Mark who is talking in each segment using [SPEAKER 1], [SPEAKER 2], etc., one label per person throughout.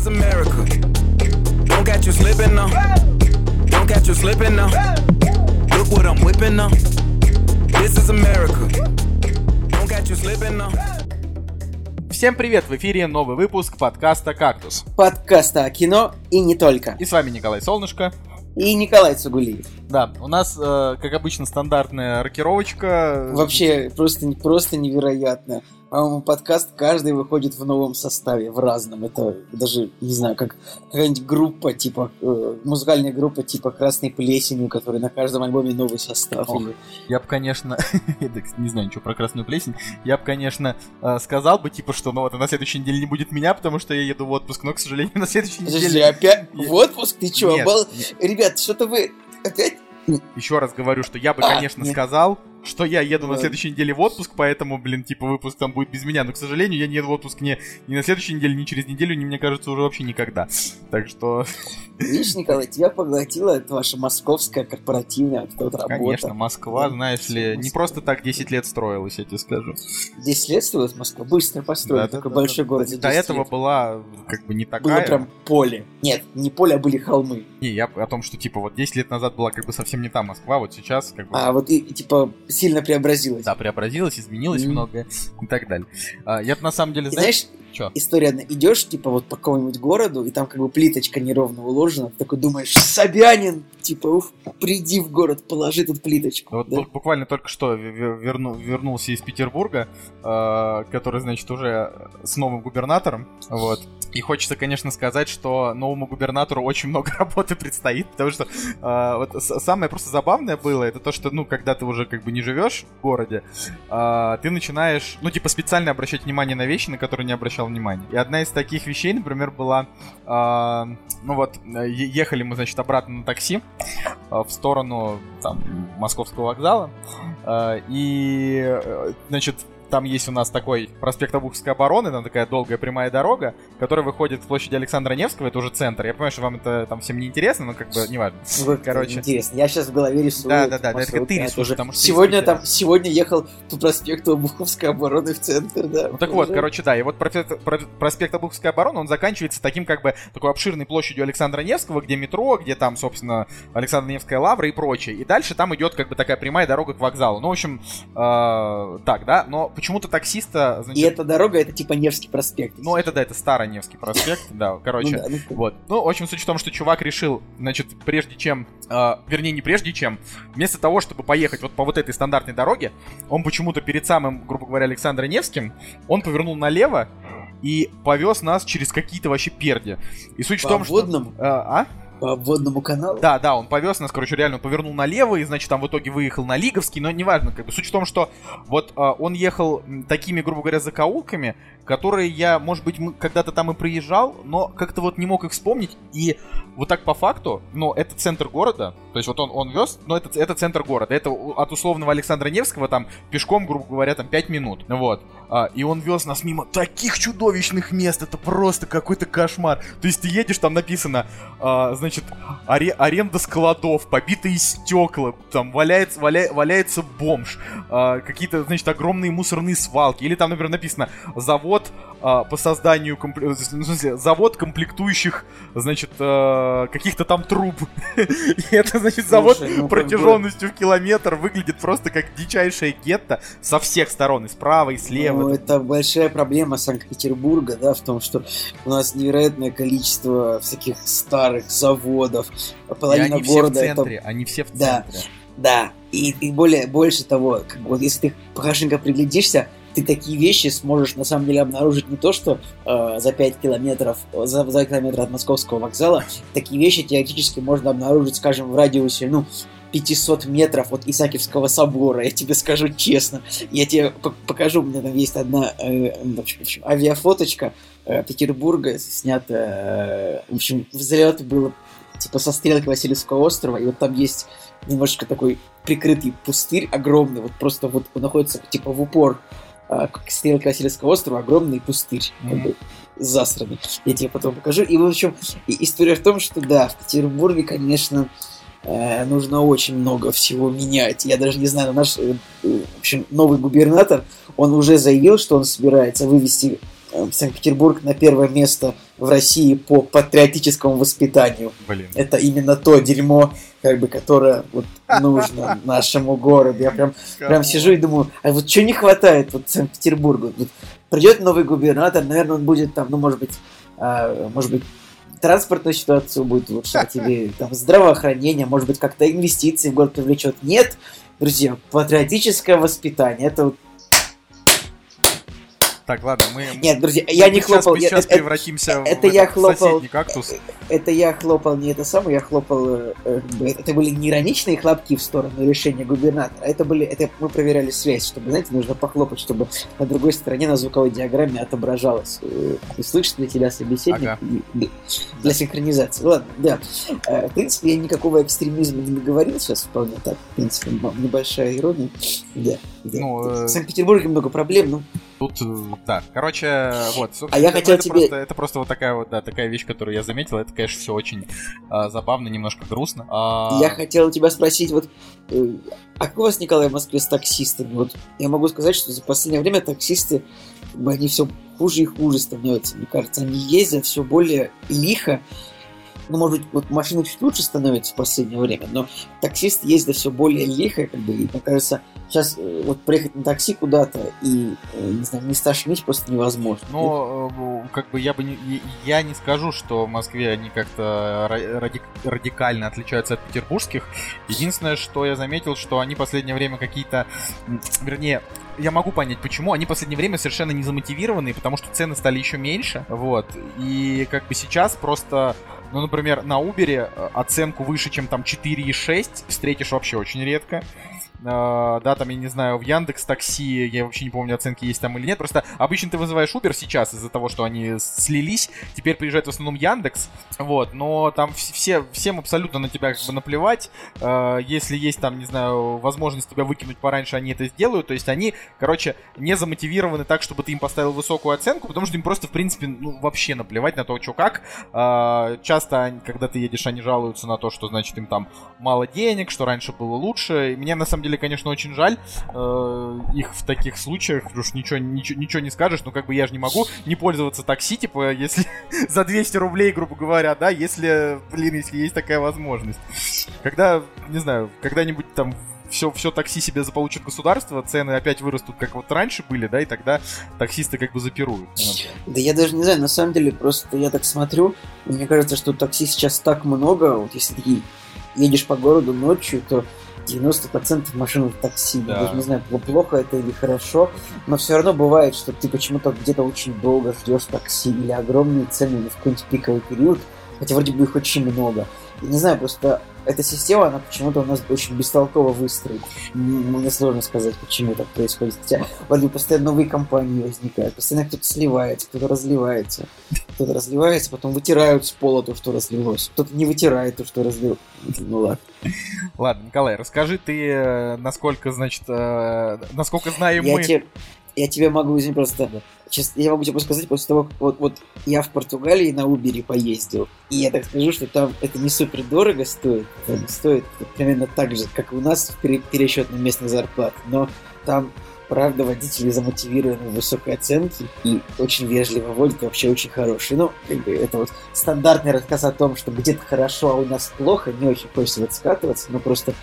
[SPEAKER 1] is America. Don't catch you slipping now. Don't catch you slipping now. Look what I'm whipping now. This is America. Don't catch you slipping now.
[SPEAKER 2] Всем привет! В эфире новый выпуск подкаста «Кактус».
[SPEAKER 3] Подкаста о кино и не только.
[SPEAKER 2] И с вами Николай Солнышко.
[SPEAKER 3] И Николай Цугулиев.
[SPEAKER 2] Да, у нас, э, как обычно, стандартная рокировочка.
[SPEAKER 3] Вообще, просто, просто невероятно. По-моему, подкаст каждый выходит в новом составе, в разном. Это даже, не знаю, как какая-нибудь группа, типа, э, музыкальная группа типа Красной Плесени, у которой на каждом альбоме новый состав.
[SPEAKER 2] Ох, Я бы, конечно, не знаю ничего про красную плесень, я бы, конечно, э, сказал бы, типа, что ну вот на следующей неделе не будет меня, потому что я еду в отпуск, но, к сожалению, на следующей
[SPEAKER 3] Подожди,
[SPEAKER 2] неделе...
[SPEAKER 3] опять
[SPEAKER 2] Я-
[SPEAKER 3] в отпуск? Ты чё, обал-. Ребят, что-то вы опять...
[SPEAKER 2] Еще раз говорю, что я бы,
[SPEAKER 3] А,
[SPEAKER 2] конечно, сказал, что я еду на
[SPEAKER 3] Ладно.
[SPEAKER 2] следующей неделе в отпуск, поэтому, блин, типа, выпуск там будет без меня. Но, к сожалению, я не еду в отпуск ни, ни на следующей неделе, ни через неделю, ни, мне кажется, уже вообще никогда. Так что,
[SPEAKER 3] Видишь, Николай, тебя поглотила эта ваша московская корпоративная вот работа.
[SPEAKER 2] конечно, Москва,
[SPEAKER 3] Да.
[SPEAKER 2] знаешь ли, не
[SPEAKER 3] Москва.
[SPEAKER 2] просто так 10 лет строилась, я тебе скажу.
[SPEAKER 3] 10 лет строилась Москва? Быстро построили
[SPEAKER 2] Да,
[SPEAKER 3] такой
[SPEAKER 2] да,
[SPEAKER 3] большой
[SPEAKER 2] да.
[SPEAKER 3] город
[SPEAKER 2] До
[SPEAKER 3] 10
[SPEAKER 2] этого
[SPEAKER 3] лет.
[SPEAKER 2] была, как бы, не
[SPEAKER 3] Было
[SPEAKER 2] такая.
[SPEAKER 3] прям поле. Нет, не поле, а были холмы.
[SPEAKER 2] Не, я о том, что, типа, вот 10 лет назад была, как бы, совсем не та Москва, вот сейчас, как бы...
[SPEAKER 3] А вот и, типа сильно преобразилась.
[SPEAKER 2] Да, преобразилась, изменилась
[SPEAKER 3] Мгм.
[SPEAKER 2] многое и так далее. А, я на самом деле,
[SPEAKER 3] И
[SPEAKER 2] знаешь, что?
[SPEAKER 3] история одна. Идешь, типа, вот по какому-нибудь городу, и там как бы плиточка неровно уложена, ты такой думаешь, Собянин, типа, уф, приди в город, положи тут плиточку.
[SPEAKER 2] Вот
[SPEAKER 3] да?
[SPEAKER 2] бу- буквально только что ве- ве- верну- вернулся из Петербурга, э, который, значит, уже с новым губернатором, вот. И хочется, конечно, сказать, что новому губернатору очень много работы предстоит, потому что э, вот самое просто забавное было, это то, что, ну, когда ты уже как бы не живешь в городе, э, ты начинаешь, ну, типа, специально обращать внимание на вещи, на которые не обращал внимания. И одна из таких вещей, например, была, э, ну вот, ехали мы, значит, обратно на такси, э, в сторону там, Московского вокзала. Э, И, значит, там есть у нас такой проспект Обуховской обороны, там такая долгая прямая дорога, которая выходит с площади Александра Невского, это уже центр. Я понимаю, что вам это там всем не интересно, но как бы неважно.
[SPEAKER 3] Вот,
[SPEAKER 2] короче.
[SPEAKER 3] Интересно, я сейчас в голове рисую.
[SPEAKER 2] Да, да, да, да, это ты рисуешь,
[SPEAKER 3] уже
[SPEAKER 2] потому что
[SPEAKER 3] Сегодня там, сегодня ехал по проспекту Обуховской обороны в центр, да.
[SPEAKER 2] Ну так вот, короче, да, и вот проспект, про- проспект Обуховской обороны, он заканчивается таким как бы такой обширной площадью Александра Невского, где метро, где там, собственно, Александра Невская лавра и прочее. И дальше там идет как бы такая прямая дорога к вокзалу. Ну, в общем, э, так, да, но почему-то таксиста, значит,
[SPEAKER 3] И эта дорога, это типа Невский проспект.
[SPEAKER 2] ну это да, это старый Невский проспект, да,
[SPEAKER 3] Ну
[SPEAKER 2] короче.
[SPEAKER 3] да, ну,
[SPEAKER 2] Вот. Ну, в общем, суть в том, что чувак решил, значит, прежде чем, э, вернее, не прежде чем, вместо того, чтобы поехать вот по вот этой стандартной дороге, он почему-то перед самым, грубо говоря, Александром Невским, он повернул налево и повез нас через какие-то вообще перди. И суть в
[SPEAKER 3] по
[SPEAKER 2] том, что...
[SPEAKER 3] водному,
[SPEAKER 2] Э, а?
[SPEAKER 3] По водному каналу.
[SPEAKER 2] Да, да, он повез нас, короче, реально повернул налево, и, значит, там в итоге выехал на Лиговский, но неважно, как бы суть в том, что вот а, он ехал такими, грубо говоря, закоулками, которые я, может быть, когда-то там и приезжал, но как-то вот не мог их вспомнить, и вот так по факту, ну, это центр города, то есть вот он, он вез, но это, это центр города, это от условного Александра Невского там пешком, грубо говоря, там 5 минут, вот, А, и он вез нас мимо таких чудовищных мест, это просто какой-то кошмар, то есть ты едешь, там написано, а, значит, аре- аренда складов, побитые стекла, там валяется, валя- валяется бомж, а, какие-то, значит, огромные мусорные свалки, или там, например, написано завод а, по созданию, в смысле, завод комплектующих, значит, а, каких-то там труб. И это, значит, завод
[SPEAKER 3] Слушай, ну,
[SPEAKER 2] протяженностью в километр выглядит просто как дичайшее гетто со всех сторон, и справа, и слева.
[SPEAKER 3] Ну, это большая проблема Санкт-Петербурга, да, в том, что у нас невероятное количество всяких старых заводов,
[SPEAKER 2] И
[SPEAKER 3] половина
[SPEAKER 2] они все в
[SPEAKER 3] города это
[SPEAKER 2] центре, они все в
[SPEAKER 3] Да.
[SPEAKER 2] центре.
[SPEAKER 3] Да, и, и более, больше того, как вот если ты хорошенько приглядишься, ты такие вещи сможешь на самом деле обнаружить не то, что э, за 5 километров, за, за километр от московского вокзала, такие вещи теоретически можно обнаружить, скажем, в радиусе, ну, 500 метров от Исаакиевского собора, я тебе скажу честно. Я тебе покажу, у меня там есть одна э, в общем, авиафоточка э, Петербурга, снята, э, в общем, взлет был типа со стрелки Васильевского острова, и вот там есть немножечко такой прикрытый пустырь огромный, вот просто вот он находится типа в упор а, к стрелке Васильевского острова, огромный пустырь, как
[SPEAKER 2] Мгм.
[SPEAKER 3] бы засранный. Я тебе потом покажу. И, в общем, история в том, что да, в Петербурге, конечно, э, нужно очень много всего менять. Я даже не знаю, наш, э, в общем, новый губернатор, он уже заявил, что он собирается вывести Санкт-Петербург на первое место в России по патриотическому воспитанию.
[SPEAKER 2] Блин.
[SPEAKER 3] Это именно то дерьмо, как бы, которое вот нужно нашему городу. Я прям, прям сижу и думаю, а вот что не хватает вот Санкт-Петербургу? Вот придет новый губернатор, наверное, он будет там, ну, может быть, а, может быть, транспортную ситуацию будет улучшать, или там здравоохранение, может быть, как-то инвестиции в город привлечет. Нет, друзья, патриотическое воспитание, это вот
[SPEAKER 2] Так, ладно, мы...
[SPEAKER 3] Нет, друзья, я не
[SPEAKER 2] сейчас,
[SPEAKER 3] хлопал.
[SPEAKER 2] Мы
[SPEAKER 3] я-
[SPEAKER 2] сейчас
[SPEAKER 3] это-
[SPEAKER 2] превратимся
[SPEAKER 3] это
[SPEAKER 2] в
[SPEAKER 3] я
[SPEAKER 2] этот
[SPEAKER 3] хлопал.
[SPEAKER 2] кактус.
[SPEAKER 3] Это я хлопал не это самое, я хлопал... э, э, Это были не ироничные хлопки в сторону решения губернатора, это были... Это мы проверяли связь, чтобы, знаете, нужно похлопать, чтобы на другой стороне на звуковой диаграмме отображалось, э, и слышит ли тебя собеседник
[SPEAKER 2] Ага.
[SPEAKER 3] и- и- для синхронизации. Ладно, да. Э, В принципе, я никакого экстремизма не говорил сейчас, вполне так. В принципе, небольшая ирония. Да. да.
[SPEAKER 2] Ну, э,
[SPEAKER 3] В Санкт-Петербурге много проблем, ну,
[SPEAKER 2] Тут, э, да, короче, вот.
[SPEAKER 3] А я хотел
[SPEAKER 2] это
[SPEAKER 3] тебе-
[SPEAKER 2] Просто, это просто вот такая вот, да, такая вещь, которую я заметил. Это, конечно, все очень а, забавно, немножко грустно. А,
[SPEAKER 3] Я хотел тебя спросить, вот, э, а как у вас, Николай, в Москве с таксистами? Вот я могу сказать, что за последнее время таксисты, они все хуже и хуже становятся. Мне кажется, они ездят все более лихо. Ну, может быть, вот машины чуть лучше становятся в последнее время, но таксисты ездят все более лихо, как бы, и, мне кажется, сейчас э, вот приехать на такси куда-то и, э, не знаю, не стошнить просто невозможно.
[SPEAKER 2] Но, э, как бы я бы не, я не скажу, что в Москве они как-то ра- радик- радикально отличаются от петербургских. Единственное, что я заметил, что они в последнее время какие-то, вернее, я могу понять, почему. Они в последнее время совершенно не замотивированы, потому что цены стали еще меньше. Вот. И как бы сейчас просто, ну, например, на Uber э, оценку выше, чем там 4,6 встретишь вообще очень редко. Э, да, там, я не знаю, в Яндекс Такси, я вообще не помню, оценки есть там или нет. Просто обычно ты вызываешь Uber сейчас из-за того, что они слились. Теперь приезжает в основном Яндекс. Вот, но там вс- все, всем абсолютно на тебя как бы наплевать. Э, Если есть там, не знаю, возможность тебя выкинуть пораньше, они это сделают. То есть они, короче, не замотивированы так, чтобы ты им поставил высокую оценку, потому что им просто, в принципе, ну, вообще наплевать на то, что как. Э, Часто, когда ты едешь, они жалуются на то, что, значит, им там мало денег, что раньше было лучше. И мне на самом деле, конечно, очень жаль э, их в таких случаях, потому что ничего, ничего, ничего не скажешь, но как бы я же не могу не пользоваться такси, типа, если за 200 рублей, грубо говоря, да, если, блин, если есть такая возможность. Когда, не знаю, когда-нибудь там все, все такси себе заполучит государство, цены опять вырастут, как вот раньше были, да, и тогда таксисты как бы запируют.
[SPEAKER 3] Да я даже не знаю, на самом деле, просто я так смотрю, мне кажется, что такси сейчас так много, вот если ты едешь по городу ночью, то 90% машин в такси. Я
[SPEAKER 2] Да.
[SPEAKER 3] даже не знаю, плохо это или хорошо, но все равно бывает, что ты почему-то где-то очень долго ждешь такси или огромные цены в какой-нибудь пиковый период, хотя вроде бы их очень много. Я не знаю, просто эта система, она почему-то у нас очень бестолково выстроена. Мне сложно сказать, почему так происходит. Хотя вроде постоянно новые компании возникают, постоянно кто-то сливается, кто-то разливается. Кто-то разливается, потом вытирают с пола то, что разлилось. Кто-то не вытирает то, что разлилось. Ну ладно.
[SPEAKER 2] Ладно, Николай, расскажи ты, э, насколько, значит, э, насколько знаем
[SPEAKER 3] Я
[SPEAKER 2] мы...
[SPEAKER 3] тебе, я тебе могу, извини, просто... Честно, я могу тебе просто сказать, после того, как вот, вот я в Португалии на Убере поездил, и я так скажу, что там это не супер дорого стоит, там стоит примерно так же, как и у нас в пере- пересчет на местных зарплат, но там правда водители замотивированы в высокой оценке и очень вежливо водят, вообще очень хорошие. Ну, как бы это вот стандартный рассказ о том, что где-то хорошо, а у нас плохо, не очень хочется в это скатываться, но просто,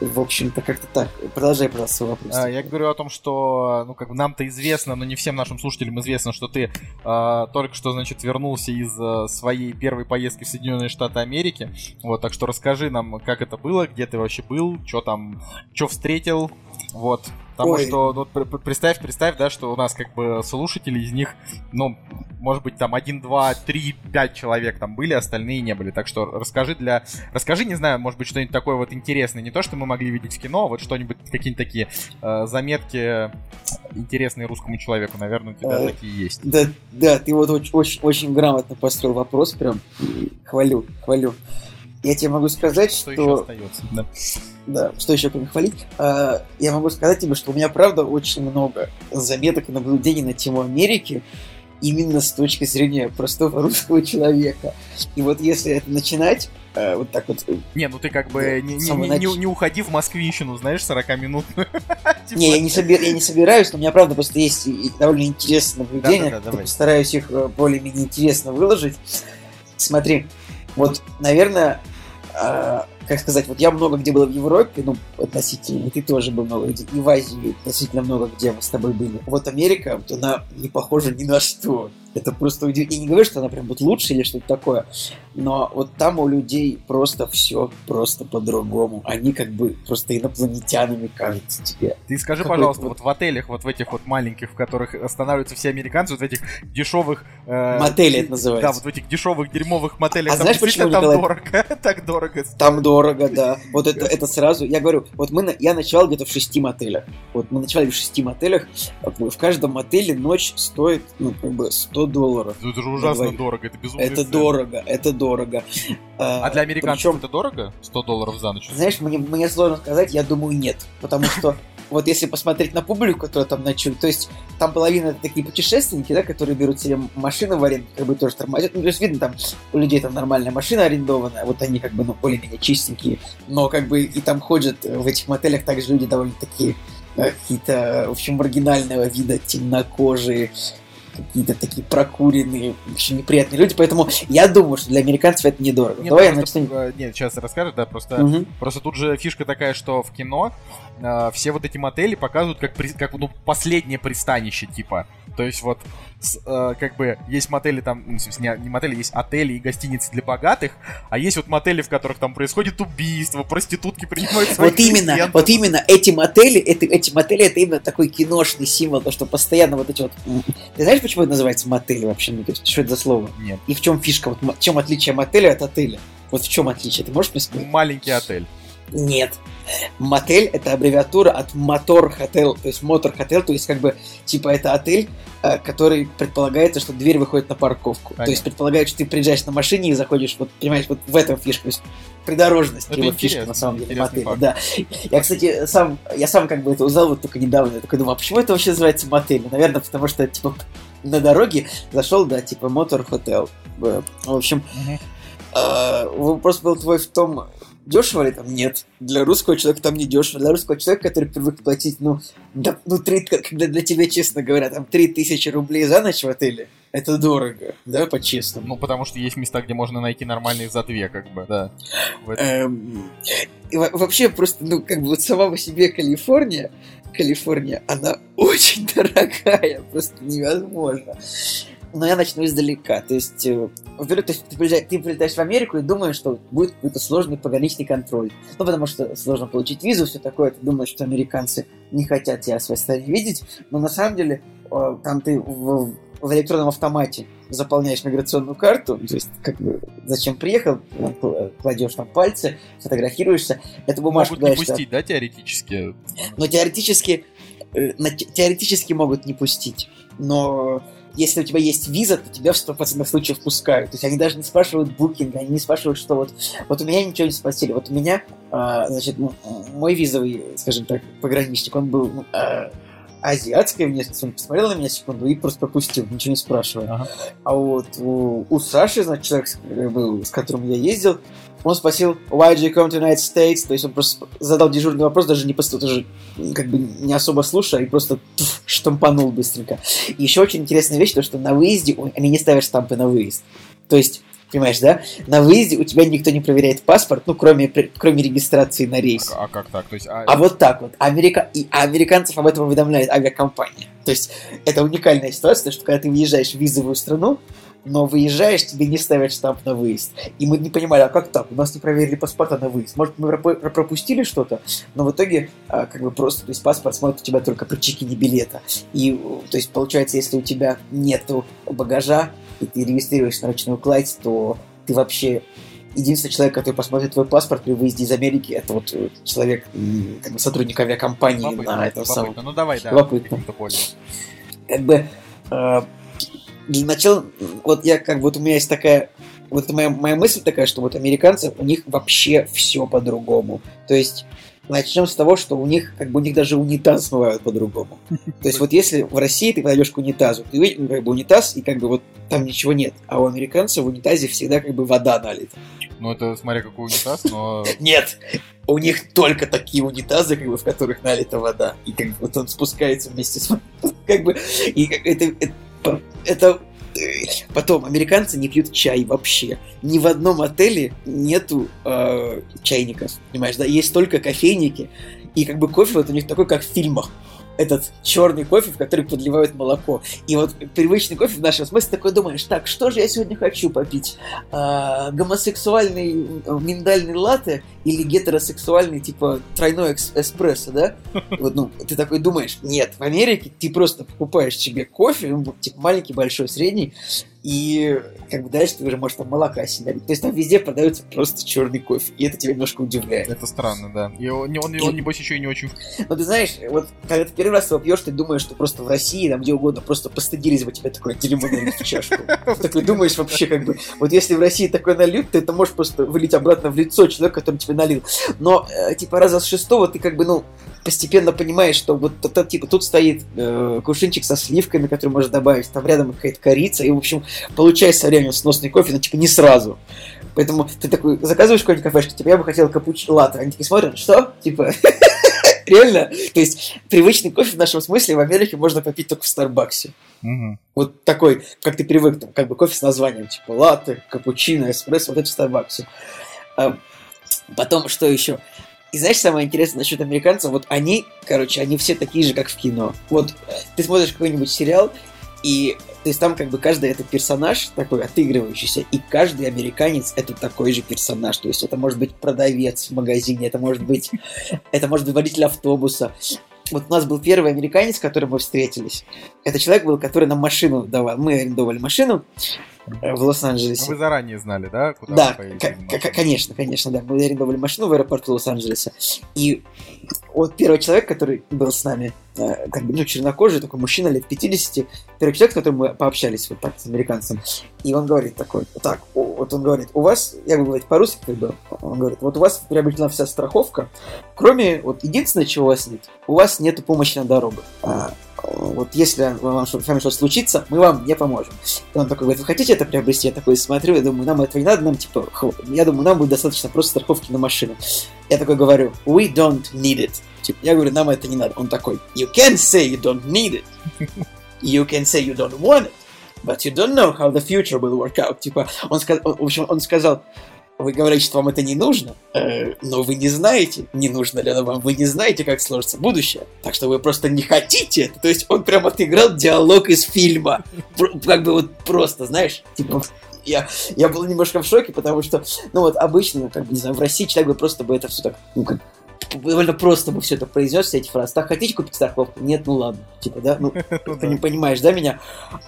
[SPEAKER 3] в общем-то, как-то так. Продолжай, пожалуйста, свой вопрос.
[SPEAKER 2] А, Я говорю о том, что, ну, как бы нам-то известно, но не всем нашим слушателям известно, что ты а, только что, значит, вернулся из а, своей первой поездки в Соединенные Штаты Америки. Вот, так что расскажи нам, как это было, где ты вообще был, что там, что встретил, вот. Потому
[SPEAKER 3] Ой.
[SPEAKER 2] что, ну, представь, представь, да, что у нас как бы слушатели из них, ну, может быть, там один, два, три, пять человек там были, остальные не были. Так что расскажи для... Расскажи, не знаю, может быть, что-нибудь такое вот интересное. Не то, что мы могли видеть в кино, а вот что-нибудь, какие-нибудь такие э, заметки интересные русскому человеку. Наверное, у тебя
[SPEAKER 3] Э,
[SPEAKER 2] такие есть.
[SPEAKER 3] Да, да, ты вот очень, очень, очень грамотно построил вопрос, прям хвалю, хвалю. Я тебе могу сказать,
[SPEAKER 2] Что
[SPEAKER 3] что,
[SPEAKER 2] еще остается? Да.
[SPEAKER 3] да, что еще кроме хвалить, А, я могу сказать тебе, что у меня правда очень много заметок и наблюдений на тему Америки, именно с точки зрения простого русского человека. И вот если это начинать, э, вот так вот. э,
[SPEAKER 2] Не, ну ты как бы не, не-
[SPEAKER 3] Самый
[SPEAKER 2] не- не-
[SPEAKER 3] нач-
[SPEAKER 2] уходи в москвищину, знаешь, 40-минутную. Типа,
[SPEAKER 3] Не, я не, собер- я не собираюсь, но у меня, правда, просто есть довольно интересные наблюдения.
[SPEAKER 2] Да-да-да, давай.
[SPEAKER 3] Постараюсь их э, более-менее интересно выложить. Смотри, вот, наверное, э, как сказать, вот я много где был в Европе, ну, относительно, и ты тоже был много где, и в Азии относительно много где мы с тобой были. Вот Америка, вот она не похожа ни на что. Это просто удивительно. Я не говорю, что она прям вот лучше или что-то такое, но вот там у людей просто все просто по-другому. Они как бы просто инопланетянами кажутся тебе.
[SPEAKER 2] Ты скажи,
[SPEAKER 3] Какой-
[SPEAKER 2] пожалуйста,
[SPEAKER 3] вот-
[SPEAKER 2] вот в отелях, вот в этих вот маленьких, в которых останавливаются все американцы, вот в этих дешевых... э,
[SPEAKER 3] Мотели это
[SPEAKER 2] Да,
[SPEAKER 3] называется.
[SPEAKER 2] вот в этих дешевых дерьмовых мотелях.
[SPEAKER 3] А
[SPEAKER 2] там
[SPEAKER 3] знаешь, почему,
[SPEAKER 2] там
[SPEAKER 3] Николай?
[SPEAKER 2] дорого? Так дорого.
[SPEAKER 3] Там дорого, да. Вот это, это сразу. Я говорю, вот мы, я ночевал где-то в шести мотелях. Вот мы ночевали в шести мотелях. В каждом мотеле ночь стоит, ну, как бы 100 долларов.
[SPEAKER 2] Это же ужасно
[SPEAKER 3] говорю.
[SPEAKER 2] дорого, это безумно.
[SPEAKER 3] Это дорого, это дорого.
[SPEAKER 2] А для американцев
[SPEAKER 3] Причем,
[SPEAKER 2] это дорого? 100 долларов за ночь?
[SPEAKER 3] знаешь, мне, мне сложно сказать, я думаю, нет. Потому что вот если посмотреть на публику, которая там ночует, то есть там половина это такие путешественники, да, которые берут себе машины в аренду, как бы тоже тормозят. Ну, то есть видно, там у людей там нормальная машина арендованная, вот они как бы, ну, более-менее чистенькие, но как бы и там ходят э, в этих мотелях также люди довольно такие э, какие-то, в общем, маргинального вида, темнокожие, какие-то такие прокуренные, очень неприятные люди, поэтому я думаю, что для американцев это недорого.
[SPEAKER 2] Нет,
[SPEAKER 3] Давай я начну.
[SPEAKER 2] э, Нет, сейчас расскажешь, да, просто...
[SPEAKER 3] Мгм.
[SPEAKER 2] Просто тут же фишка такая, что в кино э, все вот эти мотели показывают как, при- как ну, последнее пристанище, типа. То есть вот, с, э, как бы, есть мотели там, ну, не, не мотели, есть отели и гостиницы для богатых, а есть вот мотели, в которых там происходит убийство, проститутки принимают своих
[SPEAKER 3] Вот именно,
[SPEAKER 2] клиентов.
[SPEAKER 3] вот именно эти мотели, это, эти мотели, это именно такой киношный символ, то, что постоянно вот эти вот... Ты знаешь, почему это называется мотель вообще? Ну, то есть, что это за слово?
[SPEAKER 2] Нет.
[SPEAKER 3] И в чем фишка? Вот в чем отличие мотеля от отеля? Вот в чем отличие? Ты можешь мне сказать?
[SPEAKER 2] Маленький отель.
[SPEAKER 3] Нет. Мотель это аббревиатура от мотор хотел, то есть мотор хотел, то есть как бы типа это отель, э, который предполагается, что дверь выходит на парковку. То есть
[SPEAKER 2] Понятно.
[SPEAKER 3] предполагает, что ты приезжаешь на машине и заходишь, вот понимаешь, вот в этом фишка, то есть придорожность
[SPEAKER 2] Это
[SPEAKER 3] его фишка на самом деле мотеля,
[SPEAKER 2] факт.
[SPEAKER 3] да. Я, кстати, сам, я сам как бы это узнал вот только недавно, я такой думаю, а почему это вообще называется мотель? Ну, Наверное, потому что типа на дороге зашел, да, типа мотор хотел. В общем, а, вопрос был твой в том, дешево ли там? Нет. Для русского человека там не дешево. Для русского человека, который привык платить, ну, да, ну, три, когда для тебя, честно говоря, там 3000 рублей за ночь в отеле, это дорого, да, по-честному.
[SPEAKER 2] Ну, потому что есть места, где можно найти нормальные за две, как бы, да.
[SPEAKER 3] Эм, и во- вообще просто, ну, как бы вот сама по себе Калифорния, Калифорния, она очень дорогая, просто невозможно. Но я начну издалека. То есть, э, во-первых, то есть ты, приезжаешь, ты прилетаешь в Америку и думаешь, что будет какой-то сложный пограничный контроль. Ну, потому что сложно получить визу, все такое. Ты думаешь, что американцы не хотят тебя в своей стране видеть. Но на самом деле, э, там ты в, в электронном автомате заполняешь миграционную карту, то есть, как бы, зачем приехал, кл- кладешь там пальцы, фотографируешься, эту бумажку
[SPEAKER 2] Могут не пустить, да, теоретически?
[SPEAKER 3] но теоретически, э, теоретически могут не пустить. Но если у тебя есть виза, то тебя в 100% случаев пускают. То есть они даже не спрашивают букинг, они не спрашивают, что вот... Вот у меня ничего не спросили. Вот у меня, а, значит, ну, мой визовый, скажем так, пограничник, он был ну, а, азиатской внешности. Он посмотрел на меня секунду и просто пропустил, ничего не спрашивая.
[SPEAKER 2] Ага.
[SPEAKER 3] А вот у, у Саши, значит, человек, с, э, был, с которым я ездил, он спросил, why did you come to United States? То есть он просто задал дежурный вопрос, даже не просто тоже как бы не особо слушая, и просто туф, штампанул быстренько. И еще очень интересная вещь, то что на выезде они не ставят штампы на выезд. То есть, понимаешь, да? На выезде у тебя никто не проверяет паспорт, ну, кроме, кроме регистрации на рейс.
[SPEAKER 2] А, а как так? То есть, а-
[SPEAKER 3] А вот так вот. Америка... И американцев об этом уведомляет авиакомпания. То есть это уникальная ситуация, что когда ты въезжаешь в визовую страну, но выезжаешь, тебе не ставят штамп на выезд. И мы не понимали, а как так? У нас не проверили паспорта на выезд. Может, мы пропу- пропустили что-то? Но в итоге, а, как бы просто, то есть паспорт смотрит у тебя только при чекине билета. И, то есть, получается, если у тебя нету багажа, и ты регистрируешь на ручную кладь, то ты вообще единственный человек, который посмотрит твой паспорт при выезде из Америки, это вот э, человек, как бы сотрудник авиакомпании
[SPEAKER 2] любопытно,
[SPEAKER 3] на этом самом.
[SPEAKER 2] любопытно. Ну давай, да.
[SPEAKER 3] Любопытно. Как бы э, для начала, вот я как бы вот у меня есть такая вот это моя, моя мысль такая, что вот американцы, у них вообще все по-другому. То есть начнем с того, что у них, как бы, у них даже унитаз смывают по-другому. То есть вот если в России ты подойдешь к унитазу, ты видишь, ну, как бы унитаз, и как бы вот там ничего нет. А у американцев в унитазе всегда как бы вода налита.
[SPEAKER 2] Ну, это смотря какой унитаз, но...
[SPEAKER 3] Нет! У них только такие унитазы, как бы, в которых налита вода. И как бы вот он спускается вместе с... Как бы... И это... Это... это Потом, американцы не пьют чай вообще. Ни в одном отеле нету э, чайников, понимаешь, да? Есть только кофейники, и как бы кофе вот у них такой, как в фильмах. Этот черный кофе, в который подливают молоко. И вот привычный кофе в нашем смысле такой думаешь, так, что же я сегодня хочу попить? А, гомосексуальный э, миндальный латте или гетеросексуальный, типа, тройной эспрессо, да? Вот, ну, ты такой думаешь, нет, в Америке ты просто покупаешь себе кофе, ну, типа маленький, большой, средний, и как бы дальше ты уже можешь там молока себе налить. То есть там везде продается просто черный кофе, и это тебя немножко удивляет.
[SPEAKER 2] Это странно, да. И он, он, он, небось, еще и не очень...
[SPEAKER 3] Но ты знаешь, вот когда ты первый раз его пьешь, ты думаешь, что просто в России, там где угодно, просто постыдились бы тебе такое дерьмо налить в чашку. Такой думаешь вообще как бы, вот если в России такое нальют, ты это можешь просто вылить обратно в лицо человека, который тебе налил. Но, э, типа, раза с шестого ты как бы, ну, постепенно понимаешь, что вот это, типа, тут стоит э, кувшинчик со сливками, который можно добавить, там рядом какая-то корица, и, в общем, получается со временем сносный кофе, но, типа, не сразу. Поэтому ты такой заказываешь какой-нибудь кафешке, типа, я бы хотел капуч латте. Они такие смотрят, что? Типа, реально? То есть, привычный кофе в нашем смысле в Америке можно попить только в Старбаксе. Вот такой, как ты привык, там, как бы кофе с названием, типа латте, капучино, эспрессо, вот это в Старбаксе. А, потом, что еще? И знаешь, самое интересное насчет американцев, вот они, короче, они все такие же, как в кино. Вот э, ты смотришь какой-нибудь сериал, и то есть там как бы каждый это персонаж такой отыгрывающийся, и каждый американец это такой же персонаж. То есть это может быть продавец в магазине, это может быть, это может быть водитель автобуса. Вот у нас был первый американец, с которым мы встретились. Это человек был, который нам машину давал. Мы арендовали машину в
[SPEAKER 2] Ну,
[SPEAKER 3] Лос-Анджелесе.
[SPEAKER 2] Вы заранее знали, да? Куда
[SPEAKER 3] Да, конечно, конечно, да. Мы арендовали машину в аэропорту Лос-Анджелеса. И вот первый человек, который был с нами, э, как бы, ну, чернокожий, такой мужчина лет 50, первый человек, с которым мы пообщались вот так с американцем, и он говорит такой, так, вот он говорит, у вас, я буду говорить по-русски, как бы, он говорит, вот у вас приобретена вся страховка, кроме, вот, единственное, чего у вас нет, у вас нет помощи на дорогах. А, вот если вам с вами что-то случится, мы вам не поможем. И он такой говорит, вы хотите это приобрести? Я такой смотрю, я думаю, нам этого не надо, нам типа, я думаю, нам будет достаточно просто страховки на машину. Я такой говорю, we don't need it. Типа, я говорю, нам это не надо. Он такой, you can say you don't need it. You can say you don't want it. But you don't know how the future will work out. Типа, он сказал, в общем, он сказал, вы говорите, что вам это не нужно, э, но вы не знаете, не нужно ли оно вам, вы не знаете, как сложится будущее, так что вы просто не хотите это. То есть он прям отыграл диалог из фильма. Как бы вот просто, знаешь, типа, я, я был немножко в шоке, потому что, ну вот обычно, как бы, не знаю, в России человек бы просто бы это все так, ну, как, довольно просто бы все это произнес, все эти фразы. Так, хотите купить страховку? Нет, ну ладно. Типа, да, ну,
[SPEAKER 2] Ну
[SPEAKER 3] ты не понимаешь, да, меня?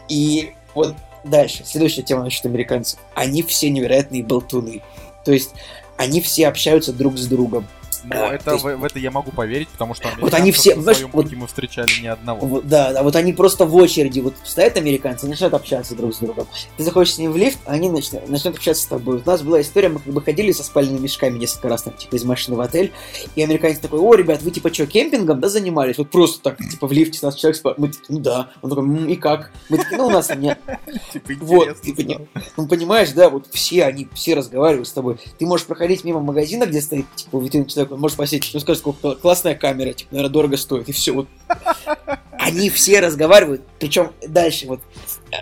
[SPEAKER 3] И вот дальше, следующая тема насчет американцев. Они все невероятные болтуны. То есть, они все общаются друг с другом.
[SPEAKER 2] Ну,
[SPEAKER 3] А,
[SPEAKER 2] это,
[SPEAKER 3] то есть-
[SPEAKER 2] в, в это я могу поверить, потому что
[SPEAKER 3] Вот они все, знаешь,
[SPEAKER 2] своем
[SPEAKER 3] вот-
[SPEAKER 2] пути мы встречали ни одного.
[SPEAKER 3] Вот, да, да, вот они просто в очереди вот стоят американцы и начинают общаться друг с другом. Ты заходишь с ним в лифт, а они начнут, начнут общаться с тобой. Вот У нас была история, мы как бы ходили со спальными мешками несколько раз, там, типа, из машины в отель, и американец такой, о, ребят, вы, типа, что, кемпингом, да, занимались? Вот просто так, типа, в лифте нас человек спал. Мы такие, ну да. Он такой, «М, и как? Мы такие, ну, у нас там нет.
[SPEAKER 2] Типа,
[SPEAKER 3] Вот,
[SPEAKER 2] стало.
[SPEAKER 3] Ну, понимаешь, да, вот все они, все разговаривают с тобой. Ты можешь проходить мимо магазина, где стоит, типа, витрина человек, может спросить, ну, скажет, сколько классная камера, типа, наверное, дорого стоит, и все, вот. Они все разговаривают, причем дальше, вот,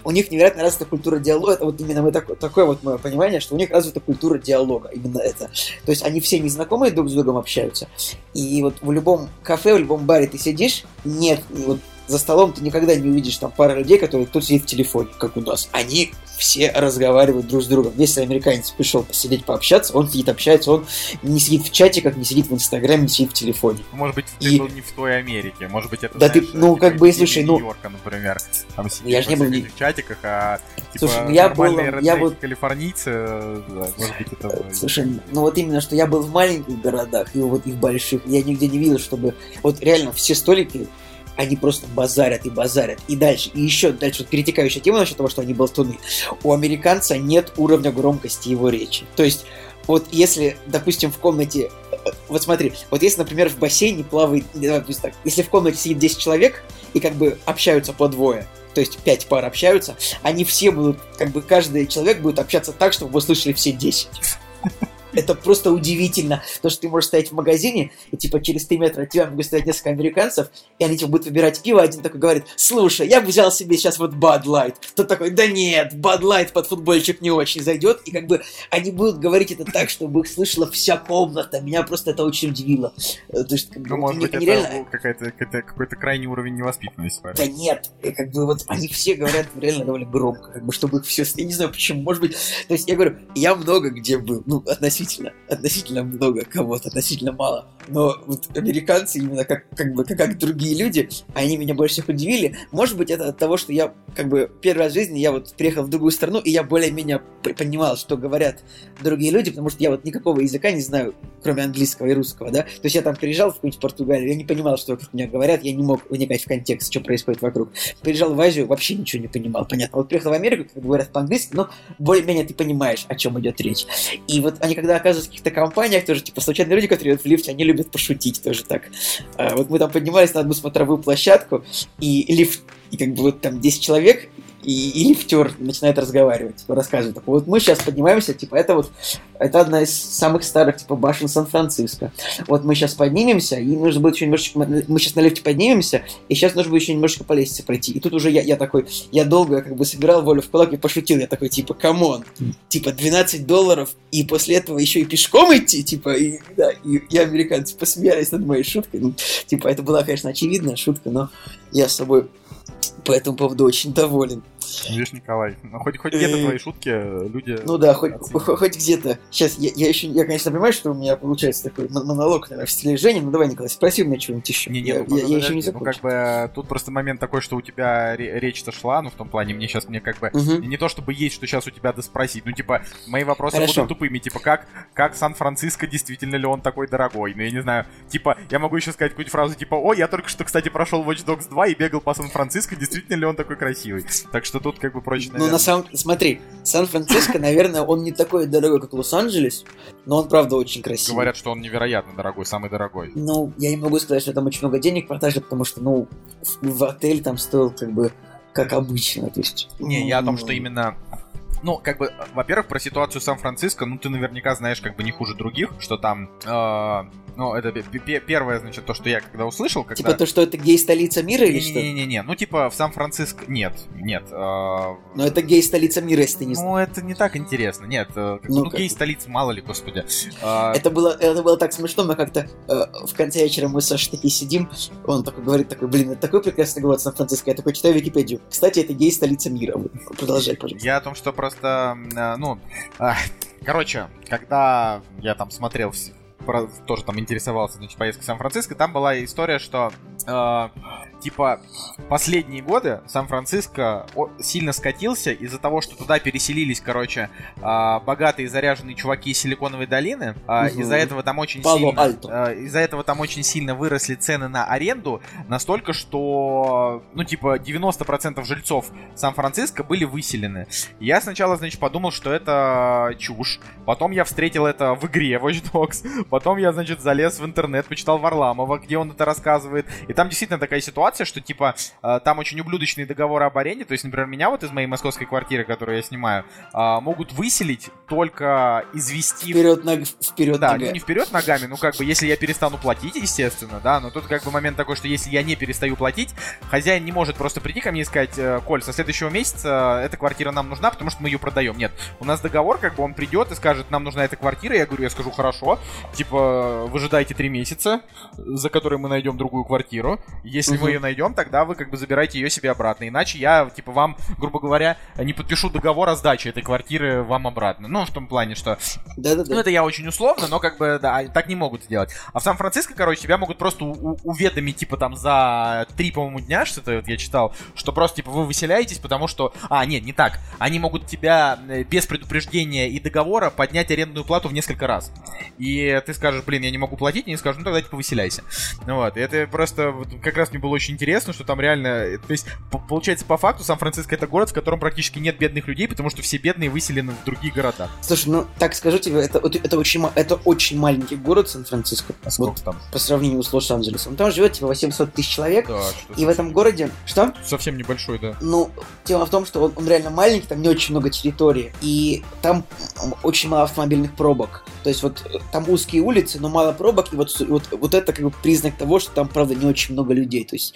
[SPEAKER 3] у них невероятно развита культура диалога, это вот именно мы такое, такое вот мое понимание, что у них развита культура диалога, именно это. То есть они все незнакомые друг с другом общаются, и вот в любом кафе, в любом баре ты сидишь, нет, вот за столом ты никогда не увидишь там пары людей, которые тут сидит в телефоне, как у нас. Они все разговаривают друг с другом. Если американец пришел посидеть, пообщаться, он сидит, общается, он не сидит в чате, как не сидит в Инстаграме, не сидит в телефоне.
[SPEAKER 2] Может быть, ты
[SPEAKER 3] И-
[SPEAKER 2] был не в той Америке. Может быть, это
[SPEAKER 3] Да ты-
[SPEAKER 2] знаешь,
[SPEAKER 3] ну,
[SPEAKER 2] типа,
[SPEAKER 3] как бы, слушай, ну-
[SPEAKER 2] Нью-Йорка, например. Там сидишь
[SPEAKER 3] Я ж не был
[SPEAKER 2] этих чатиках, а типа
[SPEAKER 3] Слушай, ну, я был- я вот-
[SPEAKER 2] калифорнийцы, э, да, может быть, это...
[SPEAKER 3] Слушай, ну вот именно, что я был в маленьких городах и вот и в больших, я нигде не видел, чтобы вот реально все столики, они просто базарят и базарят. И дальше, и еще дальше, вот перетекающая тема насчет того, что они болтуны. У американца нет уровня громкости его речи. То есть, вот если, допустим, в комнате вот смотри, вот если, например, в бассейне плавает, так, если в комнате сидит 10 человек и как бы общаются по двое, то есть 5 пар общаются, они все будут, как бы каждый человек будет общаться так, чтобы вы слышали все 10 это просто удивительно. То, что ты можешь стоять в магазине, и типа через 3 метра от тебя могут стоять несколько американцев, и они типа будут выбирать пиво, один такой говорит, слушай, я бы взял себе сейчас вот Bud Light. Тот такой, да нет, Bud Light под футбольчик не очень зайдет, и как бы они будут говорить это так, чтобы их слышала вся комната. Меня просто это очень удивило.
[SPEAKER 2] Э, то есть, как бы, ну, может быть, это какая-то, какой-то крайний уровень невоспитанности.
[SPEAKER 3] Да нет, как бы вот они все говорят реально довольно громко, как бы, чтобы их все... Я не знаю почему, может быть... То есть, я говорю, я много где был, ну, относительно относительно, относительно много кого-то, относительно мало. Но вот американцы, именно как, как бы как, как другие люди, они меня больше всех удивили. Может быть, это от того, что я как бы первый раз в жизни я вот приехал в другую страну, и я более-менее понимал, что говорят другие люди, потому что я вот никакого языка не знаю, кроме английского и русского, да. То есть я там приезжал в какую-нибудь Португалию, я не понимал, что вокруг меня говорят, я не мог вникать в контекст, что происходит вокруг. Приезжал в Азию, вообще ничего не понимал, понятно. Вот приехал в Америку, как говорят по-английски, но более-менее ты понимаешь, о чем идет речь. И вот они когда оказываются в каких-то компаниях, тоже типа случайные люди, которые идут в лифте, они любят пошутить тоже так. А, вот мы там поднимались на одну смотровую площадку, и лифт, и как бы вот там 10 человек, и, и лифтер начинает разговаривать, типа, рассказывает. Так, вот мы сейчас поднимаемся, типа, это вот, это одна из самых старых, типа, башен Сан-Франциско. Вот мы сейчас поднимемся, и нужно будет еще немножечко, мы сейчас на лифте поднимемся, и сейчас нужно будет еще немножечко по лестнице пройти. И тут уже я, я такой, я долго как бы собирал волю в кулак и пошутил, я такой, типа, come on, типа, 12 долларов, и после этого еще и пешком идти, типа, и, да, и, и американцы посмеялись над моей шуткой. Ну, типа, это была, конечно, очевидная шутка, но я с собой по этому поводу очень доволен.
[SPEAKER 2] Видишь, Николай, ну хоть, хоть где-то э, твои шутки люди...
[SPEAKER 3] Ну да, хоть, хоть где-то. Сейчас, я, я еще, я, конечно, понимаю, что у меня получается такой монолог, наверное, в стиле Жени, ну давай, Николай, спроси у меня что-нибудь еще.
[SPEAKER 2] Не, не, я, ну, я, я еще не закончил. Ну как бы тут просто момент такой, что у тебя речь-то шла, ну в том плане, мне сейчас, мне как бы, угу. не то чтобы есть, что сейчас у тебя доспросить, ну типа, мои вопросы Хорошо. будут тупыми, типа, как, как Сан-Франциско, действительно ли он такой дорогой, ну я не знаю, типа, я могу еще сказать какую-нибудь фразу, типа, о, я только что, кстати, прошел Watch Dogs 2 и бегал по Сан-Франциско, действительно ли он такой красивый. Так что тут как бы прочно
[SPEAKER 3] ну, на самом... Смотри, Сан-Франциско, наверное, он не такой дорогой, как Лос-Анджелес, но он, правда, очень красивый.
[SPEAKER 2] Говорят, что он невероятно дорогой, самый дорогой.
[SPEAKER 3] Ну, я не могу сказать, что там очень много денег продажи, потому что, ну, в отель там стоил, как бы, как обычно, то есть...
[SPEAKER 2] Не, я о том, что именно ну, как бы, во-первых, про ситуацию Сан-Франциско, ну, ты наверняка знаешь, как бы, не хуже других, что там э, ну, это первое, значит, то, что я когда услышал, когда...
[SPEAKER 3] Типа то, что это гей-столица мира или что?
[SPEAKER 2] Не-не-не, ну, типа в Сан-Франциско... Нет, нет. Э...
[SPEAKER 3] Но это гей-столица мира, если ты не
[SPEAKER 2] знаешь. Ну, это не так интересно, нет. Э, ну, ну гей-столица, мало ли, господи.
[SPEAKER 3] Э... Это, было, это было так смешно, мы как-то э, в конце вечера мы с Сашей такие сидим, он такой говорит, такой, блин, это такой прекрасный город Сан-Франциско, я такой читаю Википедию. Кстати, это гей-столица мира. Продолжай, пожалуйста.
[SPEAKER 2] Я о том, что просто, э, ну... Короче, когда я там смотрел тоже там интересовался, значит, поездкой в Сан-Франциско, там была история, что э, типа последние годы Сан-Франциско сильно скатился из-за того, что туда переселились, короче, э, богатые заряженные чуваки из Силиконовой долины. Угу. Из-за этого там очень сильно, э, из-за этого там очень сильно выросли цены на аренду, настолько, что, ну, типа, 90% жильцов Сан-Франциско были выселены. Я сначала, значит, подумал, что это чушь. Потом я встретил это в игре Watch Dogs. Потом я, значит, залез в интернет, почитал Варламова, где он это рассказывает. И там действительно такая ситуация, что, типа, э, там очень ублюдочные договоры об аренде. То есть, например, меня вот из моей московской квартиры, которую я снимаю, э, могут выселить только извести...
[SPEAKER 3] Вперед, ног... вперед
[SPEAKER 2] да, ногами. Ну, не вперед ногами, ну, как бы, если я перестану платить, естественно, да, но тут, как бы, момент такой, что если я не перестаю платить, хозяин не может просто прийти ко мне и сказать, «Э, Коль, со следующего месяца эта квартира нам нужна, потому что мы ее продаем. Нет, у нас договор, как бы, он придет и скажет, нам нужна эта квартира, я говорю, я скажу, хорошо, типа, типа, выжидайте три месяца, за которые мы найдем другую квартиру. Если угу. мы ее найдем, тогда вы как бы забираете ее себе обратно. Иначе я, типа, вам, грубо говоря, не подпишу договор о сдаче этой квартиры вам обратно. Ну, в том плане, что...
[SPEAKER 3] Да-да-да.
[SPEAKER 2] Ну, это я очень условно, но как бы, да, так не могут сделать. А в Сан-Франциско, короче, тебя могут просто уведомить, типа, там, за три, по-моему, дня, что-то вот я читал, что просто, типа, вы выселяетесь, потому что... А, нет, не так. Они могут тебя э, без предупреждения и договора поднять арендную плату в несколько раз. И ты скажешь, блин, я не могу платить, и они скажут, ну тогда типа выселяйся. Ну вот, это просто как раз мне было очень очень интересно, что там реально, э, то есть, получается, по факту Сан-Франциско это город, в котором практически нет бедных людей, потому что все бедные выселены в другие города.
[SPEAKER 3] Слушай, ну так скажу тебе, это, это, очень, это очень маленький город Сан-Франциско.
[SPEAKER 2] А сколько
[SPEAKER 3] Вот
[SPEAKER 2] там?
[SPEAKER 3] по сравнению с Лос-Анджелесом. Там живет типа 800 тысяч человек.
[SPEAKER 2] Да,
[SPEAKER 3] И в этом городе... Что?
[SPEAKER 2] совсем небольшой, да.
[SPEAKER 3] Ну, тема в том, что он, он реально маленький, там не очень много территории, и там очень мало автомобильных пробок. То есть вот э, там узкие улицы, но мало пробок, и вот, вот, вот это как бы признак того, что там, правда, не очень много людей. То есть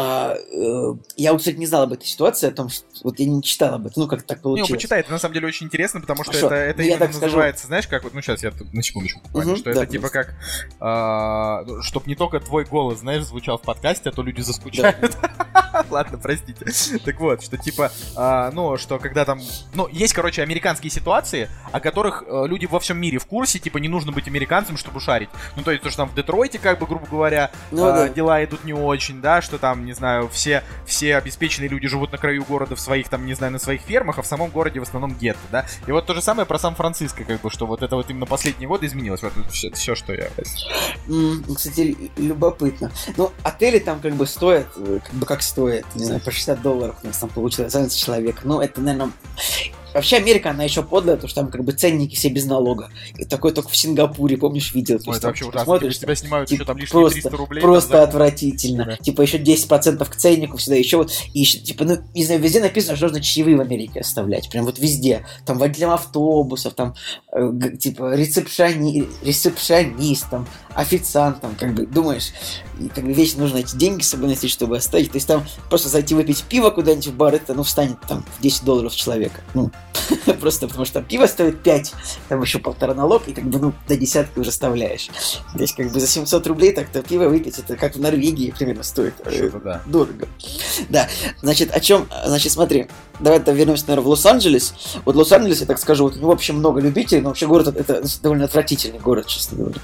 [SPEAKER 3] а, э, я, кстати, не знал об этой ситуации, о том, что вот я не читал об этом, ну, как так
[SPEAKER 2] Не,
[SPEAKER 3] получилось.
[SPEAKER 2] ну, почитай, это на самом деле очень интересно, потому что
[SPEAKER 3] Хорошо,
[SPEAKER 2] это, это
[SPEAKER 3] ну, я так скажу.
[SPEAKER 2] называется, знаешь, как вот, ну сейчас я тут на секундочку буквально,
[SPEAKER 3] Мгм,
[SPEAKER 2] что
[SPEAKER 3] да,
[SPEAKER 2] это типа как, чтобы не только твой голос, знаешь, звучал в подкасте, а то люди заскучают. Ладно, простите. Так вот, что типа, а, ну, что когда там, ну, есть, короче, американские ситуации, о которых э, люди во всем мире в курсе, типа, не нужно быть американцем, чтобы шарить. Ну, то есть, то, что там в Детройте, как бы, грубо говоря,
[SPEAKER 3] Ну,
[SPEAKER 2] а,
[SPEAKER 3] да.
[SPEAKER 2] дела идут не очень, да, что там, не знаю, все, все обеспеченные люди живут на краю города в своих, там, не знаю, на своих фермах, а в самом городе в основном гетто, да. И вот то же самое про Сан-Франциско, как бы, что вот это вот именно последние годы изменилось. Вот это все, что я...
[SPEAKER 3] Кстати, любопытно. Ну, отели там как бы стоят, э, как бы как стоят, не знаю, по 60 долларов у нас там получилось за человек. Ну, это, наверное... Вообще Америка, она еще подлая, потому что там как бы ценники все без налога. И такой только в Сингапуре, помнишь, видел. То
[SPEAKER 2] Ой,
[SPEAKER 3] есть
[SPEAKER 2] это вообще
[SPEAKER 3] типа
[SPEAKER 2] ужасно.
[SPEAKER 3] смотришь,
[SPEAKER 2] тебя снимают
[SPEAKER 3] типа,
[SPEAKER 2] еще там лишние
[SPEAKER 3] просто-
[SPEAKER 2] 300 рублей.
[SPEAKER 3] Просто
[SPEAKER 2] там,
[SPEAKER 3] отвратительно.
[SPEAKER 2] Да.
[SPEAKER 3] Типа еще 10% к ценнику всегда, еще вот, и еще, типа, ну, не знаю, везде написано, что нужно чаевые в Америке оставлять. Прям вот везде. Там водителям автобусов, там, э, типа, рецепшони... рецепшонистам, официантам, как бы, думаешь, и как бы вечно нужно эти деньги с собой носить, чтобы оставить. То есть там просто зайти выпить пиво куда-нибудь в бар, это, ну, встанет там в 10 долларов человека. Ну, просто потому что пиво стоит 5, там еще полтора налог, и как бы, ну, до десятки уже оставляешь. То есть, как бы за 700 рублей так-то пиво выпить, это как в Норвегии примерно стоит.
[SPEAKER 2] Что-то да.
[SPEAKER 3] Дорого. Да, значит, о чем? Значит, смотри, давай тогда вернемся, наверное, в Лос-Анджелес. Вот Лос-Анджелес, я так скажу, вот у него вообще много любителей, но вообще город это довольно отвратительный город, честно говоря.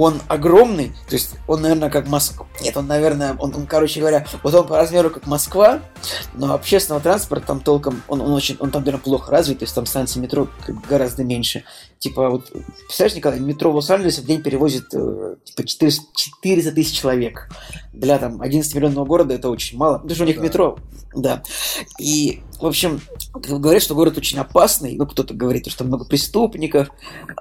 [SPEAKER 3] Он огромный, то есть он, наверное, как Москва. Нет, он, наверное, он, он, короче говоря, вот он по размеру как Москва, но общественного транспорта там толком, он, он очень, он там, наверное, плохо развит, то есть там станции метро гораздо меньше. Типа, вот, представляешь, Николай, метро в Лос-Анджелесе в день перевозит э, типа 400, 400 тысяч человек. Для там 11-миллионного города это очень мало, потому что у них
[SPEAKER 2] Да.
[SPEAKER 3] метро, да. И, в общем, говорят, что город очень опасный, ну, кто-то говорит, что много преступников,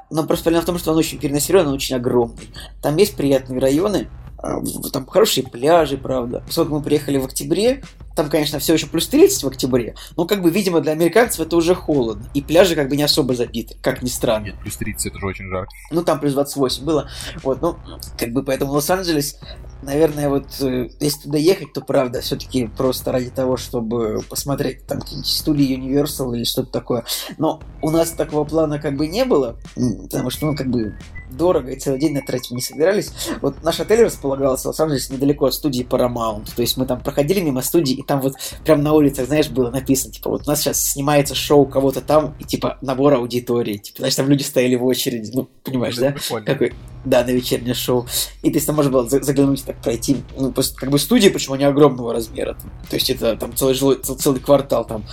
[SPEAKER 3] но просто проблема в том, что он очень перенаселен, он очень огромный. Там есть приятные районы, там хорошие пляжи, правда. Поскольку мы приехали в октябре, там, конечно, все еще плюс 30 в октябре, но, как бы, видимо, для американцев это уже холодно. И пляжи, как бы, не особо забиты, как ни странно.
[SPEAKER 2] Нет, плюс 30, это же очень жарко.
[SPEAKER 3] Ну, там плюс 28 было. Вот, ну, как бы, поэтому Лос-Анджелес, наверное, вот, э, если туда ехать, то, правда, все-таки просто ради того, чтобы посмотреть там какие-нибудь студии Universal или что-то такое. Но у нас такого плана как бы не было, потому что, ну, как бы, дорого и целый день на тратить не собирались. Вот наш отель располагался в Лос-Анджелесе недалеко от студии Paramount. То есть мы там проходили мимо студии, и там вот прям на улицах, знаешь, было написано, типа, вот у нас сейчас снимается шоу кого-то там, и типа набор аудитории. Типа, знаешь, там люди стояли в очереди. Ну, понимаешь, да? Какой? Да, на вечернее шоу. И то есть там можно было за- заглянуть так пройти. Ну, просто как бы студии, почему они огромного размера. То есть это там целый жилой, цел- целый квартал там.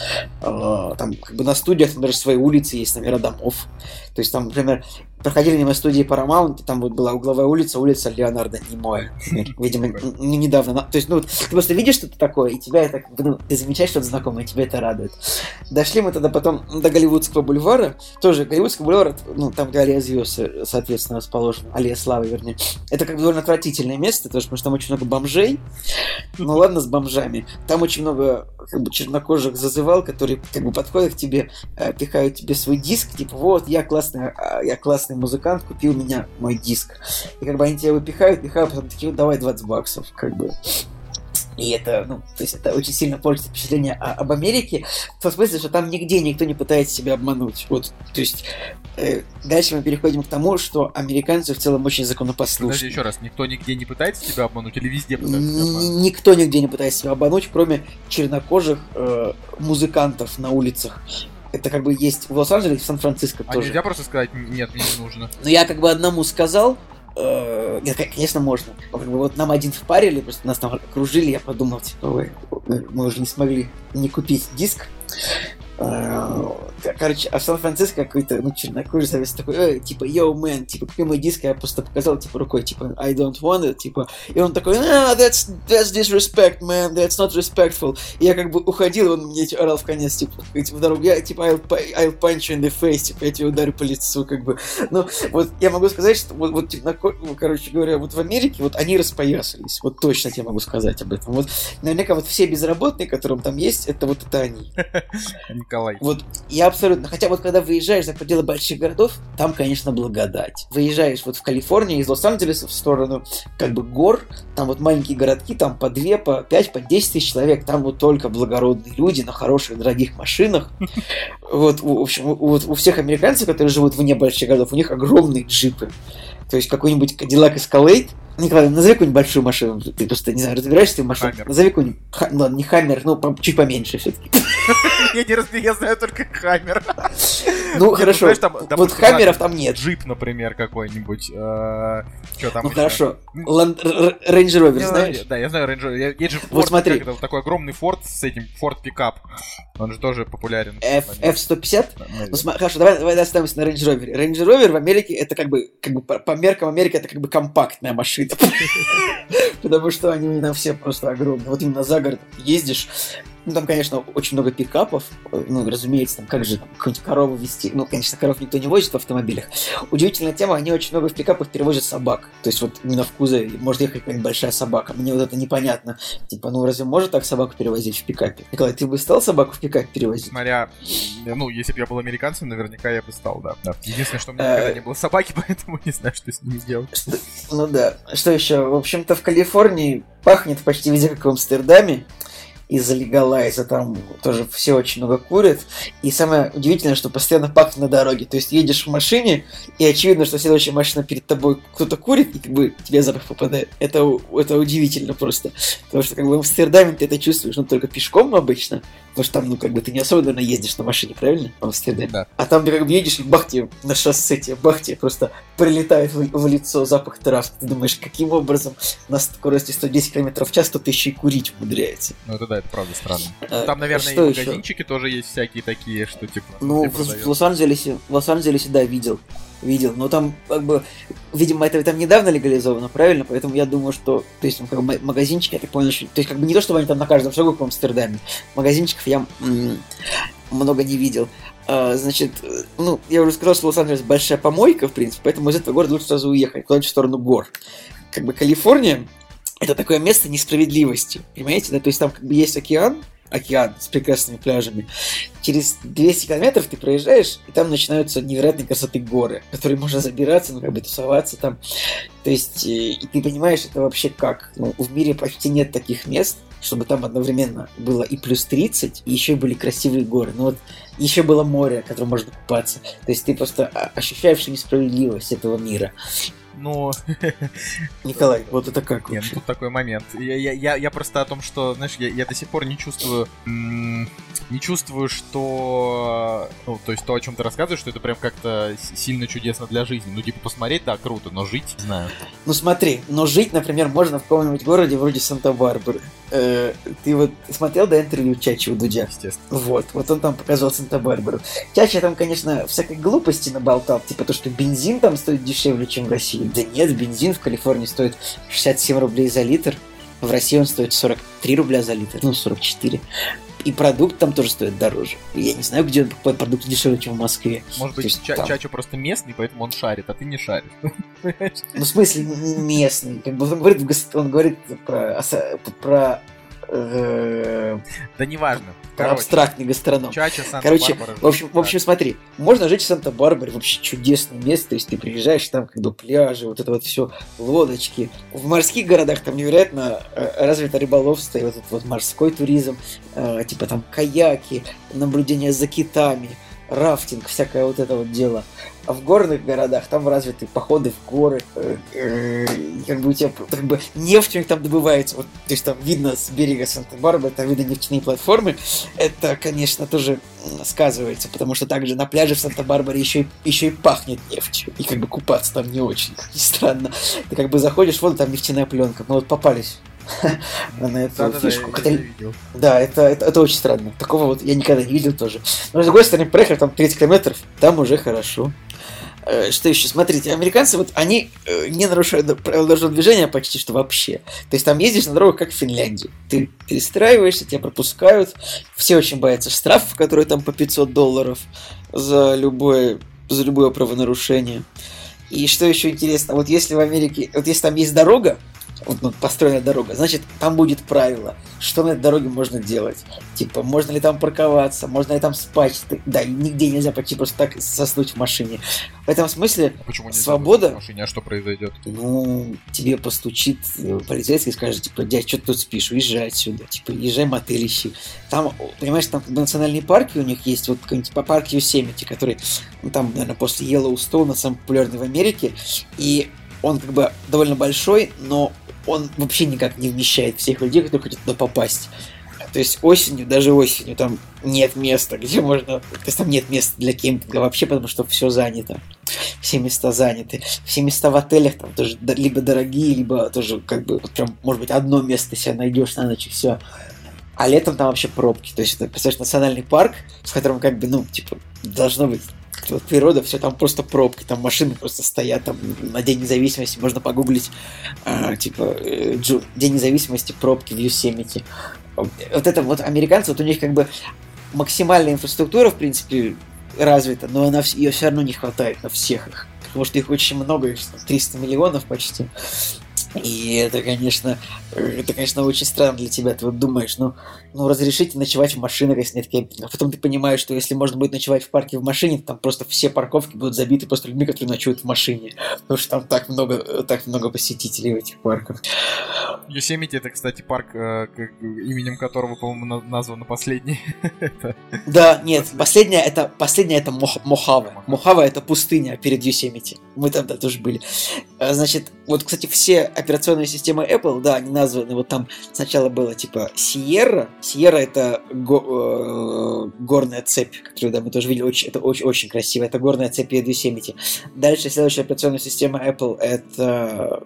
[SPEAKER 3] э, там как бы на студиях там даже свои улицы есть, номера домов. То есть там, например, проходили мимо студии Paramount, и там вот была угловая улица, улица Леонардо Немоя. Видимо, недавно. То есть, ну, ты просто видишь что-то такое, и тебя это, ну, ты замечаешь что-то знакомое, и тебя это радует. Дошли мы тогда потом до Голливудского бульвара. Тоже Голливудский бульвар, ну, там, где Аллея звезд, соответственно, расположена. Аллея славы, вернее. Это как бы довольно отвратительное место, потому что там очень много бомжей. Ну ладно с бомжами. Там очень много как бы, чернокожих зазывал, которые как бы подходят к тебе, э, пихают тебе свой диск, типа, вот, я классный, а, я классный музыкант, купил меня мой диск. И как бы они тебя выпихают, пихают, потом такие, «Ну, давай 20 баксов, как бы. И это, ну, то есть это очень сильно портит впечатление о- об Америке, в том смысле, что там нигде никто не пытается себя обмануть. Вот, то есть э, дальше мы переходим к тому, что американцы в целом очень
[SPEAKER 2] Подожди,
[SPEAKER 3] законопослушны.
[SPEAKER 2] еще раз, никто нигде не пытается тебя обмануть или везде пытается тебя обмануть?
[SPEAKER 3] Никто нигде не пытается себя обмануть, кроме чернокожих э, музыкантов на улицах. Это как бы есть в Лос-Анджелесе, в Сан-Франциско
[SPEAKER 2] А
[SPEAKER 3] тоже.
[SPEAKER 2] нельзя просто сказать, нет, мне не нужно.
[SPEAKER 3] Но я как бы одному сказал, э, конечно, можно. Но как бы вот нам один впарили, просто нас там окружили, я подумал, типа, ой, мы уже не смогли не купить диск. Э, Короче, а в Сан-Франциско какой-то, ну, чернокожий такой, э, типа, йоу, мэн, типа, купи мой диск, я просто показал, типа, рукой, типа, I don't want it, типа, и он такой, ah, that's, that's disrespect, man, that's not respectful. И я как бы уходил, он мне типа, орал в конец, типа, в дорогу, я, типа, I'll, I'll punch you in the face, типа, я тебе ударю по лицу, как бы. Ну, вот я могу сказать, что вот, вот черноко... ну, короче говоря, вот в Америке вот они распоясались, вот точно тебе могу сказать об этом. Вот наверняка вот все безработные, которым там есть, это вот это они.
[SPEAKER 2] Николай.
[SPEAKER 3] Вот я абсолютно, хотя вот когда выезжаешь за пределы больших городов, там, конечно, благодать. Выезжаешь вот в Калифорнию из Лос-Анджелеса в сторону как бы гор, там вот маленькие городки, там по 2, по 5, по 10 тысяч человек, там вот только благородные люди на хороших, дорогих машинах. Вот, в общем, вот у всех американцев, которые живут вне больших городов, у них огромные джипы. То есть какой-нибудь Cadillac Escalade, Николай, назови какую-нибудь большую машину. Ты просто, не знаю, разбираешься в машинах?
[SPEAKER 2] Хаммер.
[SPEAKER 3] Назови какую-нибудь... Ха- ну ладно, не Хаммер, ну, чуть поменьше все-таки.
[SPEAKER 2] Я не раз- я знаю только Хаммер.
[SPEAKER 3] Ну,
[SPEAKER 2] Нет,
[SPEAKER 3] хорошо. Вот Хаммеров там нет.
[SPEAKER 2] Джип, например, какой-нибудь. Что там
[SPEAKER 3] Ну, хорошо. Ланд- Р- Range Rover,
[SPEAKER 2] Не,
[SPEAKER 3] знаешь?
[SPEAKER 2] Да, я знаю Rover. Я- Есть же
[SPEAKER 3] Вот смотри.
[SPEAKER 2] такой огромный Ford с этим, Ford пикап. Он же тоже популярен.
[SPEAKER 3] F, F-150?
[SPEAKER 2] Да,
[SPEAKER 3] Ну,
[SPEAKER 2] ну,
[SPEAKER 3] хорошо, давай, давай остановимся на Range Rover. Range Rover в Америке это как бы, как бы по меркам Америки это как бы компактная машина. Потому что они там все просто огромные. Вот именно за город ездишь, ну, там, конечно, очень много пикапов. Ну, разумеется, там, как же там, какую-нибудь корову вести. Ну, конечно, коров никто не возит в автомобилях. Удивительная тема, они очень много в пикапах перевозят собак. То есть, вот именно в кузове может ехать какая-нибудь большая собака. Мне вот это непонятно. Типа, ну, разве может так собаку перевозить в пикапе? Николай, ты бы стал собаку в пикапе перевозить?
[SPEAKER 2] Смотря, ну, если бы я был американцем, наверняка я бы стал, да. да. Единственное, что у меня
[SPEAKER 3] Э,
[SPEAKER 2] никогда не было собаки, поэтому не знаю, что с ними делать.
[SPEAKER 3] Ну да. Что еще? В общем-то, в Калифорнии пахнет почти везде, как в Амстердаме. Из-за легалайза там тоже все очень много курят. И самое удивительное, что постоянно пахнет на дороге. То есть едешь в машине, и очевидно, что следующая машина перед тобой кто-то курит, и как бы тебе запах попадает. Это, это удивительно просто. Потому что как бы в Амстердаме ты это чувствуешь, ну, только пешком обычно. Потому что там, ну, как бы ты не особо, наверное, ездишь на машине, правильно? В Амстердаме.
[SPEAKER 2] Да.
[SPEAKER 3] А там ты как бы едешь, и бах тебе на шоссе, тебе бах тебе просто прилетает в, в лицо запах травки. Ты думаешь, каким образом на скорости 110 км в час кто-то еще и курить умудряется.
[SPEAKER 2] Ну, это да, это правда странно.
[SPEAKER 3] А,
[SPEAKER 2] Там, наверное,
[SPEAKER 3] что
[SPEAKER 2] и
[SPEAKER 3] еще?
[SPEAKER 2] магазинчики тоже есть всякие такие, что типа...
[SPEAKER 3] Ну, в,
[SPEAKER 2] продают.
[SPEAKER 3] в Лос-Анджелесе, в Лос-Анджелесе, да, видел. Видел. Но там, как бы, видимо, это там недавно легализовано, правильно? Поэтому я думаю, что, то есть, ну, как бы, ма- магазинчики, я так понял, что- то есть, как бы не то, чтобы они там на каждом шагу, в Амстердаме. Магазинчиков я м, много не видел. А, значит, э, ну, я уже сказал, что Лос-Анджелес большая помойка, в принципе, поэтому из этого города лучше сразу уехать, куда-нибудь в сторону гор. Как бы Калифорния это такое место несправедливости, понимаете, да? То есть там как бы есть океан, океан с прекрасными пляжами. Через 200 километров ты проезжаешь, и там начинаются невероятной красоты горы, которые можно забираться, ну, как бы тусоваться там. То есть, э, и ты понимаешь, это вообще как? Ну, в мире почти нет таких мест, чтобы там одновременно было и плюс 30, и еще были красивые горы. Ну вот, еще было море, в можно купаться. То есть ты просто ощущаешь несправедливость этого мира.
[SPEAKER 2] Ну,
[SPEAKER 3] Николай, вот это как
[SPEAKER 2] нет,
[SPEAKER 3] вообще?
[SPEAKER 2] тут такой момент. Я, я, я, я просто о том, что, знаешь, я, я до сих пор не чувствую... Не чувствую, что... Ну, то есть то, о чем ты рассказываешь, что это прям как-то сильно чудесно для жизни. Ну, типа, посмотреть, да, круто, но жить, не знаю.
[SPEAKER 3] Ну смотри, но жить, например, можно в каком-нибудь городе вроде Санта-Барбары. Э, ты вот смотрел, да, интервью Чачи у Дудя?
[SPEAKER 2] Естественно.
[SPEAKER 3] Вот, вот он там показывал Санта-Барбару. Чача там, конечно, всякой глупости наболтал, типа то, что бензин там стоит дешевле, чем в России. Да нет, бензин в Калифорнии стоит 67 рублей за литр, в России он стоит 43 рубля за литр, ну, 44. И продукт там тоже стоит дороже. Я не знаю, где он покупает продукты дешевле, чем в Москве.
[SPEAKER 2] Может быть,
[SPEAKER 3] есть
[SPEAKER 2] Ча-
[SPEAKER 3] там-
[SPEAKER 2] Чачо просто местный, поэтому он шарит, а ты не шаришь.
[SPEAKER 3] Ну, в смысле, местный. Как бы он говорит, он говорит про, про,
[SPEAKER 2] Да неважно.
[SPEAKER 3] про
[SPEAKER 2] Короче,
[SPEAKER 3] абстрактный гастроном.
[SPEAKER 2] Чачо,
[SPEAKER 3] Короче, в общем, в общем, смотри, можно жить в Санта-Барбаре, вообще чудесное место, то есть ты приезжаешь, там как бы пляжи, вот это вот все, лодочки. В морских городах там невероятно э, развито рыболовство и вот этот вот морской туризм, э, типа там каяки, наблюдение за китами, рафтинг, всякое вот это вот дело. А в горных городах там развиты походы в горы, э, как бы у тебя как бы нефть у них там добывается, вот, то есть там видно с берега Санта-Барбары, там видно нефтяные платформы, это, конечно, тоже сказывается, потому что также на пляже в Санта-Барбаре еще еще и пахнет нефтью, и как бы купаться там не очень, как ни странно. Ты как бы заходишь в воду, там нефтяная пленка, ну вот попались на эту
[SPEAKER 2] Да-да-да,
[SPEAKER 3] фишку.
[SPEAKER 2] я видел.
[SPEAKER 3] Да, это, это, это очень странно. Такого вот я никогда не видел тоже. Но с другой стороны, проехали там 30 километров, там уже хорошо. Э, Что еще? Смотрите, американцы, вот они э, не нарушают правила дорожного движения почти что вообще. То есть там ездишь на дорогу, как в Финляндии. Ты перестраиваешься, тебя пропускают. Все очень боятся штрафов, которые там по 500 долларов за любое, за любое правонарушение. И что еще интересно, вот если в Америке, вот если там есть дорога, вот, ну, построенная дорога, значит, там будет правило, что на этой дороге можно делать. Типа, можно ли там парковаться, можно ли там спать. Да, нигде нельзя почти просто так соснуть в машине. В этом смысле,
[SPEAKER 2] А Почему
[SPEAKER 3] Свобода?
[SPEAKER 2] в машине, а что произойдет?
[SPEAKER 3] ну, тебе постучит э, полицейский и скажет, типа, дядь, что ты тут спишь, уезжай отсюда, типа, езжай мотель ищи. Там, понимаешь, там национальные парки у них есть, вот какой-нибудь типа, парк Юсемити, который, ну, там, наверное, после Йеллоустоуна самый популярный в Америке, и он как бы довольно большой, но он вообще никак не вмещает всех людей, которые хотят туда попасть. То есть осенью, даже осенью, там нет места, где можно... То есть там нет места для кемпинга вообще, потому что все занято. Все места заняты. Все места в отелях там тоже либо дорогие, либо тоже как бы вот прям, может быть, одно место себе найдешь на ночь и все. А летом там вообще пробки. То есть это, представляешь, национальный парк, с которым как бы, ну, типа, должно быть вот природа, все там просто пробки, там машины просто стоят, там на День независимости можно погуглить, а, типа, э, День независимости, пробки в Юсемити. Вот это вот американцы, вот у них как бы максимальная инфраструктура, в принципе, развита, но она, ее все равно не хватает на всех их. Потому что их очень много, их там 300 миллионов почти. И это, конечно, э, это, конечно, очень странно для тебя. Ты вот думаешь, ну, ну разрешите ночевать в машинах, если нет кемпинга. Потом ты понимаешь, что если можно будет ночевать в парке в машине, то там просто все парковки будут забиты просто людьми, которые ночуют в машине. Потому что там так много, так много посетителей в этих парках.
[SPEAKER 2] Йосемити это, кстати, парк, э, именем которого, по-моему, на- названо последний.
[SPEAKER 3] Да, нет, последняя это, последняя это Мох- Мохава. Мохава это пустыня перед Юсемити. Мы там да, тоже были. А, Значит, вот, кстати, все операционные системы Apple, да, они названы, вот там сначала было типа Sierra. Sierra это го- э, горная цепь, которую, да, мы тоже видели, очень, это очень, очень красиво. Это горная цепь Юсемити. Дальше следующая операционная система Apple это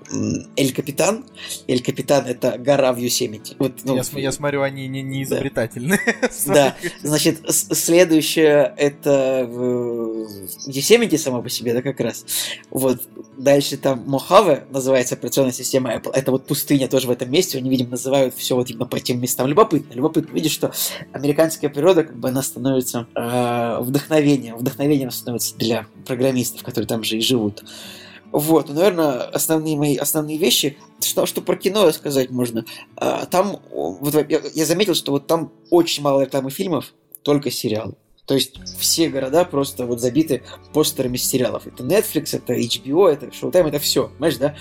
[SPEAKER 3] El Capitan. El Capitan это гора в Юсемити. Вот, ну,
[SPEAKER 2] Я я смотрю, они не не изобретательны.
[SPEAKER 3] Да. Значит, следующее это Yosemite само по себе, да, как раз. Вот. Дальше там Мохаве называется операционная система Apple. Это вот пустыня тоже в этом месте. Они, видимо, называют все вот именно по тем местам. Любопытно, любопытно. Видишь, что американская природа, как бы она становится э, вдохновением. Вдохновением становится для программистов, которые там же и живут. Вот, ну, наверное, основные мои основные вещи. Что, что про кино сказать можно? А, Там, вот, я, я заметил, что вот там очень мало рекламы фильмов, только сериалы. То есть все города просто вот забиты постерами сериалов. Это Netflix, это HBO, это Showtime, это все, понимаешь, да?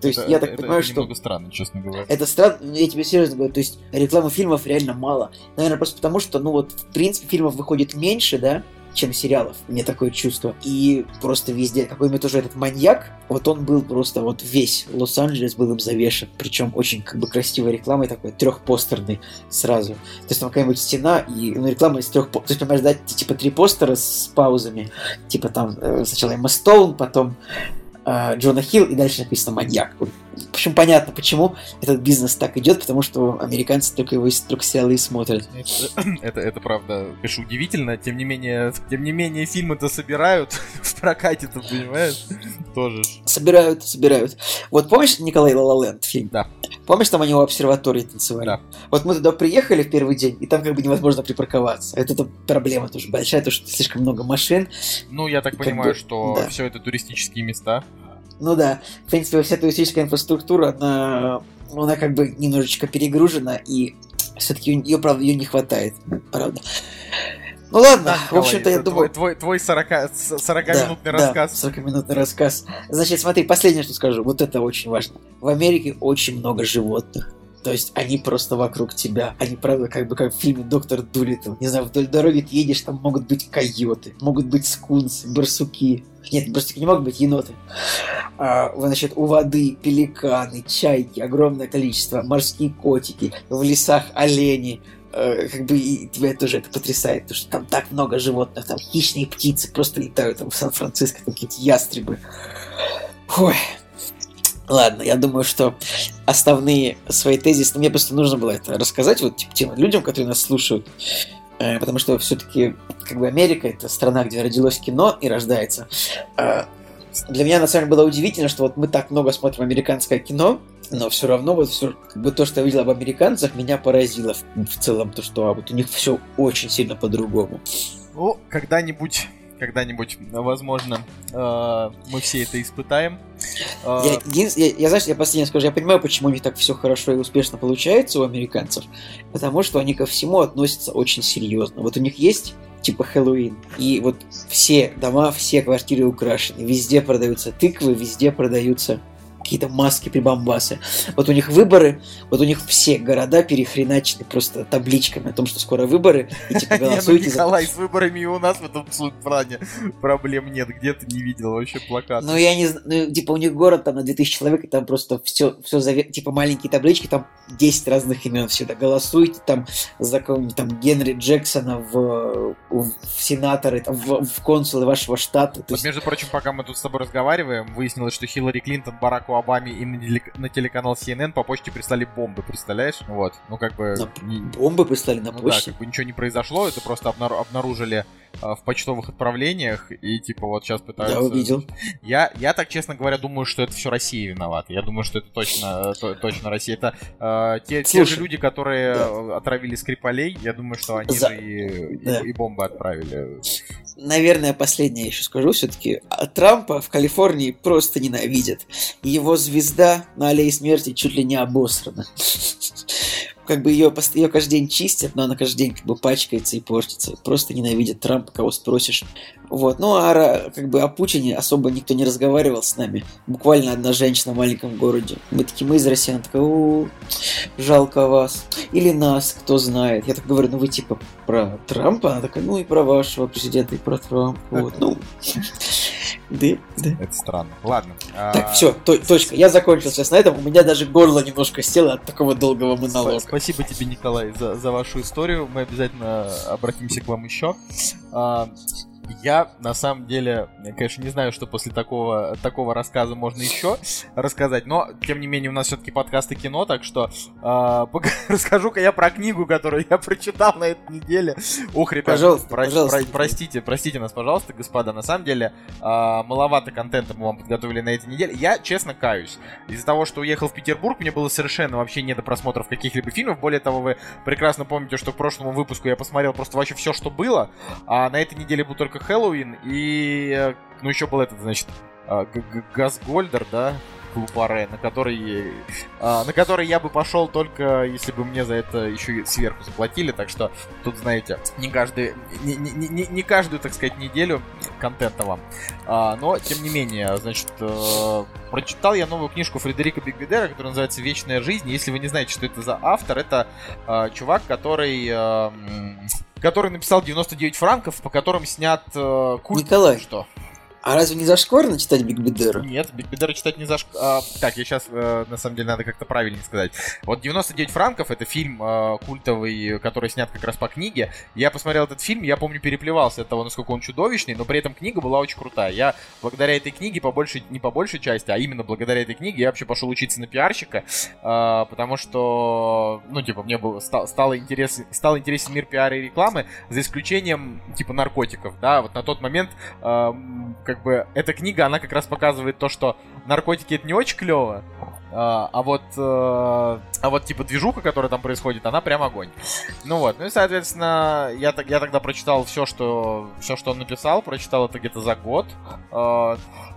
[SPEAKER 3] То есть
[SPEAKER 2] Это-
[SPEAKER 3] я так
[SPEAKER 2] это-
[SPEAKER 3] понимаю,
[SPEAKER 2] это
[SPEAKER 3] что
[SPEAKER 2] немного странно, честно говоря.
[SPEAKER 3] это странно, но я тебе серьезно говорю, то есть рекламы фильмов реально мало. Наверное, просто потому, что, ну вот, в принципе, фильмов выходит меньше, да, чем сериалов, мне такое чувство. И просто везде, какой-нибудь тоже этот маньяк, вот он был просто вот весь Лос-Анджелес был им завешен, причем очень как бы красивой рекламой такой, трехпостерной сразу. То есть там какая-нибудь стена, и ну, реклама из трех... То есть, понимаешь, да, типа три постера с паузами, типа там э, сначала Эмма Стоун, потом э, Джона Хилл, и дальше написано «Маньяк». В общем, понятно, почему этот бизнес так идет, потому что американцы только его только сериалы и смотрят.
[SPEAKER 2] Это, это, это правда, конечно, удивительно. Тем не менее, тем не менее, фильмы-то собирают в прокате, ты понимаешь? Тоже.
[SPEAKER 3] Собирают, собирают. Вот помнишь Николай Лалаленд фильм?
[SPEAKER 2] Да.
[SPEAKER 3] Помнишь, там они в обсерватории танцевали?
[SPEAKER 2] Да.
[SPEAKER 3] Вот мы туда приехали в первый день, и там как бы невозможно припарковаться. Это, это проблема тоже большая, то что слишком много машин.
[SPEAKER 2] Ну, я так понимаю,
[SPEAKER 3] бы,
[SPEAKER 2] что
[SPEAKER 3] да.
[SPEAKER 2] все это туристические места.
[SPEAKER 3] Ну да, в принципе, вся туристическая инфраструктура, она, она как бы немножечко перегружена, и все-таки ее, правда, ее не хватает. Правда. Ну ладно, в общем-то, я думаю...
[SPEAKER 2] Твой, твой, твой 40, с- 40-минутный
[SPEAKER 3] Да,
[SPEAKER 2] рассказ.
[SPEAKER 3] Да, 40-минутный рассказ. Значит, смотри, последнее, что скажу. Вот это очень важно. В Америке очень много животных. То есть они просто вокруг тебя. Они, правда, как бы как в фильме «Доктор Дулиттл». Не знаю, вдоль дороги ты едешь, там могут быть койоты, могут быть скунсы, барсуки. Нет, барсуки не могут быть, еноты. А, значит, у воды пеликаны, чайки, огромное количество, морские котики, в лесах олени. Э, Как бы и тебя тоже это потрясает, потому что там так много животных, там хищные птицы просто летают там в Сан-Франциско, какие-то ястребы. Ой. Ладно, я думаю, что основные свои тезисы, мне просто нужно было это рассказать вот типа, тем людям, которые нас слушают, э, потому что все-таки как бы Америка это страна, где родилось кино и рождается. Э, для меня на самом деле было удивительно, что вот мы так много смотрим американское кино, но все равно вот все, как бы то, что я видел об американцах, меня поразило в, в целом, то, что а, вот у них все очень сильно по-другому.
[SPEAKER 2] Ну, когда-нибудь когда-нибудь, возможно, э, мы все это испытаем.
[SPEAKER 3] Э, я, я, я, знаешь, я последнее скажу, я понимаю, почему у них так все хорошо и успешно получается у американцев, потому что они ко всему относятся очень серьезно. Вот у них есть типа Хэллоуин. И вот все дома, все квартиры украшены. Везде продаются тыквы, везде продаются какие-то маски, прибамбасы. Вот у них выборы, вот у них все города перехреначены просто табличками о том, что скоро выборы, и типа
[SPEAKER 2] ну, голосуйте за... Николай, с выборами и у нас в этом плане проблем нет. Где ты не видел вообще плакат?
[SPEAKER 3] Ну, я не знаю, ну, типа у них город там на 2000 человек, и там просто все, все типа маленькие таблички, там 10 разных имен всегда. Голосуйте там за кого-нибудь там Генри Джексона в, в сенаторы, там, в, в консулы вашего штата.
[SPEAKER 2] Вот, есть... между прочим, пока мы тут с тобой разговариваем, выяснилось, что Хиллари Клинтон, Барак Бараку Обаме и на телеканал CNN по почте прислали бомбы, представляешь? Вот, ну как бы...
[SPEAKER 3] На... Бомбы прислали на
[SPEAKER 2] ну,
[SPEAKER 3] почте?
[SPEAKER 2] Да, как бы ничего не произошло, это просто обнар... обнаружили а, в почтовых отправлениях, и типа вот сейчас пытаются...
[SPEAKER 3] Я увидел.
[SPEAKER 2] Я, я так, честно говоря, думаю, что это все Россия виновата. Я думаю, что это точно, то, точно Россия. Это э, те, те же люди, которые да. отравили Скрипалей, я думаю, что они За... же и, да. и, и бомбы отправили.
[SPEAKER 3] Наверное, последнее еще скажу все-таки. А Трампа в Калифорнии просто ненавидят. Его звезда на аллее смерти чуть ли не обосрана как бы ее, ее каждый день чистят, но она каждый день как бы пачкается и портится. Просто ненавидят Трампа, кого спросишь. Вот. Ну, а как бы о Путине особо никто не разговаривал с нами. Буквально одна женщина в маленьком городе. Мы такие, мы из России. Она такая, о, жалко вас. Или нас, кто знает. Я так говорю, ну вы типа про Трампа? Она такая, ну и про вашего президента, и про Трампа. Вот, ну...
[SPEAKER 2] Да, да. Это странно. Ладно.
[SPEAKER 3] Так, а... все, то, точка. Я закончил сейчас на этом. У меня даже горло немножко село от такого долгого монолога.
[SPEAKER 2] Спасибо тебе, Николай, за, за вашу историю. Мы обязательно обратимся к вам еще. А, я, на самом деле, конечно, не знаю, что после такого, такого рассказа можно еще рассказать, но, тем не менее, у нас все-таки подкасты кино, так что э, расскажу-ка я про книгу, которую я прочитал на этой неделе. Ох, ребята,
[SPEAKER 3] пожалуйста, про- пожалуйста.
[SPEAKER 2] Про- простите, простите нас, пожалуйста, господа, на самом деле, э, маловато контента мы вам подготовили на этой неделе. Я, честно, каюсь. Из-за того, что уехал в Петербург, мне было совершенно вообще не до просмотров каких-либо фильмов. Более того, вы прекрасно помните, что к прошлому выпуску я посмотрел просто вообще все, что было, а на этой неделе был только Хэллоуин, и, э, ну, еще был этот, значит, э, Газгольдер, да, клуб Аре, на который, а, на который я бы пошел только если бы мне за это еще и сверху заплатили, так что тут, знаете, не каждый, не, не, не, не каждую, так сказать, неделю контента вам. А, но, тем не менее, значит, а, прочитал я новую книжку Фредерика Бигбедера, которая называется «Вечная жизнь». Если вы не знаете, что это за автор, это а, чувак, который... А, который написал 99 франков, по которым снят э,
[SPEAKER 3] культ. Николай, что? А разве не зашкварно читать Бигбедера?
[SPEAKER 2] Нет, Бигбедера читать не зашкварно. Так, я сейчас, э, на самом деле, надо как-то правильнее сказать. Вот 99 франков, это фильм э, культовый, который снят как раз по книге. Я посмотрел этот фильм, я помню, переплевался от того, насколько он чудовищный, но при этом книга была очень крутая. Я благодаря этой книге, по большей, не по большей части, а именно благодаря этой книге, я вообще пошел учиться на пиарщика, э, потому что, ну, типа, мне было, стал, стало, интерес, стал интересен мир пиара и рекламы, за исключением, типа, наркотиков, да, вот на тот момент, как бы эта книга, она как раз показывает то, что наркотики это не очень клево, а, а вот, э, а вот типа движуха, которая там происходит, она прям огонь. Ну вот, ну и соответственно, я, я тогда прочитал все, что все, что он написал, прочитал это где-то за год.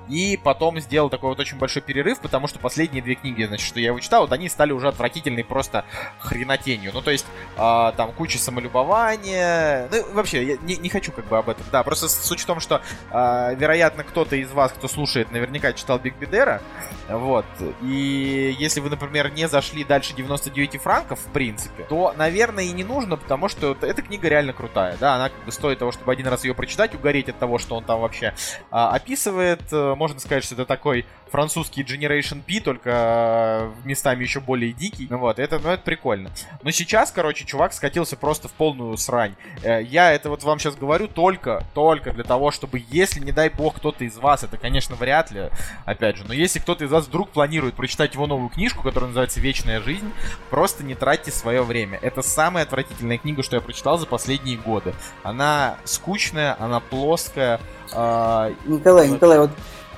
[SPEAKER 2] И потом сделал такой вот очень большой перерыв, потому что последние две книги, значит, что я его читал, вот они стали уже отвратительной просто хренотенью. Ну, то есть, э, там куча самолюбования. Ну, вообще, я не, не хочу как бы об этом. Да, просто суть в том, что, э, вероятно, кто-то из вас, кто слушает, наверняка читал Биг Бедера. Вот. И если вы, например, не зашли дальше 99 франков, в принципе, то, наверное, и не нужно, потому что эта книга реально крутая. Да, она как бы стоит того, чтобы один раз ее прочитать, угореть от того, что он там вообще э, описывает можно сказать, что это такой французский Generation P, только местами еще более дикий. Ну вот, это, ну, это прикольно. Но сейчас, короче, чувак скатился просто в полную срань. Я это вот вам сейчас говорю только, только для того, чтобы, если, не дай бог, кто-то из вас, это, конечно, вряд ли, опять же, но если кто-то из вас вдруг планирует прочитать его новую книжку, которая называется «Вечная жизнь», просто не тратьте свое время. Это самая отвратительная книга, что я прочитал за последние годы. Она скучная, она плоская.
[SPEAKER 3] Э... Николай, Николай, вот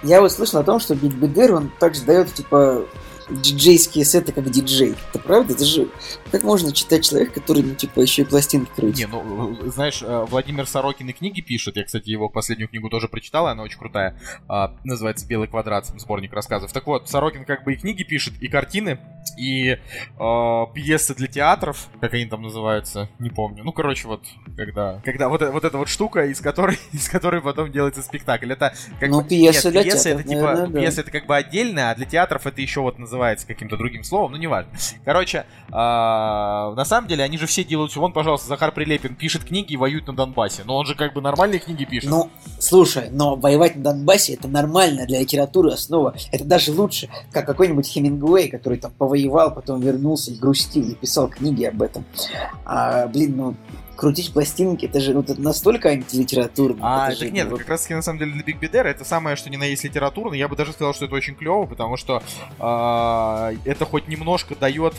[SPEAKER 3] я вот слышал о том, что Биг Бигбедер, он также дает, типа, диджейские сеты как диджей. Это правда? Это же... Как можно читать человека, который, ну, типа, еще и пластинки крутит?
[SPEAKER 2] Не, ну, знаешь, э, Владимир Сорокин и книги пишет. Я, кстати, его последнюю книгу тоже прочитал, она очень крутая. А, называется «Белый квадрат», сборник рассказов. Так вот, Сорокин как бы и книги пишет, и картины, и э, пьесы для театров, как они там называются, не помню. Ну, короче, вот, когда, когда вот, вот эта вот штука, из которой, из которой потом делается спектакль. Это как
[SPEAKER 3] ну,
[SPEAKER 2] бы...
[SPEAKER 3] пьеса
[SPEAKER 2] Нет,
[SPEAKER 3] для
[SPEAKER 2] пьеса
[SPEAKER 3] театров,
[SPEAKER 2] это типа,
[SPEAKER 3] наверное, да.
[SPEAKER 2] пьеса это как бы отдельная, а для театров это еще вот называется каким-то другим словом, ну, неважно. Короче, э, на самом деле, они же все делают... Вон, пожалуйста, Захар Прилепин пишет книги и воюет на Донбассе. Но он же как бы нормальные книги пишет.
[SPEAKER 3] Ну, слушай, но воевать на Донбассе это нормально для литературы основа. Это даже лучше, как какой-нибудь Хемингуэй, который там повоевал, потом вернулся и грустил, и писал книги об этом. А, блин, ну, крутить пластинки, это же ну, это настолько антилитературно.
[SPEAKER 2] А,
[SPEAKER 3] это
[SPEAKER 2] так
[SPEAKER 3] же,
[SPEAKER 2] нет,
[SPEAKER 3] ну,
[SPEAKER 2] как раз таки на самом деле для Биг Бедера это самое, что ни на есть литературно. Я бы даже сказал, что это очень клево, потому что э, это хоть немножко дает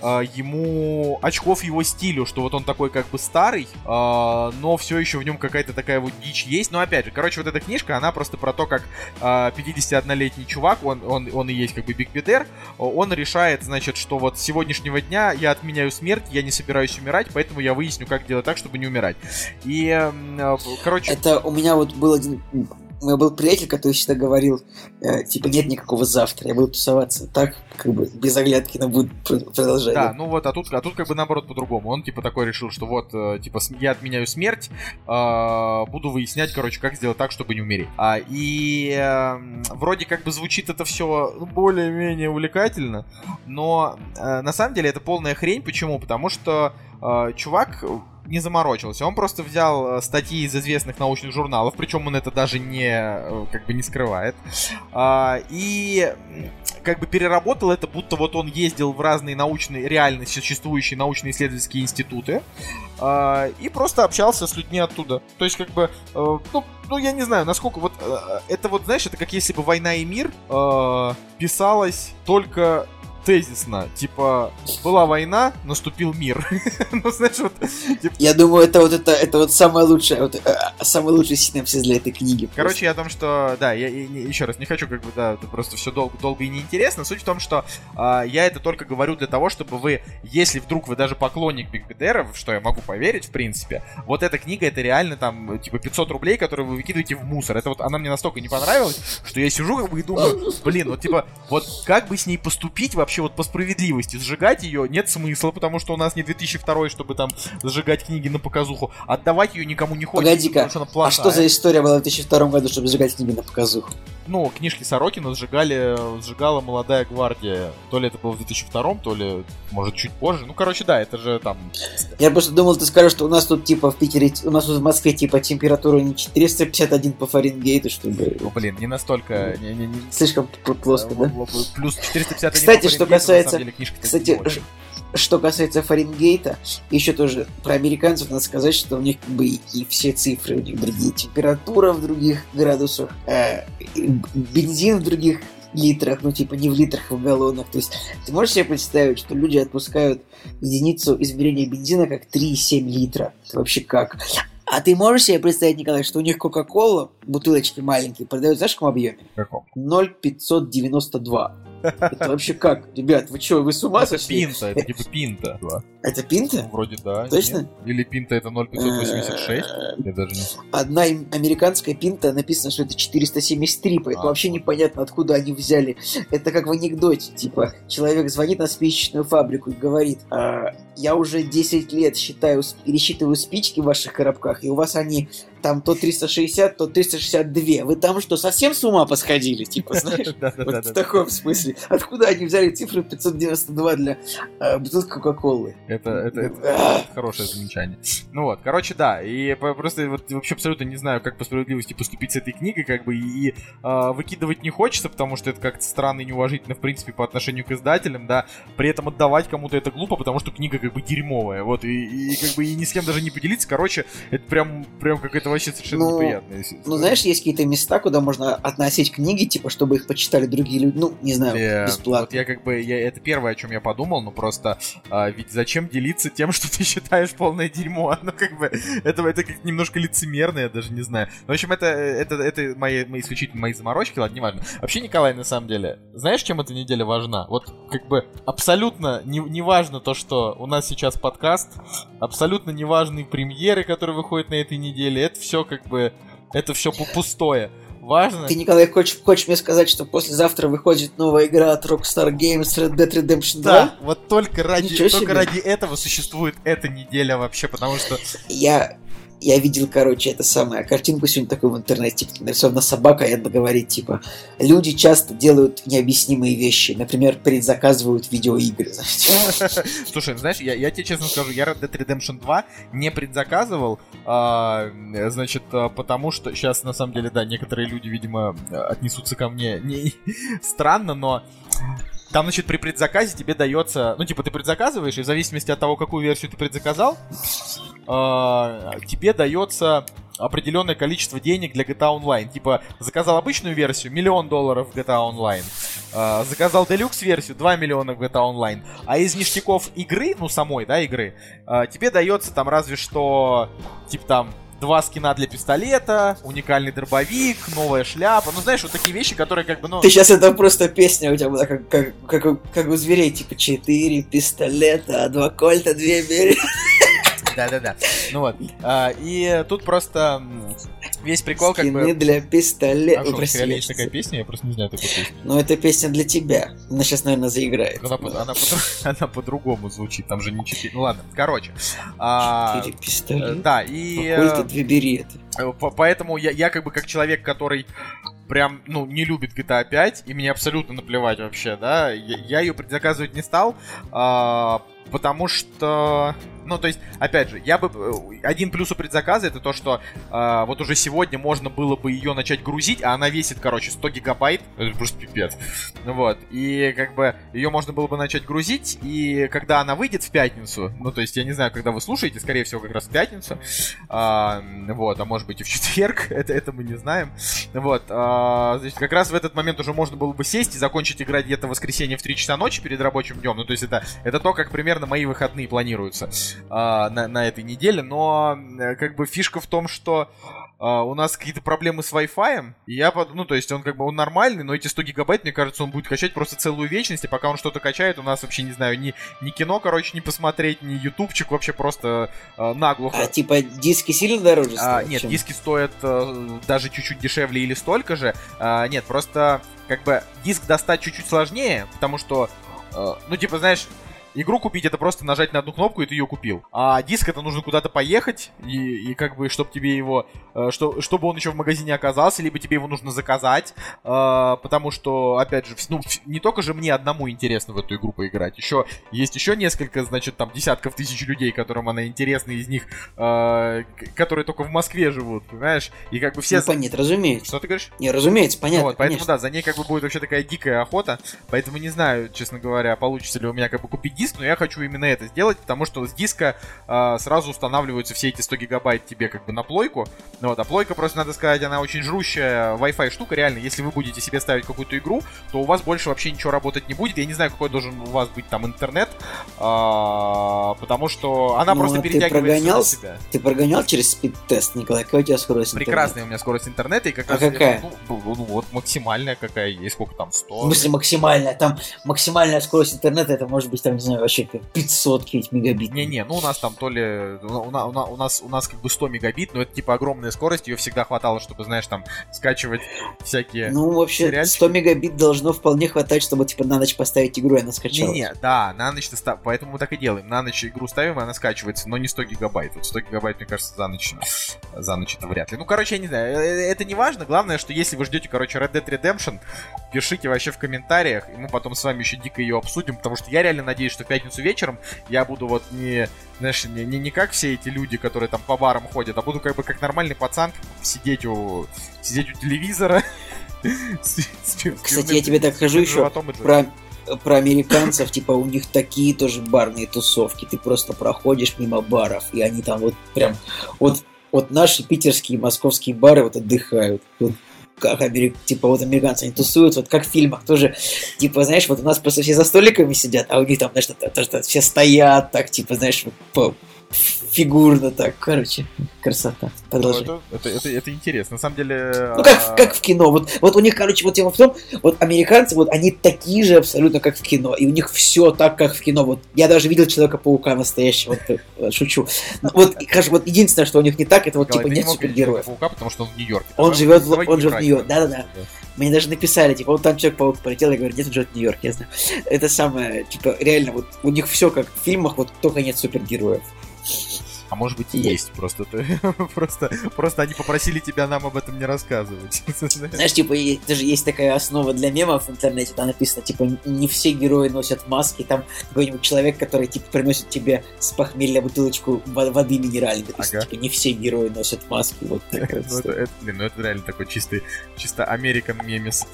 [SPEAKER 2] э, ему очков его стилю, что вот он такой как бы старый, э, но все еще в нем какая-то такая вот дичь есть. Но опять же, короче, вот эта книжка, она просто про то, как э, 51-летний чувак, он, он, он и есть как бы Биг Бедер, он решает, значит, что вот с сегодняшнего дня я отменяю смерть, я не собираюсь умирать, поэтому я выясню, как делать так, чтобы не умирать. И, э, короче...
[SPEAKER 3] Это у меня вот был один у меня был приятель, который всегда говорил, э, типа, нет никакого завтра, я буду тусоваться так, как бы, без оглядки на будет продолжать.
[SPEAKER 2] Да, ну вот, а тут, а тут как бы наоборот по-другому. Он, типа, такой решил, что вот, э, типа, я отменяю смерть, э, буду выяснять, короче, как сделать так, чтобы не умереть. А, и э, вроде как бы звучит это все более-менее увлекательно, но э, на самом деле это полная хрень. Почему? Потому что э, чувак не заморочился. Он просто взял э, статьи из известных научных журналов, причем он это даже не э, как бы не скрывает. А, и как бы переработал это, будто вот он ездил в разные научные, реально существующие научно-исследовательские институты а, и просто общался с людьми оттуда. То есть как бы, э, ну, ну, я не знаю, насколько вот это вот, знаешь, это как если бы «Война и мир» писалась только тезисно. Типа, была война, наступил мир. ну, знаешь, вот...
[SPEAKER 3] Типа... Я думаю, это вот это, это вот самое лучшее, вот, э, самый лучший синапсис для этой книги.
[SPEAKER 2] Короче, я о том, что, да, я, я еще раз не хочу, как бы, да, это просто все долго, долго и неинтересно. Суть в том, что э, я это только говорю для того, чтобы вы, если вдруг вы даже поклонник Биг Бедеров, что я могу поверить, в принципе, вот эта книга, это реально там, типа, 500 рублей, которые вы выкидываете в мусор. Это вот она мне настолько не понравилась, что я сижу как бы и думаю, блин, вот типа, вот как бы с ней поступить вообще вот по справедливости. Сжигать ее нет смысла, потому что у нас не 2002, чтобы там сжигать книги на показуху. Отдавать ее никому не хочется.
[SPEAKER 3] Погоди-ка, а что за история была в 2002 году, чтобы сжигать книги на показуху?
[SPEAKER 2] Ну, книжки Сорокина сжигали, сжигала молодая гвардия. То ли это было в 2002, то ли, может, чуть позже. Ну, короче, да, это же там...
[SPEAKER 3] Я просто думал, ты скажешь, что у нас тут, типа, в Питере, у нас тут в Москве, типа, температура не 451 по Фаренгейту, чтобы...
[SPEAKER 2] Ну, блин, не настолько... Не, не, не...
[SPEAKER 3] Слишком плоско, да?
[SPEAKER 2] Плюс 451
[SPEAKER 3] Кстати, что касается... Деле, кстати, что касается Фаренгейта, еще тоже про американцев надо сказать, что у них как бы и все цифры у них другие. Температура в других градусах, э, бензин в других литрах, ну типа не в литрах, а в галлонах. То есть ты можешь себе представить, что люди отпускают единицу измерения бензина как 3,7 литра? Это вообще как? А ты можешь себе представить, Николай, что у них Кока-Кола, бутылочки маленькие, продают, знаешь, в каком объеме?
[SPEAKER 2] Каком?
[SPEAKER 3] 0,592. Это вообще как? Ребят, вы что, вы с ума
[SPEAKER 2] сошли? Это пинта, это типа пинта.
[SPEAKER 3] Это пинта?
[SPEAKER 2] Ну, вроде да.
[SPEAKER 3] Точно?
[SPEAKER 2] Нет? Или пинта это 0,586? Я даже не
[SPEAKER 3] Одна американская пинта написано, что это 473, поэтому а, вообще непонятно, откуда они взяли. Это как в анекдоте, типа, человек звонит на спичечную фабрику и говорит, а, я уже 10 лет считаю, пересчитываю спички в ваших коробках, и у вас они там то 360, то 362. Вы там что, совсем с ума посходили, типа, знаешь? Вот в таком смысле. Откуда они взяли цифру 592 для э, бутылки Кока-Колы?
[SPEAKER 2] Это, хорошее замечание. Ну вот, короче, да, и просто вот вообще абсолютно не знаю, как по справедливости поступить с этой книгой, как бы, и э, выкидывать не хочется, потому что это как-то странно и неуважительно, в принципе, по отношению к издателям, да, при этом отдавать кому-то это глупо, потому что книга как бы дерьмовая, вот, и, и как бы и ни с кем даже не поделиться, короче, это прям, прям какая-то вообще совершенно ну, неприятная
[SPEAKER 3] Ну, знаешь, есть какие-то места, куда можно относить книги, типа, чтобы их почитали другие люди, ну, не знаю, yeah, бесплатно. Вот
[SPEAKER 2] я как бы, я, это первое, о чем я подумал, ну, просто, а, ведь зачем делиться тем, что ты считаешь полное дерьмо, ну, как бы, это, это как немножко лицемерно, я даже не знаю. Ну, в общем, это, это, это мои, мои исключительно мои заморочки, ладно, неважно. Вообще, Николай, на самом деле, знаешь, чем эта неделя важна? Вот, как бы, абсолютно не, не важно то, что у нас сейчас подкаст, абсолютно неважные премьеры, которые выходят на этой неделе, это все как бы, это все пустое. Важно.
[SPEAKER 3] Ты, Николай, хочешь, хочешь мне сказать, что послезавтра выходит новая игра от Rockstar Games Red Dead Redemption 2? Да,
[SPEAKER 2] вот только ради, только ради этого существует эта неделя вообще, потому что...
[SPEAKER 3] Я, я видел, короче, это самое, картинку сегодня такую в интернете, типа, нарисована собака, и это говорит, типа, люди часто делают необъяснимые вещи, например, предзаказывают видеоигры,
[SPEAKER 2] Слушай, знаешь, я, я тебе честно скажу, я Red Dead Redemption 2 не предзаказывал, а, значит, а, потому что сейчас, на самом деле, да, некоторые люди, видимо, отнесутся ко мне не, странно, но там, значит, при предзаказе тебе дается, ну, типа, ты предзаказываешь, и в зависимости от того, какую версию ты предзаказал, э, тебе дается определенное количество денег для GTA Online. Типа, заказал обычную версию, миллион долларов в GTA Online. Э, заказал делюкс версию, 2 миллиона в GTA Online. А из ништяков игры, ну, самой, да, игры, э, тебе дается там разве что, типа, там, два скина для пистолета, уникальный дробовик, новая шляпа. Ну, знаешь, вот такие вещи, которые как бы, ну...
[SPEAKER 3] Ты сейчас это просто песня у тебя была, как, как, как, как у зверей, типа, четыре пистолета, два кольта, две бери.
[SPEAKER 2] Да-да-да. Ну вот. А, и тут просто весь прикол как бы...
[SPEAKER 3] для пистолета. А
[SPEAKER 2] что, есть такая песня? Я просто не знаю такую песню.
[SPEAKER 3] Ну, это песня для тебя. Она сейчас, наверное, заиграет.
[SPEAKER 2] Она, по-другому звучит, там же не четыре... Ну ладно, короче. А,
[SPEAKER 3] четыре пистолета?
[SPEAKER 2] Да, и...
[SPEAKER 3] Какой-то две бери
[SPEAKER 2] это. Поэтому я, я как бы как человек, который прям, ну, не любит GTA 5, и мне абсолютно наплевать вообще, да, я, я ее предзаказывать не стал, а, потому что ну, то есть, опять же, я бы... Э, один плюс у предзаказа это то, что э, вот уже сегодня можно было бы ее начать грузить, а она весит, короче, 100 гигабайт. Это просто пипец. Вот. И как бы ее можно было бы начать грузить, и когда она выйдет в пятницу, ну, то есть, я не знаю, когда вы слушаете, скорее всего, как раз в пятницу, э, вот, а может быть и в четверг, это, это мы не знаем. Вот. Э, значит, как раз в этот момент уже можно было бы сесть и закончить играть где-то в воскресенье в 3 часа ночи перед рабочим днем. Ну, то есть, это, это то, как примерно мои выходные планируются а, на, на этой неделе, но э, как бы фишка в том, что а, у нас какие-то проблемы с Wi-Fi, и я, под... ну, то есть он как бы он нормальный, но эти 100 гигабайт, мне кажется, он будет качать просто целую вечность, и пока он что-то качает, у нас вообще, не знаю, ни, ни кино, короче, не посмотреть, ни ютубчик, вообще просто э, наглухо.
[SPEAKER 3] А типа диски сильно дороже
[SPEAKER 2] стоят? А, нет, чем? диски стоят э, даже чуть-чуть дешевле или столько же. А, нет, просто как бы диск достать чуть-чуть сложнее, потому что, ну, типа, знаешь, Игру купить это просто нажать на одну кнопку, и ты ее купил. А диск это нужно куда-то поехать, и, и как бы, чтобы тебе его, э, что, чтобы он еще в магазине оказался, либо тебе его нужно заказать, э, потому что, опять же, ну, не только же мне одному интересно в эту игру поиграть, еще есть еще несколько, значит, там, десятков тысяч людей, которым она интересна, из них, э, которые только в Москве живут, понимаешь? И как бы все...
[SPEAKER 3] Ну, понятно, разумеется.
[SPEAKER 2] Что ты говоришь?
[SPEAKER 3] Не, разумеется, понятно, вот,
[SPEAKER 2] Поэтому,
[SPEAKER 3] конечно.
[SPEAKER 2] да, за ней как бы будет вообще такая дикая охота, поэтому не знаю, честно говоря, получится ли у меня как бы купить диск, диск, но я хочу именно это сделать, потому что с диска э, сразу устанавливаются все эти 100 гигабайт тебе как бы на плойку. Ну, вот, а плойка, просто надо сказать, она очень жрущая Wi-Fi штука, реально. Если вы будете себе ставить какую-то игру, то у вас больше вообще ничего работать не будет. Я не знаю, какой должен у вас быть там интернет, э, потому что она ну, просто перетягивается
[SPEAKER 3] прогонял,
[SPEAKER 2] на себя.
[SPEAKER 3] Ты прогонял через спид-тест, Николай? Какая у тебя скорость
[SPEAKER 2] интернета? Прекрасная у меня скорость интернета, и как
[SPEAKER 3] а раз... какая?
[SPEAKER 2] Ну, ну, ну, вот максимальная какая есть, сколько там, 100?
[SPEAKER 3] В смысле максимальная? Там максимальная скорость интернета, это может быть, там, не знаю, знаю, вообще 500 какие-нибудь мегабит.
[SPEAKER 2] Не-не, ну у нас там то ли... У, у, у, нас, у нас как бы 100 мегабит, но это типа огромная скорость, ее всегда хватало, чтобы, знаешь, там скачивать всякие...
[SPEAKER 3] Ну, вообще, сериальчики. 100 мегабит должно вполне хватать, чтобы, типа, на ночь поставить игру, и она скачалась.
[SPEAKER 2] Не-не, да, на ночь став... поэтому мы так и делаем. На ночь игру ставим, и она скачивается, но не 100 гигабайт. Вот 100 гигабайт, мне кажется, за ночь, за ночь это вряд ли. Ну, короче, я не знаю, э, э, это не важно. Главное, что если вы ждете, короче, Red Dead Redemption, пишите вообще в комментариях, и мы потом с вами еще дико ее обсудим, потому что я реально надеюсь, что в пятницу вечером я буду вот не, знаешь, не, не, не как все эти люди, которые там по барам ходят, а буду как бы как нормальный пацан сидеть у, сидеть у телевизора.
[SPEAKER 3] Кстати, я тебе так скажу еще про про американцев, типа, у них такие тоже барные тусовки. Ты просто проходишь мимо баров, и они там вот прям... Вот, вот наши питерские московские бары вот отдыхают. Вот как америк... типа вот американцы, они тусуются, вот как в фильмах тоже, типа, знаешь, вот у нас просто все за столиками сидят, а у них там, знаешь, то, то, то, все стоят так, типа, знаешь, по, фигурно так, короче, красота.
[SPEAKER 2] Продолжай. Ну, это, это, это, это интересно, на самом деле...
[SPEAKER 3] Ну, как, а... как в кино, вот, вот у них, короче, вот тема в том, вот американцы, вот они такие же абсолютно, как в кино, и у них все так, как в кино, вот я даже видел Человека-паука настоящего, вот, э, шучу. Ну, вот, скажем, вот единственное, что у них не так, это вот, типа, нет супергероев.
[SPEAKER 2] Паука, потому что он в Нью-Йорке.
[SPEAKER 3] Он живет, в, он живет в Нью-Йорке, да-да-да. Мне даже написали, типа, вот там Человек-паук полетел, я говорю, нет, он живет в Нью-Йорке, я знаю. Это самое, типа, реально, вот у них все как в фильмах, вот только нет супергероев.
[SPEAKER 2] А может быть и есть, просто ты, просто, просто они попросили тебя нам об этом не рассказывать.
[SPEAKER 3] Знаешь, типа, даже есть такая основа для мемов в интернете, там написано, типа, не все герои носят маски, там какой-нибудь человек, который, типа, приносит тебе с похмелья бутылочку воды минеральной, написано, ага. типа, не все герои носят маски, вот такая
[SPEAKER 2] ну, это, это, блин, ну это реально такой чистый, чисто Американ мемес.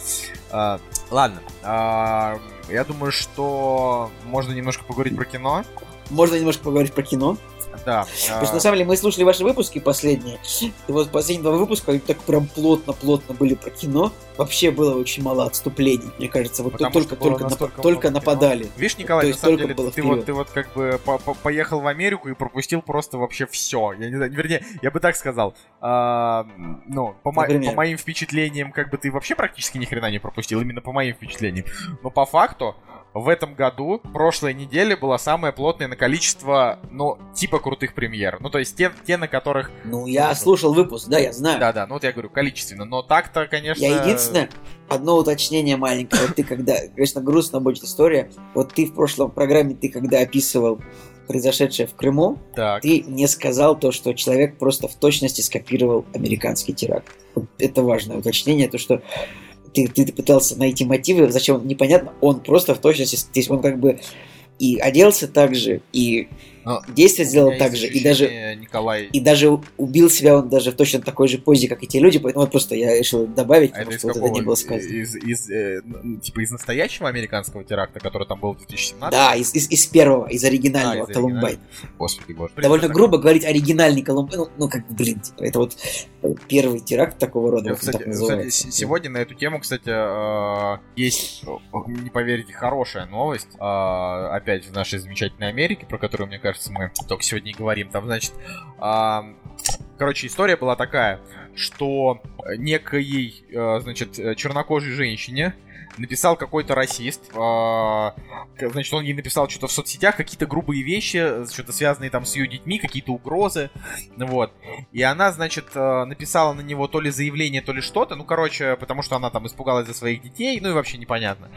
[SPEAKER 2] А, ладно, а, я думаю, что можно немножко поговорить про кино.
[SPEAKER 3] Можно немножко поговорить про кино.
[SPEAKER 2] Да.
[SPEAKER 3] Потому что, на самом деле, мы слушали ваши выпуски последние, и вот последние два выпуска, они так прям плотно-плотно были про кино. Вообще было очень мало отступлений, мне кажется. Вот Потому только, только, нап- только нападали.
[SPEAKER 2] Видишь, Николай, То на самом деле, ты вот, ты вот как бы поехал в Америку и пропустил просто вообще все. Я не знаю, вернее, я бы так сказал. А, ну, по, мо- по моим впечатлениям, как бы ты вообще практически ни хрена не пропустил, именно по моим впечатлениям. Но по факту, в этом году, прошлой неделе, была самая плотная на количество, ну, типа крутых премьер. Ну, то есть те, те на которых...
[SPEAKER 3] Ну, я ну, слушал выпуск, да, я знаю.
[SPEAKER 2] Да-да, ну вот я говорю, количественно. Но так-то, конечно...
[SPEAKER 3] Я единственное, одно уточнение маленькое. Вот ты когда... Конечно, грустно будет история. Вот ты в прошлом программе, ты когда описывал произошедшее в Крыму, так. ты не сказал то, что человек просто в точности скопировал американский теракт. Это важное уточнение, то, что ты, ты пытался найти мотивы, зачем непонятно, он просто в точности, то есть он как бы и оделся так же, и но действие сделал так же, и даже,
[SPEAKER 2] Николай...
[SPEAKER 3] и даже убил себя он даже в точно такой же позе, как и те люди, поэтому просто я решил добавить,
[SPEAKER 2] а потому что вот это не было сказано. Из, из, э, типа из настоящего американского теракта, который там был в 2017?
[SPEAKER 3] Да, из, из, из первого, из оригинального, а, Колумбайн.
[SPEAKER 2] Господи боже.
[SPEAKER 3] Довольно так... грубо говорить оригинальный Колумбайн, ну, ну как, блин, типа, это вот первый теракт такого рода.
[SPEAKER 2] Я, кстати, кстати, сегодня на эту тему, кстати, э, есть, не поверите, хорошая новость, э, опять в нашей замечательной Америке, про которую, мне кажется, кажется, мы только сегодня и говорим. Там, значит, а, короче, история была такая, что некой, а, значит, чернокожей женщине написал какой-то расист. Э, значит, он ей написал что-то в соцсетях, какие-то грубые вещи, что-то связанные там с ее детьми, какие-то угрозы. Вот. И она, значит, э, написала на него то ли заявление, то ли что-то. Ну, короче, потому что она там испугалась за своих детей. Ну и вообще непонятно.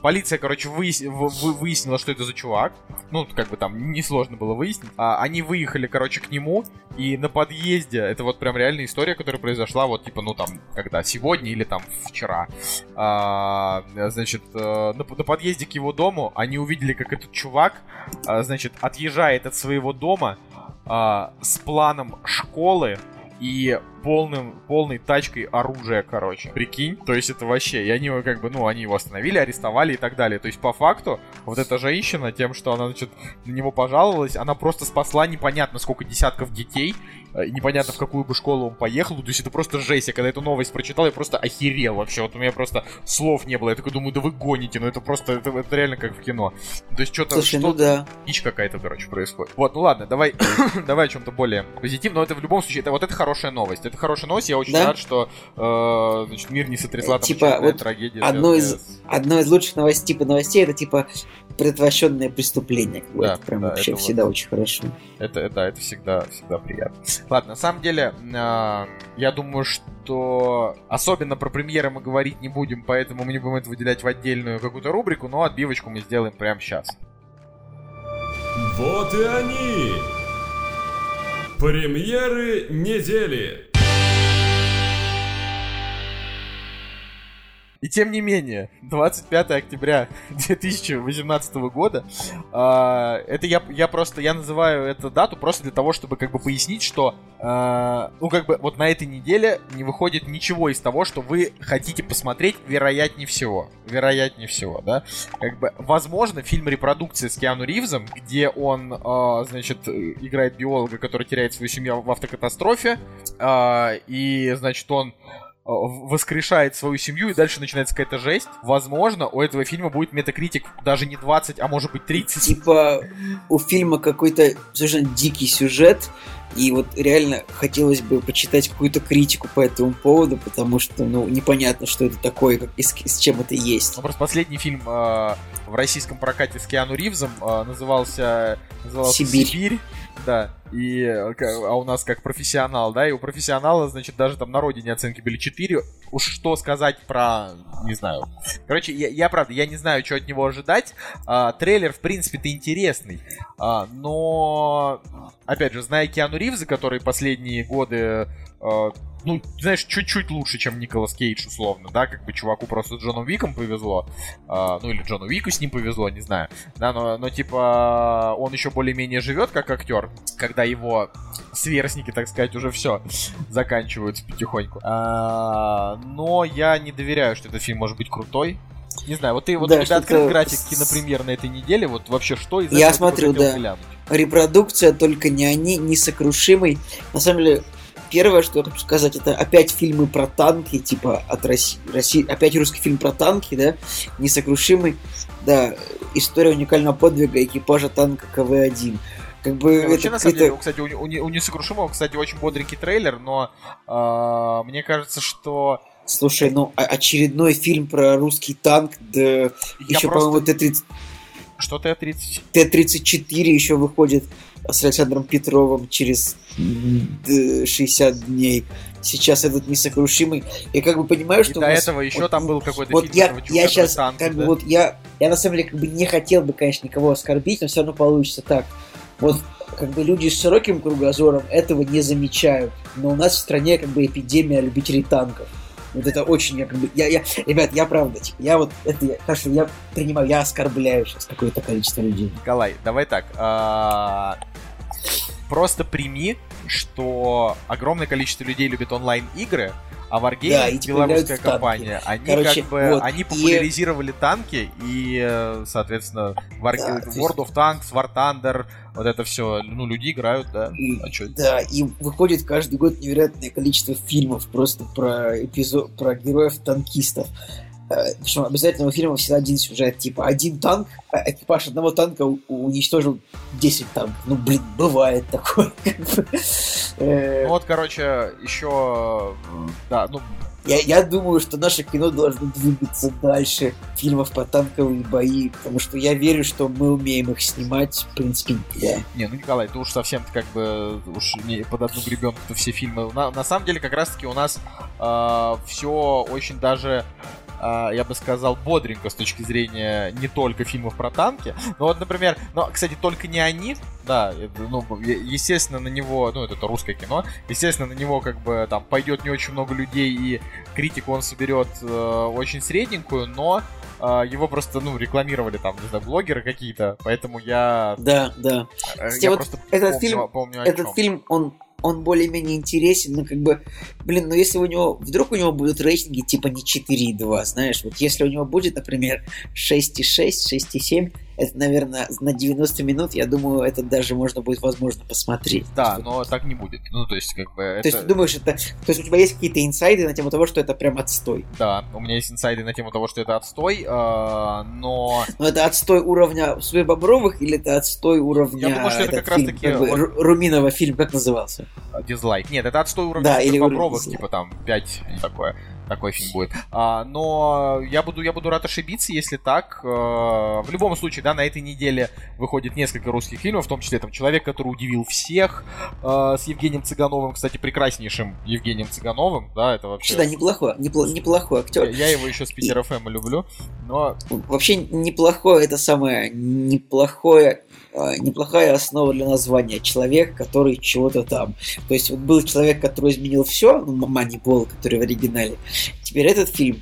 [SPEAKER 2] Полиция, короче, выяс... выяснила, что это за чувак. Ну, как бы там несложно было выяснить. А, они выехали, короче, к нему. И на подъезде, это вот прям реальная история, которая произошла вот, типа, ну там, когда, сегодня или там вчера. А, значит, э, на, подъезде к его дому они увидели, как этот чувак, а, значит, отъезжает от своего дома с планом школы и полным, полной тачкой оружия, короче. Прикинь? То есть это вообще... И они его как бы, ну, они его остановили, арестовали и так далее. То есть по факту вот эта женщина тем, что она, значит, на него пожаловалась, она просто спасла непонятно сколько десятков детей. Э, непонятно в какую бы школу он поехал. То есть это просто жесть. Я когда эту новость прочитал, я просто охерел вообще. Вот у меня просто слов не было. Я такой думаю, да вы гоните. Ну это просто, это, это реально как в кино. То есть что-то...
[SPEAKER 3] Слушай, что ну да.
[SPEAKER 2] Дичь какая-то, короче, происходит. Вот, ну ладно, давай, давай о чем-то более позитивном. Но это в любом случае, это вот это хорошая новость Это хорошая новость. Я очень
[SPEAKER 3] Да?
[SPEAKER 2] рад, что э, значит, мир не сотрясла там
[SPEAKER 3] типа, вот
[SPEAKER 2] трагедия.
[SPEAKER 3] Одно из,
[SPEAKER 2] с-
[SPEAKER 3] одно из лучших новостей, типа новостей, это типа предотвращенное преступление.
[SPEAKER 2] Да,
[SPEAKER 3] это прям
[SPEAKER 2] да,
[SPEAKER 3] вообще
[SPEAKER 2] это вот-
[SPEAKER 3] всегда очень хорошо.
[SPEAKER 2] Это, это, это всегда, всегда приятно. Ладно, на самом деле, э, я думаю, что особенно про премьеры мы говорить не будем, поэтому мы не будем это выделять в отдельную какую-то рубрику, но отбивочку мы сделаем прямо сейчас.
[SPEAKER 4] Вот и они! Премьеры недели!
[SPEAKER 2] И тем не менее, 25 октября 2018 года, а, это я, я просто, я называю эту дату просто для того, чтобы как бы пояснить, что, а, ну как бы вот на этой неделе не выходит ничего из того, что вы хотите посмотреть, вероятнее всего, вероятнее всего, да, как бы, возможно, фильм репродукция с Киану Ривзом, где он, а, значит, играет биолога, который теряет свою семью в автокатастрофе, а, и, значит, он э, воскрешает свою семью, и дальше начинается какая-то жесть. Возможно, у этого фильма будет метакритик даже не 20, а может быть 30.
[SPEAKER 3] Типа у фильма какой-то совершенно дикий сюжет, и вот реально хотелось бы почитать какую-то критику по этому поводу, потому что, ну, непонятно, что это такое, как, и с, с чем это есть.
[SPEAKER 2] Ну, просто последний фильм э, в российском прокате с Киану Ривзом э, назывался, назывался
[SPEAKER 3] «Сибирь».
[SPEAKER 2] «Сибирь». Да, и, э, а у нас как профессионал, да, и у профессионала, значит, даже там на родине оценки были 4. Уж что сказать про, не знаю. Короче, я, я правда, я не знаю, что от него ожидать. А, трейлер, в принципе-то, интересный. А, но, опять же, зная Киану Ривза, который последние годы э, ну, знаешь, чуть-чуть лучше, чем Николас Кейдж, условно, да, как бы чуваку просто с Джоном Виком повезло, а, ну или Джону Вику с ним повезло, не знаю, да, но, но типа он еще более-менее живет как актер, когда его сверстники, так сказать, уже все заканчиваются потихоньку. А, но я не доверяю, что этот фильм может быть крутой. Не знаю, вот ты вот
[SPEAKER 3] Да,
[SPEAKER 2] у тебя открыл график кинопремьер на этой неделе, вот вообще что из
[SPEAKER 3] Я
[SPEAKER 2] этого
[SPEAKER 3] смотрю, да.
[SPEAKER 2] глянуть?
[SPEAKER 3] Репродукция только не они, несокрушимый. На самом деле, первое, что я хочу сказать, это опять фильмы про танки, типа от России, России опять русский фильм про танки, да, несокрушимый, да, история уникального подвига экипажа танка КВ-1. Как бы
[SPEAKER 2] Ну, Вообще,
[SPEAKER 3] это
[SPEAKER 2] на самом деле, кстати, у, у, у Несокрушимого, кстати, очень бодренький трейлер, но а, мне кажется, что
[SPEAKER 3] Слушай, ну очередной фильм про русский танк, да
[SPEAKER 2] я
[SPEAKER 3] еще,
[SPEAKER 2] просто...
[SPEAKER 3] по-моему, Т-30
[SPEAKER 2] Что Т-30?
[SPEAKER 3] Т-34 еще выходит с Александром Петровым через м, д- 60 дней. Сейчас этот несокрушимый. Я как бы понимаю,
[SPEAKER 2] И
[SPEAKER 3] что
[SPEAKER 2] до
[SPEAKER 3] у нас-
[SPEAKER 2] этого еще
[SPEAKER 3] вот-
[SPEAKER 2] там был какой-то
[SPEAKER 3] Вот
[SPEAKER 2] фильм
[SPEAKER 3] я,
[SPEAKER 2] чувака,
[SPEAKER 3] я сейчас,
[SPEAKER 2] танки,
[SPEAKER 3] как бы
[SPEAKER 2] да?
[SPEAKER 3] вот я, я на самом деле как бы не хотел бы, конечно, никого оскорбить, но все равно получится так. Вот как бы люди с широким кругозором этого не замечают, но у нас в стране как бы эпидемия любителей танков. Вот это очень, я как бы, я, я, ребят, я правда, типа, я вот, это, я, хорошо, я принимаю, я оскорбляю сейчас какое-то количество людей.
[SPEAKER 2] Николай, давай так. а, Просто прими, что огромное количество людей любит онлайн-игры, а Wargaming,
[SPEAKER 3] Да, и
[SPEAKER 2] белорусская компания, они
[SPEAKER 3] Короче,
[SPEAKER 2] как бы
[SPEAKER 3] вот,
[SPEAKER 2] они
[SPEAKER 3] и-
[SPEAKER 2] популяризировали танки и, э, соответственно, War-
[SPEAKER 3] Да,
[SPEAKER 2] World of Tanks, War Thunder, вот это все, ну, люди играют, да.
[SPEAKER 3] И-
[SPEAKER 2] А чё?
[SPEAKER 3] Да, и выходит каждый год невероятное количество фильмов просто про эпизод, про героев-танкистов. Э, Причем обязательно у фильма всегда один сюжет, типа один танк, а экипаж одного танка уничтожил 10 танков. Ну, блин, бывает такое. Э,
[SPEAKER 2] Ну вот, короче, еще, да, ну,
[SPEAKER 3] Я, я думаю, что наше кино должно двигаться дальше фильмов про танковые бои, потому что я верю, что мы умеем их снимать, в принципе, да.
[SPEAKER 2] Не, ну Николай, ты уж совсем как бы уж не под одну гребенку все фильмы. На, на самом деле, как раз таки у нас все очень даже а, я бы сказал, бодренько с точки зрения не только фильмов про танки. Но вот, например, но, кстати, только не они, да, ну, естественно, на него, ну, это, это русское кино, естественно, на него как бы там пойдет не очень много людей, и критику он соберет э, очень средненькую, но э, его просто, ну, рекламировали там, не знаю, блогеры какие-то, поэтому я,
[SPEAKER 3] Да, да.
[SPEAKER 2] э, я
[SPEAKER 3] вот
[SPEAKER 2] просто
[SPEAKER 3] этот
[SPEAKER 2] помню,
[SPEAKER 3] фильм-
[SPEAKER 2] помню
[SPEAKER 3] Этот
[SPEAKER 2] чём.
[SPEAKER 3] фильм, он, он более-менее интересен, но как бы, блин, ну если у него, вдруг у него будут рейтинги типа не 4,2, знаешь, вот если у него будет, например, 6,6, 6,7, это, наверное, на 90 минут, я думаю, это даже можно будет, возможно, посмотреть.
[SPEAKER 2] Да,
[SPEAKER 3] есть,
[SPEAKER 2] но так не будет. Ну, то есть, как бы, это...
[SPEAKER 3] То есть ты думаешь, это... То есть у тебя есть какие-то инсайды на тему того, что это прям отстой?
[SPEAKER 2] Да, у меня есть инсайды на тему того, что это отстой, а, но...
[SPEAKER 3] Но это отстой уровня Суе Бобровых или это отстой уровня...
[SPEAKER 2] Я думаю, что это как раз
[SPEAKER 3] фильм,
[SPEAKER 2] таки
[SPEAKER 3] как бы,
[SPEAKER 2] вот-
[SPEAKER 3] Ру- Руминова фильм, как назывался?
[SPEAKER 2] Дизлайк. Нет, это отстой уровня
[SPEAKER 3] Да, или уровень
[SPEAKER 2] попробок,
[SPEAKER 3] дизлайк.
[SPEAKER 2] типа там 5, такое. Такой фильм будет. А, но я буду, я буду рад ошибиться, если так. Э, в любом случае, да, на этой неделе выходит несколько русских фильмов, в том числе там «Человек, который удивил всех» э, с Евгением Цыгановым, кстати, прекраснейшим Евгением Цыгановым, да, это вообще...
[SPEAKER 3] Да, неплохой, непло- неплохой
[SPEAKER 2] Я,
[SPEAKER 3] актер.
[SPEAKER 2] я его еще с Питера ФМ люблю, но
[SPEAKER 3] Вообще неплохое, это самое неплохое, э, неплохая основа для названия. Человек, который чего-то там. То есть вот был человек, который изменил все, ну, Манипол, который в оригинале. Теперь этот фильм.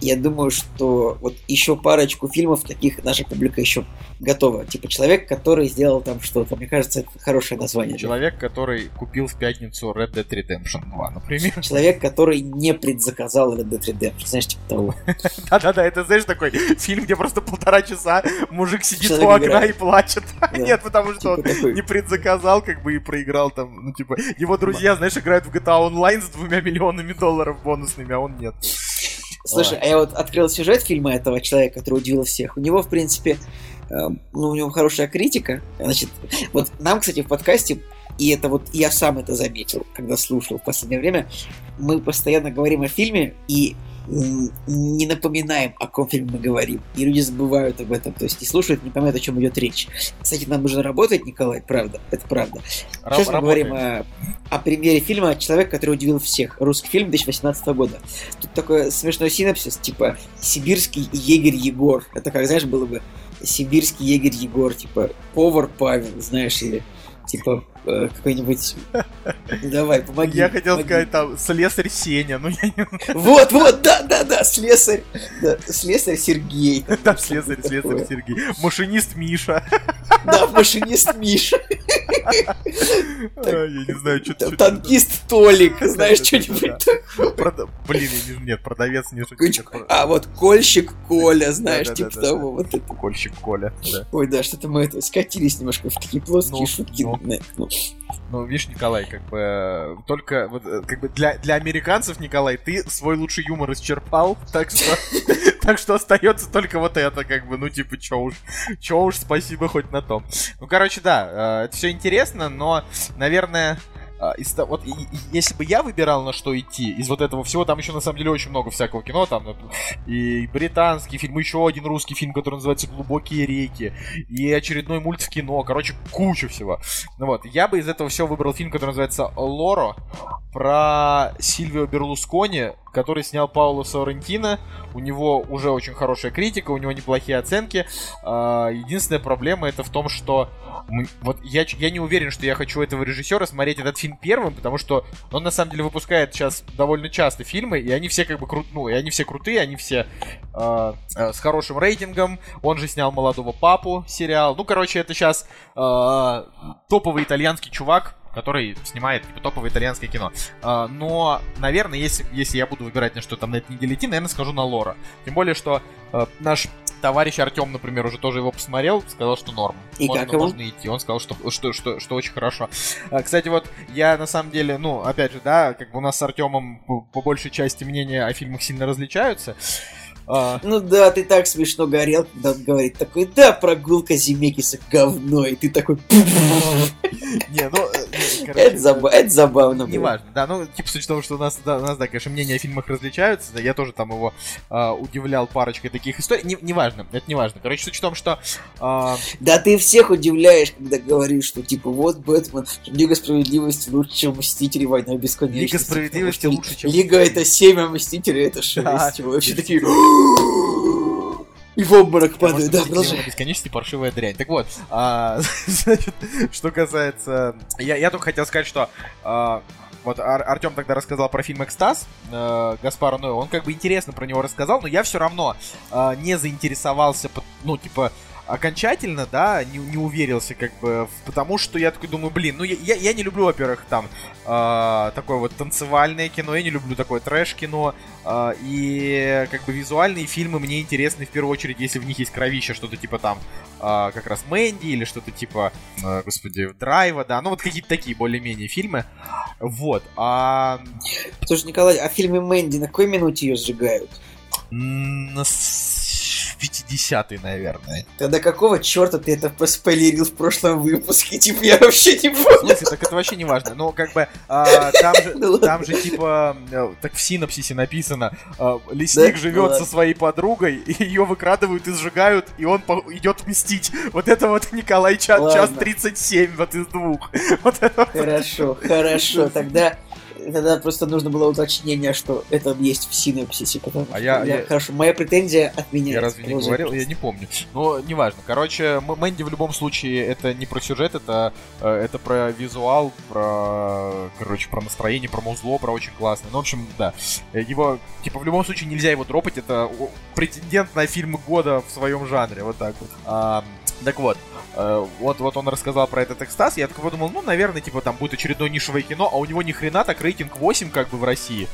[SPEAKER 3] Я думаю, что вот еще парочку фильмов таких наша публика еще готова. Типа человек, который сделал там что-то. Мне кажется, это хорошее название.
[SPEAKER 2] человек, который купил в пятницу Red Dead Redemption 2, например.
[SPEAKER 3] Человек, который не предзаказал Red Dead Redemption. Знаешь, типа того.
[SPEAKER 2] Да-да-да, это, знаешь, такой фильм, где просто полтора часа мужик сидит у окна и плачет. Нет, потому что
[SPEAKER 3] Типа
[SPEAKER 2] он не предзаказал, как бы, и проиграл там, ну, типа, его друзья, знаешь, играют в GTA Online с двумя миллионами долларов бонусными, а он нет.
[SPEAKER 3] Слушай, а я вот открыл сюжет фильма этого человека, который удивил всех. У него, в принципе, э, ну, у него хорошая критика. Значит, вот нам, кстати, в подкасте, и это вот я сам это заметил, когда слушал в последнее время, мы постоянно говорим о фильме и не напоминаем, о каком фильме мы говорим. И люди забывают об этом, то есть не слушают, не понимают, о чем идет речь. Кстати, нам нужно работать, Николай, правда, это правда.
[SPEAKER 2] Ра-
[SPEAKER 3] Сейчас мы
[SPEAKER 2] работаем.
[SPEAKER 3] говорим о, о примере фильма «Человек, который удивил всех». Русский фильм 2018 года. Тут такой смешной синопсис, типа «Сибирский егерь Егор». Это как, знаешь, было бы «Сибирский егерь Егор», типа «Повар Павел», знаешь, или типа какой-нибудь... Давай, помоги.
[SPEAKER 2] Я хотел
[SPEAKER 3] помоги.
[SPEAKER 2] сказать там слесарь Сеня, ну я не
[SPEAKER 3] Вот, вот, да, да, да, слесарь. Да, слесарь Сергей.
[SPEAKER 2] Да, слесарь, слесарь
[SPEAKER 3] Такое.
[SPEAKER 2] Сергей. Машинист Миша.
[SPEAKER 3] Да, машинист Миша.
[SPEAKER 2] Я не знаю, что
[SPEAKER 3] Танкист Толик, знаешь, что-нибудь
[SPEAKER 2] Прода- Блин, нет, продавец не
[SPEAKER 3] такое. А вот Кольщик Коля, знаешь, типа того. Вот.
[SPEAKER 2] Кольщик Коля.
[SPEAKER 3] Ой, да, что-то мы это скатились немножко в такие плоские
[SPEAKER 2] Ну,
[SPEAKER 3] шутки.
[SPEAKER 2] Ну. Видишь, Николай, как бы э, только вот э, как бы для, для американцев, Николай, ты свой лучший юмор исчерпал, так что так что остается только вот это, как бы, ну типа, чё уж, чё уж, спасибо хоть на том. Ну, короче, да, э, это все интересно, но, наверное, из того- вот и- и- если бы я выбирал на что идти из вот этого всего, там еще на самом деле очень много всякого кино, там например, и британский фильм, еще один русский фильм, который называется "Глубокие реки", и очередной мульт в кино, короче куча всего. Ну вот, я бы из этого всего выбрал фильм, который называется "Лоро" про Сильвио Берлускони, который снял Пауло Соррентино. У него уже очень хорошая критика, у него неплохие оценки. А, Единственная проблема это в том, что вот я, я не уверен, что я хочу этого режиссера смотреть этот фильм первым, потому что он на самом деле выпускает сейчас довольно часто фильмы, и они все как бы крут, ну, и они все крутые, они все э, э, с хорошим рейтингом. Он же снял молодого папу сериал. Ну, короче, это сейчас топовый итальянский чувак, который снимает типа, топовое итальянское кино. А, но, наверное, если, если я буду выбирать на что там на этой неделе идти, наверное, скажу на Лора. Тем более, что э, наш товарищ Артем, например, уже тоже его посмотрел, сказал, что норм.
[SPEAKER 3] И
[SPEAKER 2] можно,
[SPEAKER 3] как ему?
[SPEAKER 2] можно идти. Он сказал, что, что, что, что очень хорошо. А, Кстати, вот я на самом деле, ну, опять же, да, как бы у нас с Артемом по, по большей части мнения о фильмах сильно различаются. А,
[SPEAKER 3] Ну да, ты так смешно горел, когда он говорит такой, да, прогулка Земекиса говно, и ты такой,
[SPEAKER 2] не, ну, э, не, короче,
[SPEAKER 3] это, заба- это забавно было.
[SPEAKER 2] Неважно, да, ну, типа, суть в том, что у нас, да, у нас, да, конечно, мнения о фильмах различаются, да, я тоже там его а, удивлял парочкой таких историй, не, неважно, это неважно, короче, суть в том, что а,
[SPEAKER 3] Да ты всех удивляешь, когда говоришь, что типа вот Бэтмен, Лига Справедливости лучше, чем Мстители, Война Бесконечности.
[SPEAKER 2] Лига Справедливости лучше, чем
[SPEAKER 3] Лига это 7, а Мстители это 6.
[SPEAKER 2] Да.
[SPEAKER 3] Вообще такие... И в обморок
[SPEAKER 2] что
[SPEAKER 3] да, продолжай.
[SPEAKER 2] бесконечности паршивая дрянь. Так вот, а, значит, что касается... Я, я только хотел сказать, что а, вот Ар- Артем тогда рассказал про фильм «Экстаз» э, Гаспара Ноя. Он как бы интересно про него рассказал, но я все равно а, не заинтересовался, ну, типа, окончательно, да, не, не уверился, как бы, потому что я такой думаю, блин, ну, я, я, я не люблю, во-первых, там, а, такое вот танцевальное кино, я не люблю такое трэш-кино, а, и, как бы, визуальные фильмы мне интересны в первую очередь, если в них есть кровище, что-то типа там, а, как раз Мэнди, или что-то типа, э, господи, Драйва, да, ну, вот какие-то такие более-менее фильмы, вот, а...
[SPEAKER 3] Слушай, Николай, а в фильме Мэнди на какой минуте ее сжигают?
[SPEAKER 2] на 50-й, наверное.
[SPEAKER 3] Тогда какого черта ты это проспойлерил в прошлом выпуске? Типа, я вообще не
[SPEAKER 2] В
[SPEAKER 3] понял.
[SPEAKER 2] смысле, так это вообще не важно. Но как бы а, там, же,
[SPEAKER 3] Ну
[SPEAKER 2] там же типа, э, так в синопсисе написано, а, лесник
[SPEAKER 3] Да?
[SPEAKER 2] живет
[SPEAKER 3] Ну
[SPEAKER 2] со своей подругой, и ее выкрадывают и сжигают, и он по- идет мстить. Вот это вот Николай час,
[SPEAKER 3] Ладно.
[SPEAKER 2] час 37, вот из двух. Вот это вот.
[SPEAKER 3] Хорошо, хорошо. Тогда Тогда просто нужно было уточнение, что это есть в синопсисе. Потому
[SPEAKER 2] А
[SPEAKER 3] что
[SPEAKER 2] я- я-
[SPEAKER 3] Хорошо, моя претензия отменяется.
[SPEAKER 2] Я разве не говорил? Я
[SPEAKER 3] пожалуйста.
[SPEAKER 2] не помню. Но неважно. Короче, Мэнди в любом случае это не про сюжет, это, э, это про визуал, про, короче, про настроение, про музло, про очень классный. Ну, в общем, да. Э, Его, типа, в любом случае нельзя его дропать. Это претендент на фильм года в своем жанре. Вот так вот. А, так вот. Э, Вот, вот он рассказал про этот экстаз, я такой подумал, ну, наверное, типа, там будет очередное нишевое кино, а у него ни хрена так рейтинг 8, как бы, в России.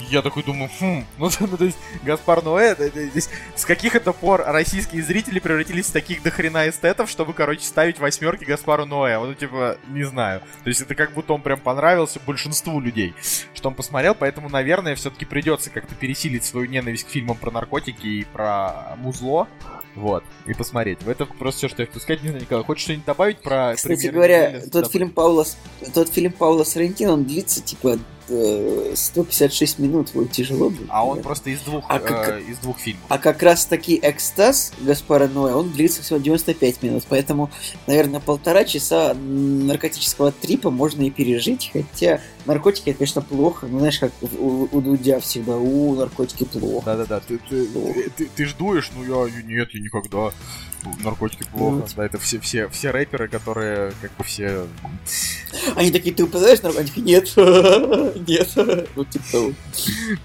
[SPEAKER 2] Я такой думаю, хм, ну, ну, то есть, Гаспар Ноэ, с каких это пор российские зрители превратились в таких дохрена эстетов, чтобы, короче, ставить восьмерки Гаспару Ноэ? Ну, типа, не знаю. То есть это как будто он прям понравился большинству людей, что он посмотрел, поэтому, наверное, все-таки придется как-то пересилить свою ненависть к фильмам про наркотики и про музло. Вот, и посмотреть. Это просто все, что я хочу сказать. Не знаю, Николай, хочешь что-нибудь добавить про...
[SPEAKER 3] Кстати говоря, тот фильм Паула, тот фильм Паула Соррентино, он длится типа э, 156 минут, вот тяжело будет.
[SPEAKER 2] А он просто из двух,
[SPEAKER 3] А как-
[SPEAKER 2] э, из двух фильмов.
[SPEAKER 3] А как раз таки экстаз Гаспара Ноя, он длится всего 95 минут, поэтому, наверное, полтора часа наркотического трипа можно и пережить, хотя наркотики, это, конечно, плохо, ну, знаешь, как у, у Дудя всегда, у, наркотики плохо.
[SPEAKER 2] Да-да-да, ты, ты, ты, ты- ты ж дуешь, ну я нет, я никогда. Наркотики плохо.
[SPEAKER 3] Ну.
[SPEAKER 2] Да, это все, все, все рэперы, которые как бы все.
[SPEAKER 3] Они такие, ты упадаешь наркотики? Нет, нет, вот типа того.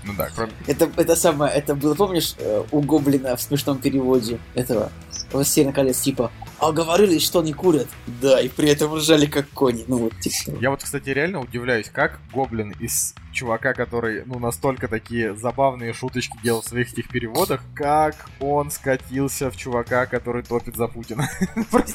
[SPEAKER 2] Ну да, кроме.
[SPEAKER 3] Это, это самое, это было, помнишь, э, у Гоблина в смешном переводе этого «Властелина колец», типа «А говорили, что они курят?» Да, и при этом ржали как кони, ну вот типа.
[SPEAKER 2] Я вот, кстати, реально удивляюсь, как Гоблин из чувака, который, ну, настолько такие забавные шуточки делал в своих этих переводах, как он скатился в чувака, который топит за Путина.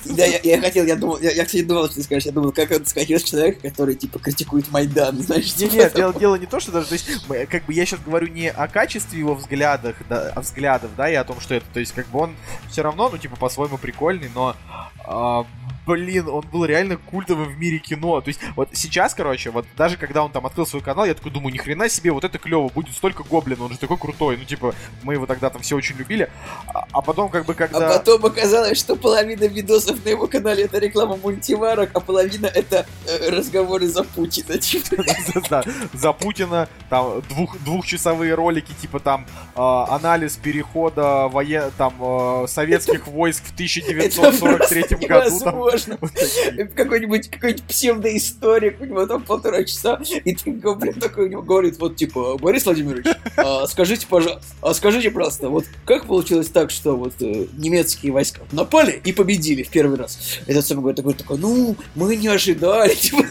[SPEAKER 3] Да, я, я хотел, я думал, я, я, кстати, думал, что ты скажешь, я думал, как он скатился человек, который, типа, критикует Майдан, знаешь,
[SPEAKER 2] Не,
[SPEAKER 3] типа
[SPEAKER 2] нет, дело, дело не то, что даже, то есть, как бы я сейчас говорю не о качестве его взглядах, да, о взглядах, да, и о том, что это, то есть, как бы он все равно, ну, типа, по-своему прикольный, но, а, блин, он был реально культовым в мире кино. То есть, вот сейчас, короче, вот даже когда он там открыл свой канал, я такой думаю, ни хрена себе, вот это клево, будет столько гоблина, он же такой крутой, ну, типа, мы его тогда там все очень любили, а, а потом, как бы,
[SPEAKER 3] А
[SPEAKER 2] когда...
[SPEAKER 3] потом оказалось, что половина видосов на его канале это реклама мультиварок, а половина это э, разговоры за Путина, типа.
[SPEAKER 2] За Путина, там двух, двухчасовые ролики, типа там э, анализ перехода воен... там э, советских войск в 1943
[SPEAKER 3] Это
[SPEAKER 2] году.
[SPEAKER 3] Просто
[SPEAKER 2] такие.
[SPEAKER 3] какой-нибудь какой-нибудь псевдоисторик, у него там полтора часа, и ты, гоблин такой у него говорит, вот типа, Борис Владимирович, а, скажите, пожалуйста, а скажите, пожалуйста, вот как получилось так, что вот э, немецкие войска напали и победили в первый раз? Этот самый говорит такой, такой, ну, мы не ожидали, типа.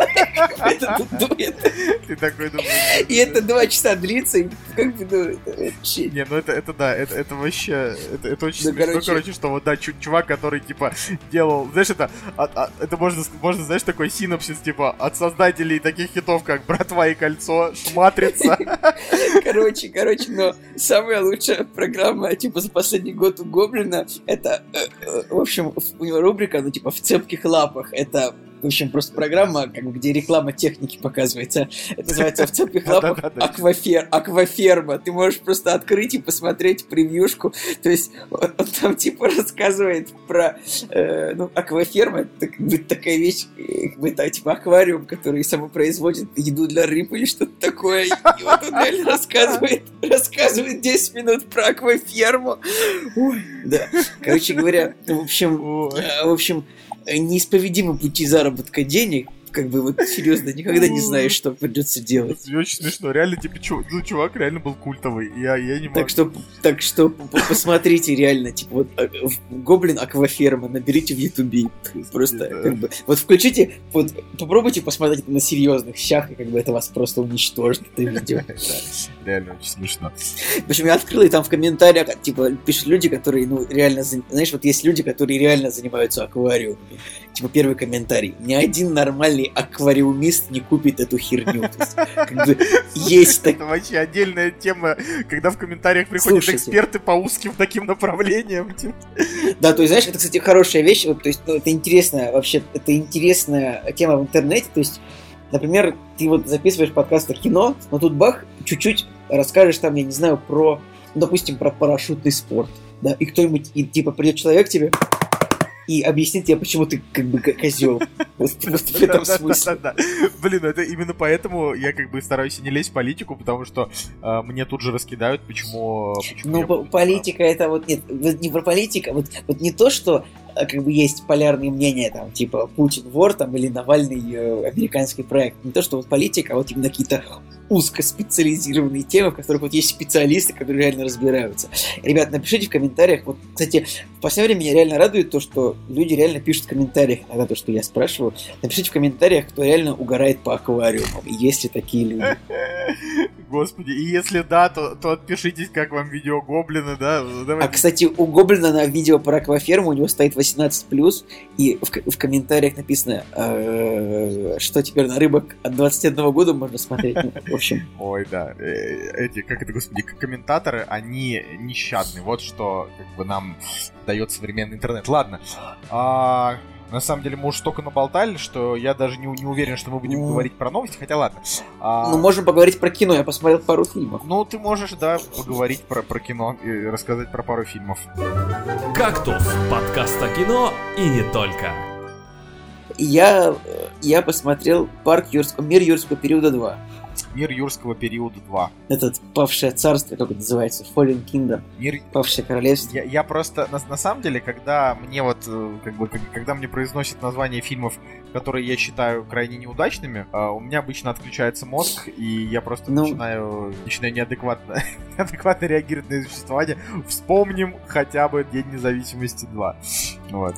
[SPEAKER 2] Ты такой думаешь...
[SPEAKER 3] и это два часа длится, и как бы, ну.
[SPEAKER 2] Не, ну это, это да, это, это вообще, это, это очень
[SPEAKER 3] Ну,
[SPEAKER 2] смешно,
[SPEAKER 3] короче.
[SPEAKER 2] что вот, да, чу- чувак, который, типа, делал, знаешь, это, от- от- это можно, можно, знаешь, такой синопсис, типа, от создателей таких хитов, как «Братва и кольцо», «Матрица»,
[SPEAKER 3] Короче, короче, но самая лучшая программа, типа, за последний год у Гоблина, это, э, э, в общем, у него рубрика, ну, типа, в цепких лапах. Это, в общем, просто программа, как бы, где реклама техники показывается. Это называется в цепких лапах аквафер, акваферма. Ты можешь просто открыть и посмотреть превьюшку. То есть он, он там, типа, рассказывает про, э, ну, акваферма, это как бы такая вещь, э, как бы, это, типа, аквариум, который самопроизводит еду для рыб или что-то такое. И вот он реально рассказывает, рассказывает 10 минут про акваферму. Ой, да. Короче говоря, в общем, э, в общем, неисповедимы пути заработка денег. Как бы вот серьезно, никогда не знаешь, что придется делать.
[SPEAKER 2] Это очень смешно, реально, типа, чу- ну, чувак реально был культовый, я, я не могу.
[SPEAKER 3] Так что, так что посмотрите реально, типа вот в- Гоблин Акваферма, наберите в Ютубе, просто
[SPEAKER 2] Да.
[SPEAKER 3] как бы, вот включите, вот попробуйте посмотреть на серьезных щах, и как бы это вас просто уничтожит, это видео.
[SPEAKER 2] Реально очень смешно.
[SPEAKER 3] В общем, я открыл, и там в комментариях, типа, пишут люди, которые, ну, реально, знаешь, вот есть люди, которые реально занимаются аквариумами. Типа, первый комментарий. Ни один нормальный аквариумист не купит эту херню. Есть, так...
[SPEAKER 2] Это вообще отдельная тема, когда в комментариях приходят эксперты по узким таким направлениям. типа.
[SPEAKER 3] Да, то есть, знаешь, это, кстати, хорошая вещь. Вот, то есть, ну, это интересная, вообще, это интересная тема в интернете. То есть, например, ты вот записываешь подкаст о кино, но тут бах, чуть-чуть расскажешь там, я не знаю, про, ну, допустим, про парашютный спорт. Да, и кто-нибудь, и, типа, придет человек тебе и объяснит тебе, почему ты как бы козел. Просто в этом смысле.
[SPEAKER 2] Блин, это именно поэтому я как бы стараюсь не лезть в политику, потому что э, мне тут же раскидают, почему...
[SPEAKER 3] Ну, политика это вот нет, не про политика, вот, вот не то, что а, как бы есть полярные мнения, там, типа Путин вор, там, или Навальный э, американский проект. Не то, что вот политика, а вот именно какие-то узкоспециализированные темы, в которых вот есть специалисты, которые реально разбираются. Ребят, напишите в комментариях. Вот, кстати, в последнее время меня реально радует то, что люди реально пишут в комментариях, иногда то, что я спрашиваю. Напишите в комментариях, кто реально угорает по аквариумам. Есть ли такие люди?
[SPEAKER 2] Господи, и если да, то, то отпишитесь, как вам видео гоблины, да?
[SPEAKER 3] А,
[SPEAKER 2] Давайте.
[SPEAKER 3] кстати, у Гоблина на видео про акваферму у него стоит 18+, и в, в комментариях написано, э, что теперь на рыбок от 21 года можно смотреть. Общем,
[SPEAKER 2] Ой, да. Э, Эти, как это, господи, комментаторы, они нещадны. Вот что как бы нам дает современный интернет. Ладно. А, на самом деле мы уж столько наболтали, что я даже не, не уверен, что мы будем
[SPEAKER 3] Ну.
[SPEAKER 2] говорить про новости, хотя ладно. А,
[SPEAKER 3] ну, можем поговорить про кино, я посмотрел пару фильмов.
[SPEAKER 2] ну, ты можешь, да, поговорить про, про кино и рассказать про пару фильмов.
[SPEAKER 4] «Кактус» — подкаст о кино и не только.
[SPEAKER 3] Я, э, я посмотрел «Парк юрского, мир юрского периода 2».
[SPEAKER 2] Мир юрского периода 2.
[SPEAKER 3] Этот «Павшее царство», как это называется, Fallen Kingdom,
[SPEAKER 2] Мир...
[SPEAKER 3] «Павшее королевство».
[SPEAKER 2] Я, я просто, на, на самом деле, когда мне вот, э, как бы, когда мне произносят название фильмов, которые я считаю крайне неудачными, э, у меня обычно отключается мозг, и я просто
[SPEAKER 3] Ну.
[SPEAKER 2] начинаю, начинаю неадекватно, неадекватно реагировать на существование. Вспомним хотя бы День независимости 2. Вот.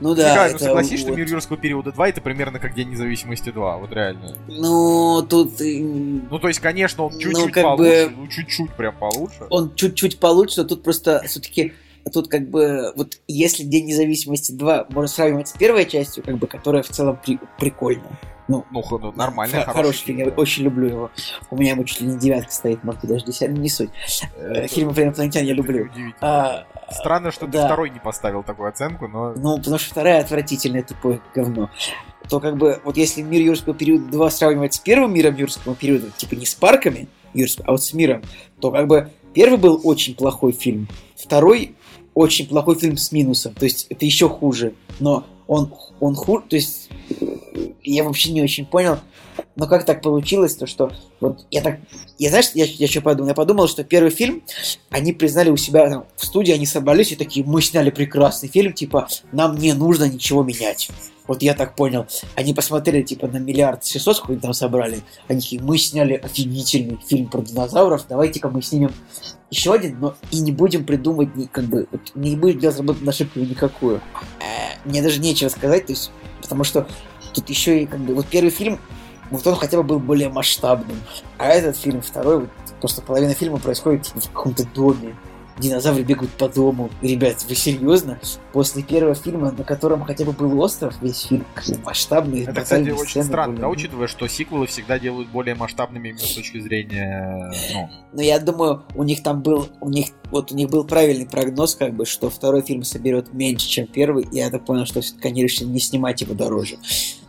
[SPEAKER 3] Ну
[SPEAKER 2] Николай,
[SPEAKER 3] да,
[SPEAKER 2] ну
[SPEAKER 3] это
[SPEAKER 2] согласись, что
[SPEAKER 3] вот-
[SPEAKER 2] Мир юрского периода 2 это примерно как День независимости 2, вот реально.
[SPEAKER 3] Ну, тут
[SPEAKER 2] Ну, то есть, конечно, он
[SPEAKER 3] Ну,
[SPEAKER 2] чуть-чуть
[SPEAKER 3] как
[SPEAKER 2] получше,
[SPEAKER 3] бы-
[SPEAKER 2] ну, чуть-чуть прям получше.
[SPEAKER 3] он чуть-чуть получше, но тут просто все-таки тут как бы вот если День независимости 2 можно сравнивать с первой частью, как бы, которая в целом при- прикольная. Ну,
[SPEAKER 2] Ну, х- ну, нормальный,
[SPEAKER 3] хо-
[SPEAKER 2] хороший,
[SPEAKER 3] хороший фильм, я очень люблю его. У меня ему чуть ли не девятка стоит, может быть, даже десятка, не суть. Э, Фильмы про инопланетян я люблю. А,
[SPEAKER 2] Странно, что ты
[SPEAKER 3] да.
[SPEAKER 2] второй не поставил такую оценку, но...
[SPEAKER 3] Ну, потому что вторая отвратительное тупое говно. То как бы, вот если мир юрского периода 2 сравнивать с первым миром юрского периода, типа не с парками юрского, а вот с миром, то как бы первый был очень плохой фильм, второй очень плохой фильм с минусом, то есть это еще хуже, но он, он хуже, то есть я вообще не очень понял, но как так получилось, то что вот я так, я знаешь, я, я что подумал, я подумал, что первый фильм они признали у себя там, в студии, они собрались и такие, мы сняли прекрасный фильм, типа, нам не нужно ничего менять. Вот я так понял. Они посмотрели, типа, на миллиард шестьсот, сколько там собрали. Они такие, мы сняли офигительный фильм про динозавров, давайте-ка мы снимем еще один, но и не будем придумывать, ни- как бы, вот не будем делать работу на ошибку никакую. Э, Мне даже нечего сказать, то есть, потому что тут еще и, как бы, вот первый фильм, вот он хотя бы был более масштабным. А этот фильм, второй, вот, просто половина фильма происходит в каком-то доме. Динозавры бегают по дому. Ребят, вы серьезно? После первого фильма, на котором хотя бы был остров, весь фильм масштабный.
[SPEAKER 2] Это, кстати, очень странно,
[SPEAKER 3] были.
[SPEAKER 2] да, учитывая, что сиквелы всегда делают более масштабными именно с точки зрения, ну,
[SPEAKER 3] Но я думаю, у них там был, у них, вот у них был правильный прогноз, как бы, что второй фильм соберет меньше, чем первый, и я так понял, что все-таки они решили не снимать его дороже.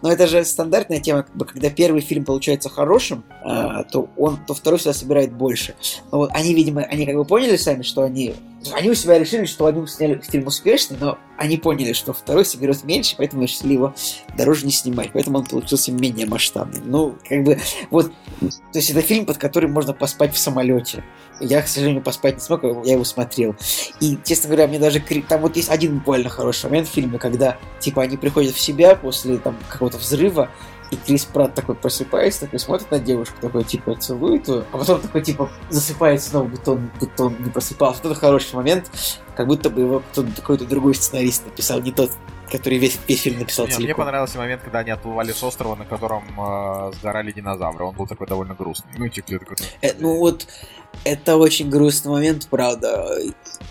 [SPEAKER 3] Но это же стандартная тема, как бы, когда первый фильм получается хорошим, а, то он, то второй всегда собирает больше. Но вот они, видимо, они как бы поняли сами, что они, они у себя решили, что они сняли фильм успешный, но они поняли, что второй соберет меньше, поэтому решили его дороже не снимать, поэтому он получился менее масштабным. Ну, как бы, вот, то есть это фильм, под который можно поспать в самолете. Я, к сожалению, поспать не смог, я его смотрел. И, честно говоря, мне даже... Там вот есть один буквально хороший момент в фильме, когда, типа, они приходят в себя после, там, какого-то взрыва, и Крис Пратт такой просыпается, такой смотрит на девушку, такой, типа, целует ее, а потом такой, типа, засыпает снова, будто он, будто он не просыпался. Вот это хороший момент. Как будто бы его кто-то какой-то другой сценарист написал, не тот, который весь, весь фильм написал
[SPEAKER 2] Не, мне понравился момент, когда они отплывали с острова, на котором э, сгорали динозавры. Он был такой довольно грустный. Ну, типа, такой,
[SPEAKER 3] Э, ну вот, это очень грустный момент, правда.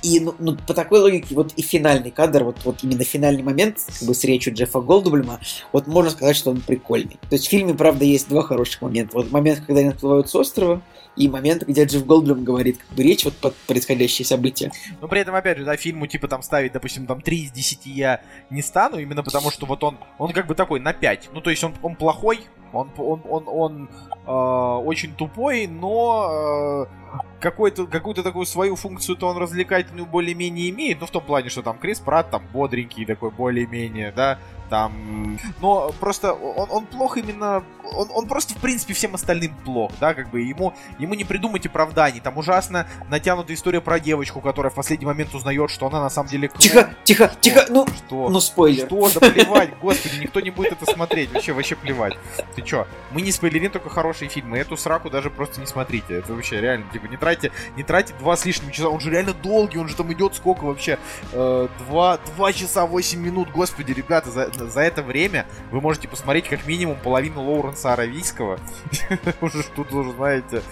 [SPEAKER 3] И ну, ну, по такой логике, вот и финальный кадр, вот, вот именно финальный момент, как бы с речью Джеффа Голдблюма, вот можно сказать, что он прикольный. То есть в фильме, правда, есть два хороших момента. Вот момент, когда они отплывают с острова, и момент, где Джефф Голдблюм говорит как бы речь вот под происходящие события.
[SPEAKER 2] Ну, при этом, опять же, да, фильму, типа, там ставить, допустим, там 3 из 10 я не стану, именно потому что вот он, он как бы такой на 5. Ну, то есть он, он плохой, он, он, он, он э, очень тупой, но э, какой-то, какую-то такую свою функцию-то он развлекательную более-менее имеет. Ну, в том плане, что там Крис Пратт там бодренький такой, более-менее, да, там... Но просто он, он плох именно... Он, он просто, в принципе, всем остальным плох, да, как бы ему, ему не придумать оправданий. Там ужасно натянутая история про девочку, которая в последний момент узнает, что она на самом деле... клон.
[SPEAKER 3] Тихо, тихо,
[SPEAKER 2] Что?
[SPEAKER 3] тихо, ну,
[SPEAKER 2] Что?
[SPEAKER 3] ну спойлер.
[SPEAKER 2] Что? Да плевать, господи, никто не будет это смотреть. Вообще, вообще плевать. Ты чё? Мы не спойлерим только хорошие фильмы. Эту сраку даже просто не смотрите. Это вообще реально, типа, не тратьте, не тратьте два с лишним часа. Он же реально долгий, он же там идет сколько вообще? Э, два, два часа восемь минут. Господи, ребята, за, за это время вы можете посмотреть как минимум половину Лоуренса Аравийского. Уже тут уже, знаете...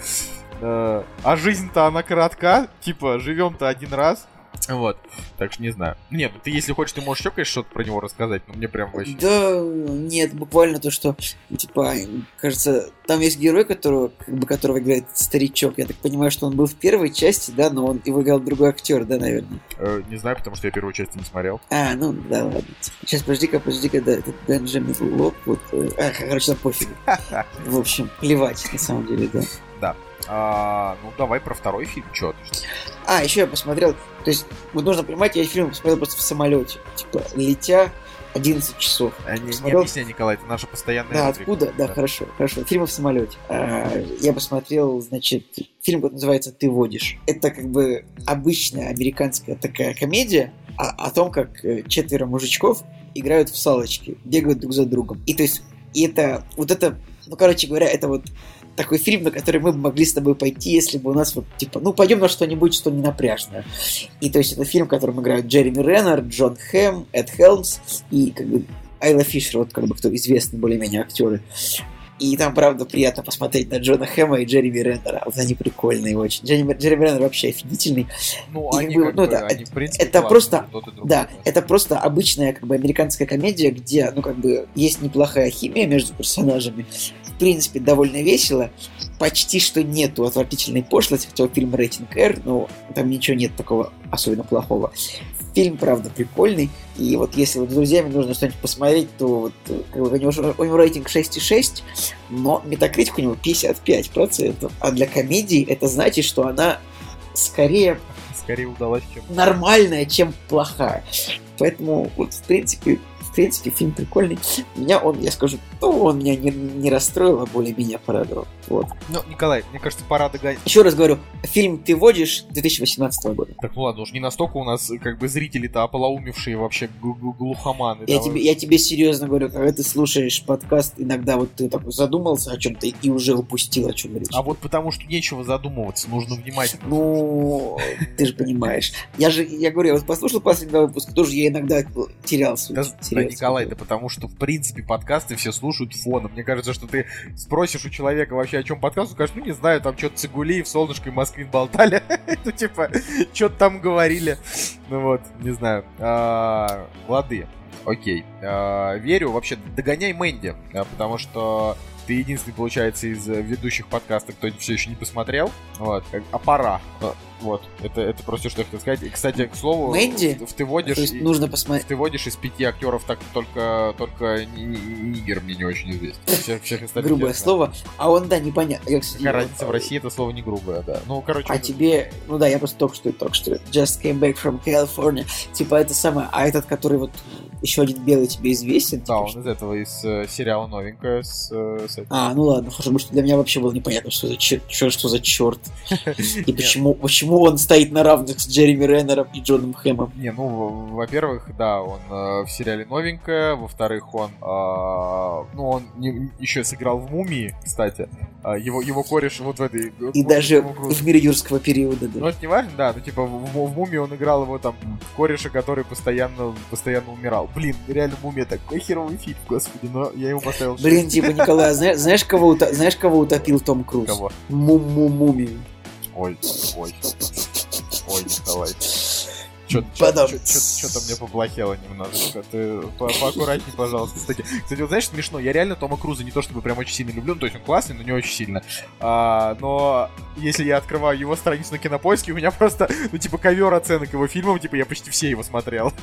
[SPEAKER 2] э, А жизнь-то она коротка. Типа, живем-то один раз. Вот. Так что не знаю. Нет, ты если хочешь, ты можешь еще, конечно, что-то про него рассказать, но мне прям вообще...
[SPEAKER 3] Да, нет, буквально то, что, типа, кажется, там есть герой, которого, как бы, которого играет старичок. Я так понимаю, что он был в первой части, да, но он его играл другой актер, да, наверное.
[SPEAKER 2] Э, не знаю, потому что я первую часть не смотрел.
[SPEAKER 3] А, ну, да, ладно. Сейчас, подожди-ка, подожди-ка, да, это Бенджамин Лок, вот, э, а, короче, там пофиг. В общем, плевать, на самом деле, да.
[SPEAKER 2] А, ну давай про второй фильм, ты? что?
[SPEAKER 3] А, еще я посмотрел, то есть, вот нужно понимать, я фильм посмотрел просто в самолете, типа, летя 11 часов.
[SPEAKER 2] А, не, не объясняй, Николай, это наша постоянная
[SPEAKER 3] Да,
[SPEAKER 2] рубрика.
[SPEAKER 3] откуда? Да, хорошо, хорошо. Фильмы в самолете. А, я посмотрел, значит, фильм вот называется «Ты водишь». Это как бы обычная американская такая комедия о, о том, как э, четверо мужичков играют в салочки, бегают друг за другом. И то есть, и это, вот это, ну, короче говоря, это вот такой фильм, на который мы бы могли с тобой пойти, если бы у нас вот, типа, ну, пойдем на что-нибудь, что не напряжное. И то есть, это фильм, в котором играют Джереми Реннер, Джон Хэм, Эд Хелмс и, как бы, Айла Фишер, вот как бы кто известные более-менее актеры. И там, правда, приятно посмотреть на Джона Хэма и Джереми Реннера. Вот они прикольные очень. Джереми, Джереми Реннер вообще офигительный.
[SPEAKER 2] Ну,
[SPEAKER 3] И
[SPEAKER 2] они
[SPEAKER 3] вы-
[SPEAKER 2] как
[SPEAKER 3] ну
[SPEAKER 2] бы,
[SPEAKER 3] да,
[SPEAKER 2] они, в принципе,
[SPEAKER 3] это
[SPEAKER 2] классные,
[SPEAKER 3] просто-
[SPEAKER 2] тот и другой
[SPEAKER 3] Да, это просто обычная как бы американская комедия, где, ну, как бы, есть неплохая химия между персонажами. В принципе, довольно весело. Почти что нету отвратительной пошлости, хотя фильм рейтинг R, но там ничего нет такого особенно плохого. Фильм, правда, прикольный. И вот если вот с друзьями нужно что-нибудь посмотреть, то вот, э, как бы, у, него, у него рейтинг 6,6, но метакритик у него 55%. А для комедии это значит, что она скорее
[SPEAKER 2] Скорее удалось, чем...
[SPEAKER 3] нормальная, чем плохая. Поэтому, вот, в принципе, в принципе, фильм прикольный. Меня он, я скажу, ну, он меня не, не расстроил, а более-менее порадовал. Вот.
[SPEAKER 2] Ну, Николай, мне кажется, пора догонять.
[SPEAKER 3] Еще раз говорю, фильм «Ты водишь» 2018 года.
[SPEAKER 2] Так, ну ладно, уж не настолько у нас, как бы, зрители-то ополоумевшие вообще глухоманы.
[SPEAKER 3] Я тебе, я тебе серьезно говорю, когда ты слушаешь подкаст, иногда вот ты такой задумался о чем-то и уже упустил о чем речь.
[SPEAKER 2] А вот потому что нечего задумываться, нужно внимательно.
[SPEAKER 3] Ну, ты же понимаешь. Я же, я говорю, я вот послушал последний выпуск, тоже я иногда терялся.
[SPEAKER 2] Да, да. Николай, да потому что, в принципе, подкасты все слушают фоном. Мне кажется, что ты спросишь у человека вообще, о чем подкаст, он скажет, ну, не знаю, там что-то Цигулиев, Солнышко и Москвин болтали. Ну, типа, что-то там говорили. Ну вот, не знаю. А, Лады. Окей. А, Верю. Вообще, догоняй Мэнди, а, потому что ты единственный, получается, из э, ведущих подкастов, кто все еще не посмотрел. Вот. А пора. Вот. Это, это просто что я хотел сказать. И, кстати, к слову,
[SPEAKER 3] Мэнди?
[SPEAKER 2] в- в ты водишь...
[SPEAKER 3] То есть
[SPEAKER 2] и-
[SPEAKER 3] нужно посмотреть.
[SPEAKER 2] ты водишь из пяти актеров так только только Ни- Ни- Нигер мне не очень известен. Всех, всех остальных
[SPEAKER 3] грубое слово, а он, да, непонятно. Я, кстати,
[SPEAKER 2] Какая разница в России это слово не грубое, да. Ну, короче,
[SPEAKER 3] А тебе, ну да, я просто только что, только что, just came back from California, типа это самое, а этот, который вот еще один белый тебе известен?
[SPEAKER 2] Да,
[SPEAKER 3] типа,
[SPEAKER 2] он
[SPEAKER 3] что-
[SPEAKER 2] из этого, из э, сериала новенькая с, э, с этим.
[SPEAKER 3] А, ну ладно, хорошо, потому что для меня вообще было непонятно, что за черт, что за черт. И почему, почему он стоит на равных с Джереми Реннером и Джоном Хэмом.
[SPEAKER 2] Не, ну, во-первых, да, он э, в сериале новенькая, во-вторых, он, а, ну, он не- еще сыграл в «Мумии», кстати, А, его, его кореш вот в этой...
[SPEAKER 3] И даже в мире юрского периода,
[SPEAKER 2] Ну,
[SPEAKER 3] да.
[SPEAKER 2] это не важно, да, ну, типа, в, в- в «Мумии» он играл его там кореша, который постоянно, постоянно умирал. Блин, реально «Мумия» такой херовый фильм, господи, но я ему поставил.
[SPEAKER 3] Блин, типа, Николай, а зна- знаешь, кого, знаешь, кого утопил Том Круз?
[SPEAKER 2] Кого?
[SPEAKER 3] Му-му-мумию.
[SPEAKER 2] Ой, ой, ой, Николай. Что-то мне поплохело немножечко. Ты по- поаккуратней, пожалуйста. Кстати, кстати, вот знаешь, смешно, я реально Тома Круза не то чтобы прям очень сильно люблю, ну, то есть он классный, но не очень сильно. А, но если я открываю его страницу на кинопоиске, у меня просто, ну, типа, ковер оценок его фильмов, типа, я почти все его смотрел.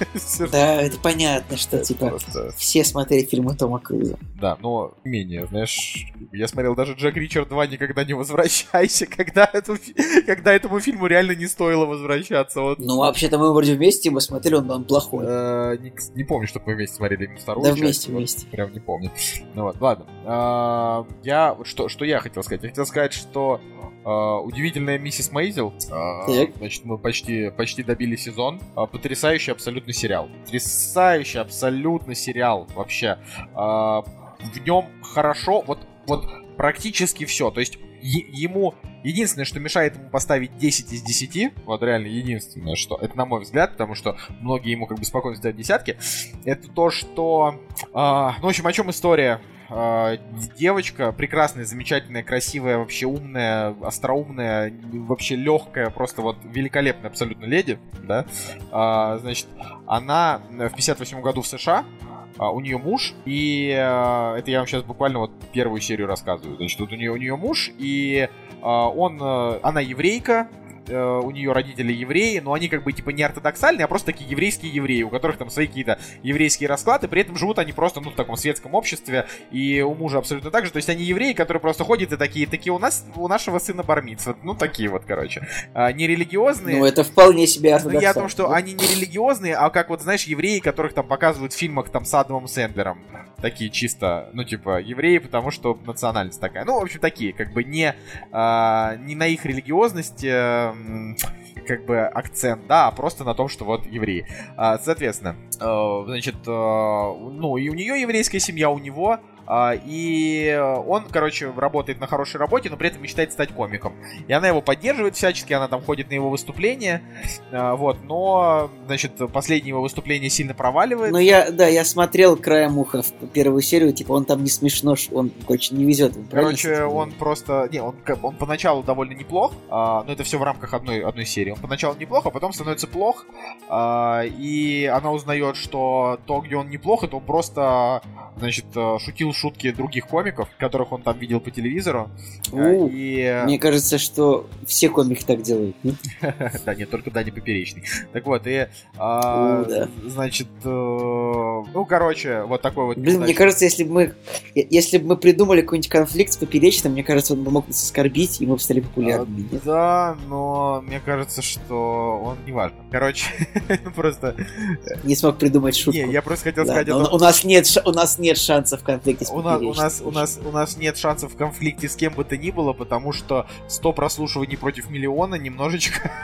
[SPEAKER 3] Да, это понятно, что, типа, все смотрели фильмы Тома Круза.
[SPEAKER 2] Да, но менее, знаешь, я смотрел даже Джек Ричард 2 «Никогда не возвращайся», когда, эту фи- когда этому фильму реально не стоило возвращаться. Вот.
[SPEAKER 3] Ну, вообще-то мы вроде вместе его смотрели, он, он плохой.
[SPEAKER 2] Э, не, не помню, чтобы мы вместе смотрели именно вторую
[SPEAKER 3] Да
[SPEAKER 2] часть,
[SPEAKER 3] вместе,
[SPEAKER 2] вот
[SPEAKER 3] вместе.
[SPEAKER 2] Прям не помню. Ну вот, ладно. А, я, что, что я хотел сказать? Я хотел сказать, что а, удивительная миссис Мейзел.
[SPEAKER 3] Так.
[SPEAKER 2] значит, мы почти, почти добили сезон. А, потрясающий абсолютно сериал. Потрясающий абсолютно сериал вообще. В нем хорошо, вот, вот практически все. То есть ему единственное, что мешает ему поставить 10 из 10, вот реально единственное, что это на мой взгляд, потому что многие ему как бы спокойно ставят десятки, это то, что, а, ну в общем, о чем история? А, девочка прекрасная, замечательная, красивая, вообще умная, остроумная, вообще легкая, просто вот великолепная абсолютно леди, да, А, значит, она в 58 году в США, а, у нее муж, и э, это я вам сейчас буквально вот первую серию рассказываю. Значит, вот у нее, у нее муж, и э, он, э, она еврейка, э, у нее родители евреи, но они как бы типа не ортодоксальные, а просто такие еврейские евреи, у которых там свои какие-то еврейские расклады, при этом живут они просто, ну, в таком светском обществе, и у мужа абсолютно так же, то есть они евреи, которые просто ходят и такие, такие у нас, у нашего сына бармиц, вот, ну, такие вот, короче, А, не религиозные.
[SPEAKER 3] Ну, это вполне себе
[SPEAKER 2] Ну, я о том, что
[SPEAKER 3] ортодоксально.
[SPEAKER 2] они не религиозные, а как вот, знаешь, евреи, которых там показывают в фильмах там с Адамом Сэндлером. Такие чисто, ну, типа, евреи, потому что национальность такая. Ну, в общем, такие, как бы не, а, не на их религиозности как бы акцент, да, а просто на том, что вот евреи. А, соответственно, э, значит, э, ну, и у нее еврейская семья, у него, и он, короче, работает на хорошей работе, но при этом мечтает стать комиком. И она его поддерживает всячески, она там ходит на его выступления, а, вот, но, значит, последнее его выступление сильно проваливает.
[SPEAKER 3] Ну, я, да, я смотрел краем уха в первую серию, типа, он там не смешно, он, короче, не везет. правильно
[SPEAKER 2] Короче, он просто... Не, он, он поначалу довольно неплох, а, но это все в рамках одной, одной серии. Он поначалу неплох, а потом становится плох, а, и она узнает, что то, где он неплох, это он просто, значит, э, шутил шутки других комиков, которых он там видел по телевизору. А,
[SPEAKER 3] У,
[SPEAKER 2] И...
[SPEAKER 3] Мне кажется, что все комики так делают.
[SPEAKER 2] Да, нет, только Даня Поперечный. Так вот, и... а. Значит, э, ну, короче, вот такой вот...
[SPEAKER 3] Блин, мне кажется, если бы мы, если бы мы придумали какой-нибудь конфликт с Поперечным, мне кажется, он бы мог нас оскорбить, и мы бы стали популярными. нет?
[SPEAKER 2] Да, но мне кажется, что он не важно. Короче, просто...
[SPEAKER 3] Не смог придумать шутку.
[SPEAKER 2] Не, я просто хотел сказать
[SPEAKER 3] у, нас нет, у нас нет шансов в конфликте
[SPEAKER 2] у нас, у, нас, у, нас, у нас нет шансов в конфликте с кем бы то ни было, потому что 100 прослушиваний против миллиона немножечко...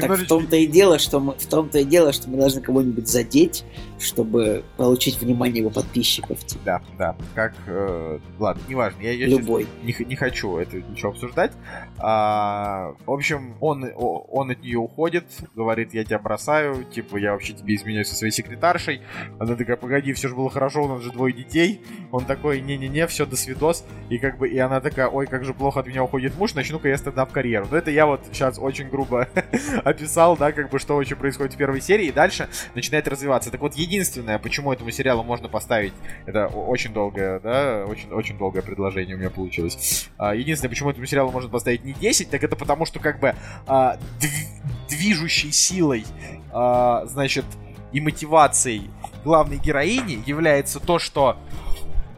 [SPEAKER 3] Так в том-то и дело, что мы в том-то и дело, что мы должны кого-нибудь задеть, чтобы получить внимание его подписчиков.
[SPEAKER 2] Да, да, как... э, ладно, неважно, я, я
[SPEAKER 3] любой.
[SPEAKER 2] не, не хочу это ничего обсуждать. А, в общем, он, он от нее уходит, говорит, я тебя бросаю, типа, я вообще тебе изменяю со своей секретаршей. Она такая, погоди, все же было хорошо, у нас же двое детей. Он такой, не-не-не, все, до свидос. И как бы, и она такая, ой, как же плохо от меня уходит муж, начну-ка я стендап-карьеру. Но это я вот сейчас очень грубо описал, да, как бы, что вообще происходит в первой серии, и дальше начинает развиваться. Так вот, единственное, почему этому сериалу можно поставить, это очень долгое, да, очень, очень долгое предложение у меня получилось. А, единственное, почему этому сериалу можно поставить не 10, так это потому, что как бы а, дв- движущей силой, а, значит, и мотивацией главной героини является то, что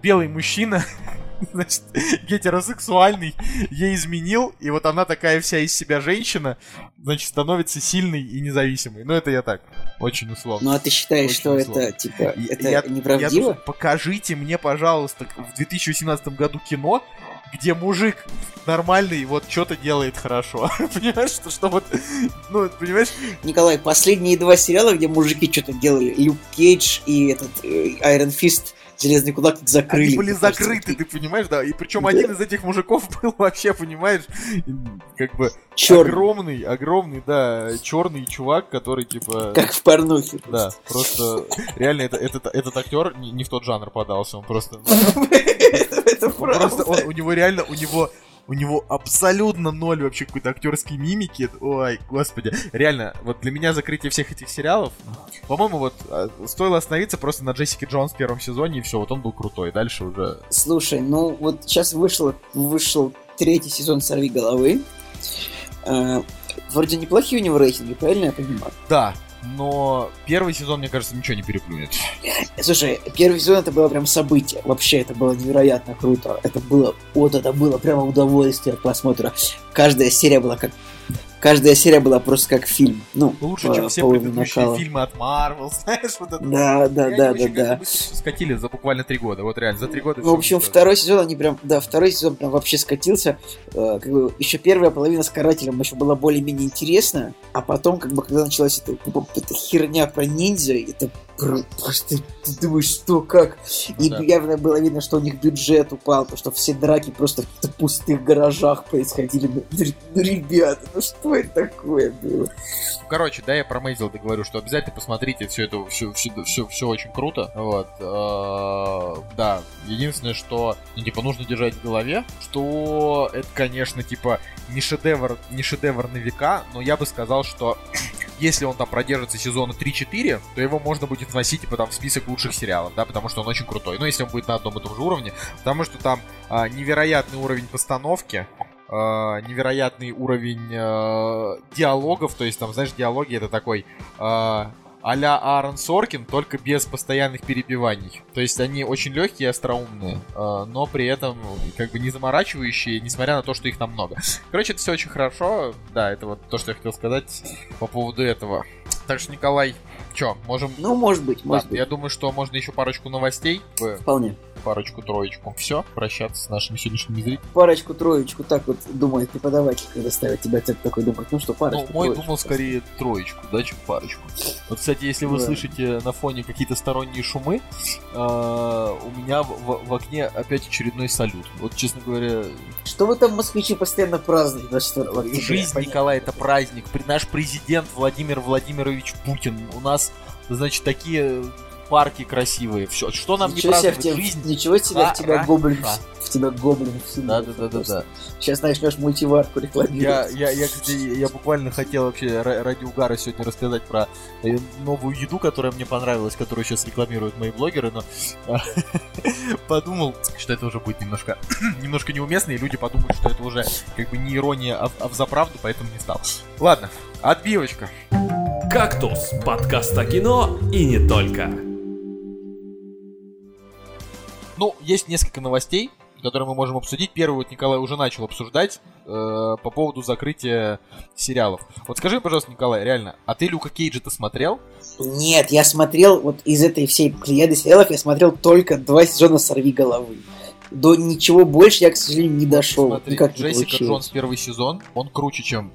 [SPEAKER 2] белый мужчина значит, гетеросексуальный, ей изменил, и вот она такая вся из себя женщина, значит, становится сильной и независимой. Ну, это я так, очень условно.
[SPEAKER 3] Ну а ты считаешь,
[SPEAKER 2] Очень
[SPEAKER 3] что
[SPEAKER 2] условно.
[SPEAKER 3] это, типа, это
[SPEAKER 2] я-
[SPEAKER 3] неправдиво?
[SPEAKER 2] я покажите мне, пожалуйста, в 2018 году кино, где мужик нормальный вот что-то делает хорошо. Понимаешь, что, что вот, ну, понимаешь,
[SPEAKER 3] Николай, последние два сериала, где мужики что-то делали, Люк Кейдж и этот э, Iron Fist, Железный кулак, их закрыли.
[SPEAKER 2] они были закрыты, ты понимаешь, да? И причем один из этих мужиков был вообще, понимаешь, как бы
[SPEAKER 3] Чёрный,
[SPEAKER 2] огромный, огромный, да, черный чувак, который типа...
[SPEAKER 3] как в порнухе.
[SPEAKER 2] Да, просто реально это, этот, этот актер не, не в тот жанр подался, он просто...
[SPEAKER 3] Это
[SPEAKER 2] просто,
[SPEAKER 3] правда.
[SPEAKER 2] он- у него реально, у него, у него абсолютно ноль вообще какой-то актерской мимики. Ой, господи. Реально, вот для меня закрытие всех этих сериалов, по-моему, вот а, стоило остановиться просто на Джессике Джонс в первом сезоне, и все, вот он был крутой. Дальше уже...
[SPEAKER 3] Слушай, ну вот сейчас вышел, вышел третий сезон «Сорви головы». Э, Вроде неплохие у него рейтинги, правильно я понимаю?
[SPEAKER 2] Да, но первый сезон, мне кажется, ничего не переплюнет.
[SPEAKER 3] Слушай, первый сезон это было прям событие. Вообще, это было невероятно круто. Это было, вот это было прямо удовольствие от просмотра. Каждая серия была как... Каждая серия была просто как фильм. Ну,
[SPEAKER 2] Лучше,
[SPEAKER 3] по-
[SPEAKER 2] чем все предыдущие
[SPEAKER 3] накала.
[SPEAKER 2] фильмы от Марвел, знаешь, вот это.
[SPEAKER 3] Да, да, да, да,
[SPEAKER 2] очень
[SPEAKER 3] да.
[SPEAKER 2] скатили за буквально три года. Вот реально, за три года
[SPEAKER 3] Ну, в общем, второй сезон они прям, да, второй сезон прям вообще скатился. Э, как бы еще первая половина с карателем еще была более-менее интересная, а потом, как бы, когда началась эта, эта херня про ниндзя, это про- просто ты думаешь, что, как. И
[SPEAKER 2] Да.
[SPEAKER 3] явно было видно, что у них бюджет упал, то что все драки просто в пустых гаражах происходили. Ну, ну, ребята, ну что это такое было?
[SPEAKER 2] Короче, да, я про Мейзел договорю, что обязательно посмотрите все это, все, все, все, все очень круто. Вот. э, Да, единственное, что, ну, типа, нужно держать в голове, что это, конечно, типа, не шедевр, не шедевр на века, но я бы сказал, что если он там продержится сезона 3-4, то его можно будет вносить, типа, там, в список лучших сериалов, да, потому что он очень крутой. Ну, если он будет на одном и том же уровне, потому что там а, невероятный уровень постановки, а, невероятный уровень э, диалогов, то есть там, знаешь, диалоги это такой а, а-ля Аарон Соркин, только без постоянных перебиваний. То есть они очень легкие и остроумные, э, но при этом как бы не заморачивающие, несмотря на то, что их там много. Короче, это все очень хорошо. Да, это вот то, что я хотел сказать по поводу этого. Так что, Николай, чё, можем...
[SPEAKER 3] Ну, может быть,
[SPEAKER 2] Да,
[SPEAKER 3] может быть.
[SPEAKER 2] я думаю, что можно еще парочку новостей, э,
[SPEAKER 3] Вполне.
[SPEAKER 2] Парочку-троечку. Все, прощаться с нашими сегодняшними зрителями.
[SPEAKER 3] Парочку, троечку, так вот думает преподаватель, когда ставит тебя цель такой, думает, ну что,
[SPEAKER 2] Ну,
[SPEAKER 3] парочку,
[SPEAKER 2] мой
[SPEAKER 3] троечку.
[SPEAKER 2] думал скорее троечку, да, чем парочку. Вот, кстати, если вы
[SPEAKER 3] Да.
[SPEAKER 2] слышите на фоне какие-то сторонние шумы, э, у меня в, в- окне опять очередной салют. Вот, честно говоря,
[SPEAKER 3] Что вы там, москвичи, постоянно празднуете 24 октября?
[SPEAKER 2] жизнь,
[SPEAKER 3] Понятно.
[SPEAKER 2] Николай, это праздник. При- Наш президент Владимир Владимирович Путин. У нас, значит, такие парки красивые. Все, что нам
[SPEAKER 3] ничего
[SPEAKER 2] не
[SPEAKER 3] в
[SPEAKER 2] праздновать?
[SPEAKER 3] тебя,
[SPEAKER 2] Жизнь.
[SPEAKER 3] ничего себе в тебя гоблин, в тебя гоблин.
[SPEAKER 2] Да, да, да, да, да.
[SPEAKER 3] Сейчас начнешь мультиварку
[SPEAKER 2] Я,
[SPEAKER 3] рекламировать.
[SPEAKER 2] я, я, кстати, я буквально хотел вообще ра- ради угара сегодня рассказать про э, новую еду, которая мне понравилась, которую сейчас рекламируют мои блогеры, но подумал, что это уже будет немножко, немножко неуместно, и люди подумают, что это уже как бы не ирония, а, а взаправду, поэтому не стал. Ладно, отбивочка.
[SPEAKER 4] «Кактус» — подкаст о кино и не только.
[SPEAKER 2] Ну, есть несколько новостей, которые мы можем обсудить. Первый вот Николай уже начал обсуждать э, по поводу закрытия сериалов. Вот скажи, пожалуйста, Николай, реально, а ты Люка Кейджа-то смотрел?
[SPEAKER 3] Нет, я смотрел, вот из этой всей плеяды сериалов, я смотрел только два сезона «Сорви головы». До ничего больше я, к сожалению, не дошел.
[SPEAKER 2] Смотри,
[SPEAKER 3] Никак не
[SPEAKER 2] Джессика
[SPEAKER 3] получилось.
[SPEAKER 2] Джонс первый сезон, он круче, чем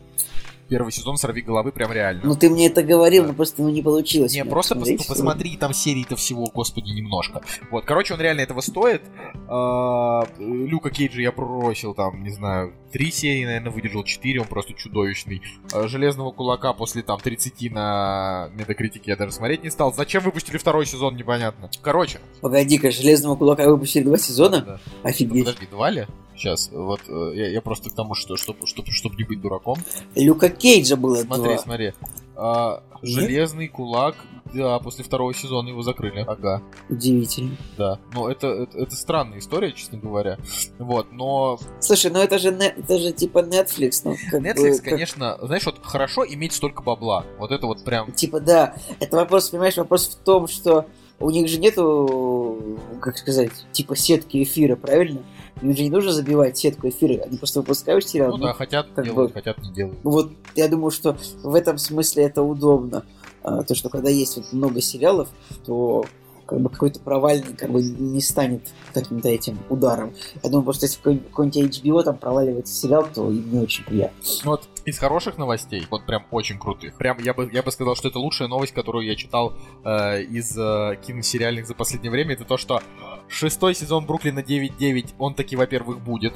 [SPEAKER 2] первый сезон «Сорви головы», прям реально.
[SPEAKER 3] Ну ты мне это говорил,
[SPEAKER 2] Да.
[SPEAKER 3] но просто ну, не получилось.
[SPEAKER 2] Не, просто пос-
[SPEAKER 3] посмотреть.
[SPEAKER 2] посмотри, там серий-то всего, господи, немножко. Вот, короче, он реально этого стоит. А, Люка Кейджа я бросил там, не знаю, три серии, наверное, выдержал, четыре, он просто чудовищный. А, Железного кулака после там 30 на метакритике я даже смотреть не стал. Зачем выпустили второй сезон, непонятно. Короче.
[SPEAKER 3] Погоди-ка, «Железного кулака» выпустили два сезона?
[SPEAKER 2] да.
[SPEAKER 3] Офигеть.
[SPEAKER 2] Подожди, два ли? Сейчас, вот, э, я, я просто к тому, что, чтобы, чтобы, чтобы не быть дураком.
[SPEAKER 3] Люка Кейджа было
[SPEAKER 2] Смотри,
[SPEAKER 3] два.
[SPEAKER 2] смотри. А, железный кулак, да, после второго сезона его закрыли. Ага.
[SPEAKER 3] Удивительно.
[SPEAKER 2] Да, ну это, это, это странная история, честно говоря. Вот, но
[SPEAKER 3] Слушай, ну это же, это же типа Netflix, ну как бы,
[SPEAKER 2] Netflix,
[SPEAKER 3] как-
[SPEAKER 2] конечно, знаешь, вот хорошо иметь столько бабла. Вот это вот прям...
[SPEAKER 3] Типа, да, это вопрос, понимаешь, вопрос в том, что у них же нету, как сказать, типа сетки эфира, правильно? Им же не нужно забивать сетку эфира, они просто выпускают сериал.
[SPEAKER 2] Ну да, хотят
[SPEAKER 3] как
[SPEAKER 2] делают,
[SPEAKER 3] бы-
[SPEAKER 2] хотят не делают.
[SPEAKER 3] Ну вот я думаю, что в этом смысле это удобно. А, То, что когда есть вот много сериалов, то как бы какой-то провальный как бы не станет каким-то этим ударом. Я думаю, просто если какой- какой-нибудь HBO там проваливается сериал, то им не очень приятно.
[SPEAKER 2] Ну вот из хороших новостей, вот прям очень крутых. Прям я бы, я бы сказал, что это лучшая новость, которую я читал э, из э, киносериальных за последнее время. Это то, что шестой сезон Бруклина 9.9, он таки, во-первых, будет.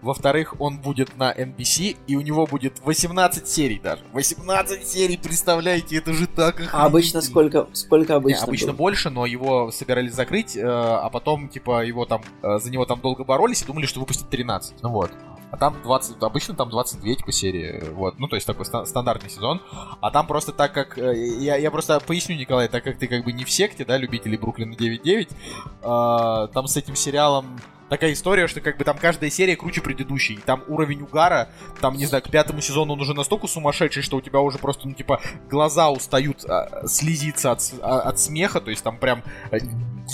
[SPEAKER 2] Во-вторых, он будет на NBC, и у него будет 18 серий даже. 18 серий, представляете, это же так
[SPEAKER 3] А обычно сколько, сколько
[SPEAKER 2] Не,
[SPEAKER 3] обычно?
[SPEAKER 2] обычно
[SPEAKER 3] было?
[SPEAKER 2] больше, но его собирались закрыть, э, а потом, типа, его там, э, за него там долго боролись и думали, что выпустят 13. Ну вот. А там 20, обычно там 22 типа серии, вот, ну то есть такой ста- стандартный сезон, а там просто так как, э, я, я просто поясню, Николай, так как ты как бы не в секте, да, любители Бруклина 9.9, э, там с этим сериалом такая история, что как бы там каждая серия круче предыдущей, там уровень угара, там, не знаю, к пятому сезону он уже настолько сумасшедший, что у тебя уже просто, ну, типа, глаза устают а, слезиться от, а, от смеха, то есть там прям э,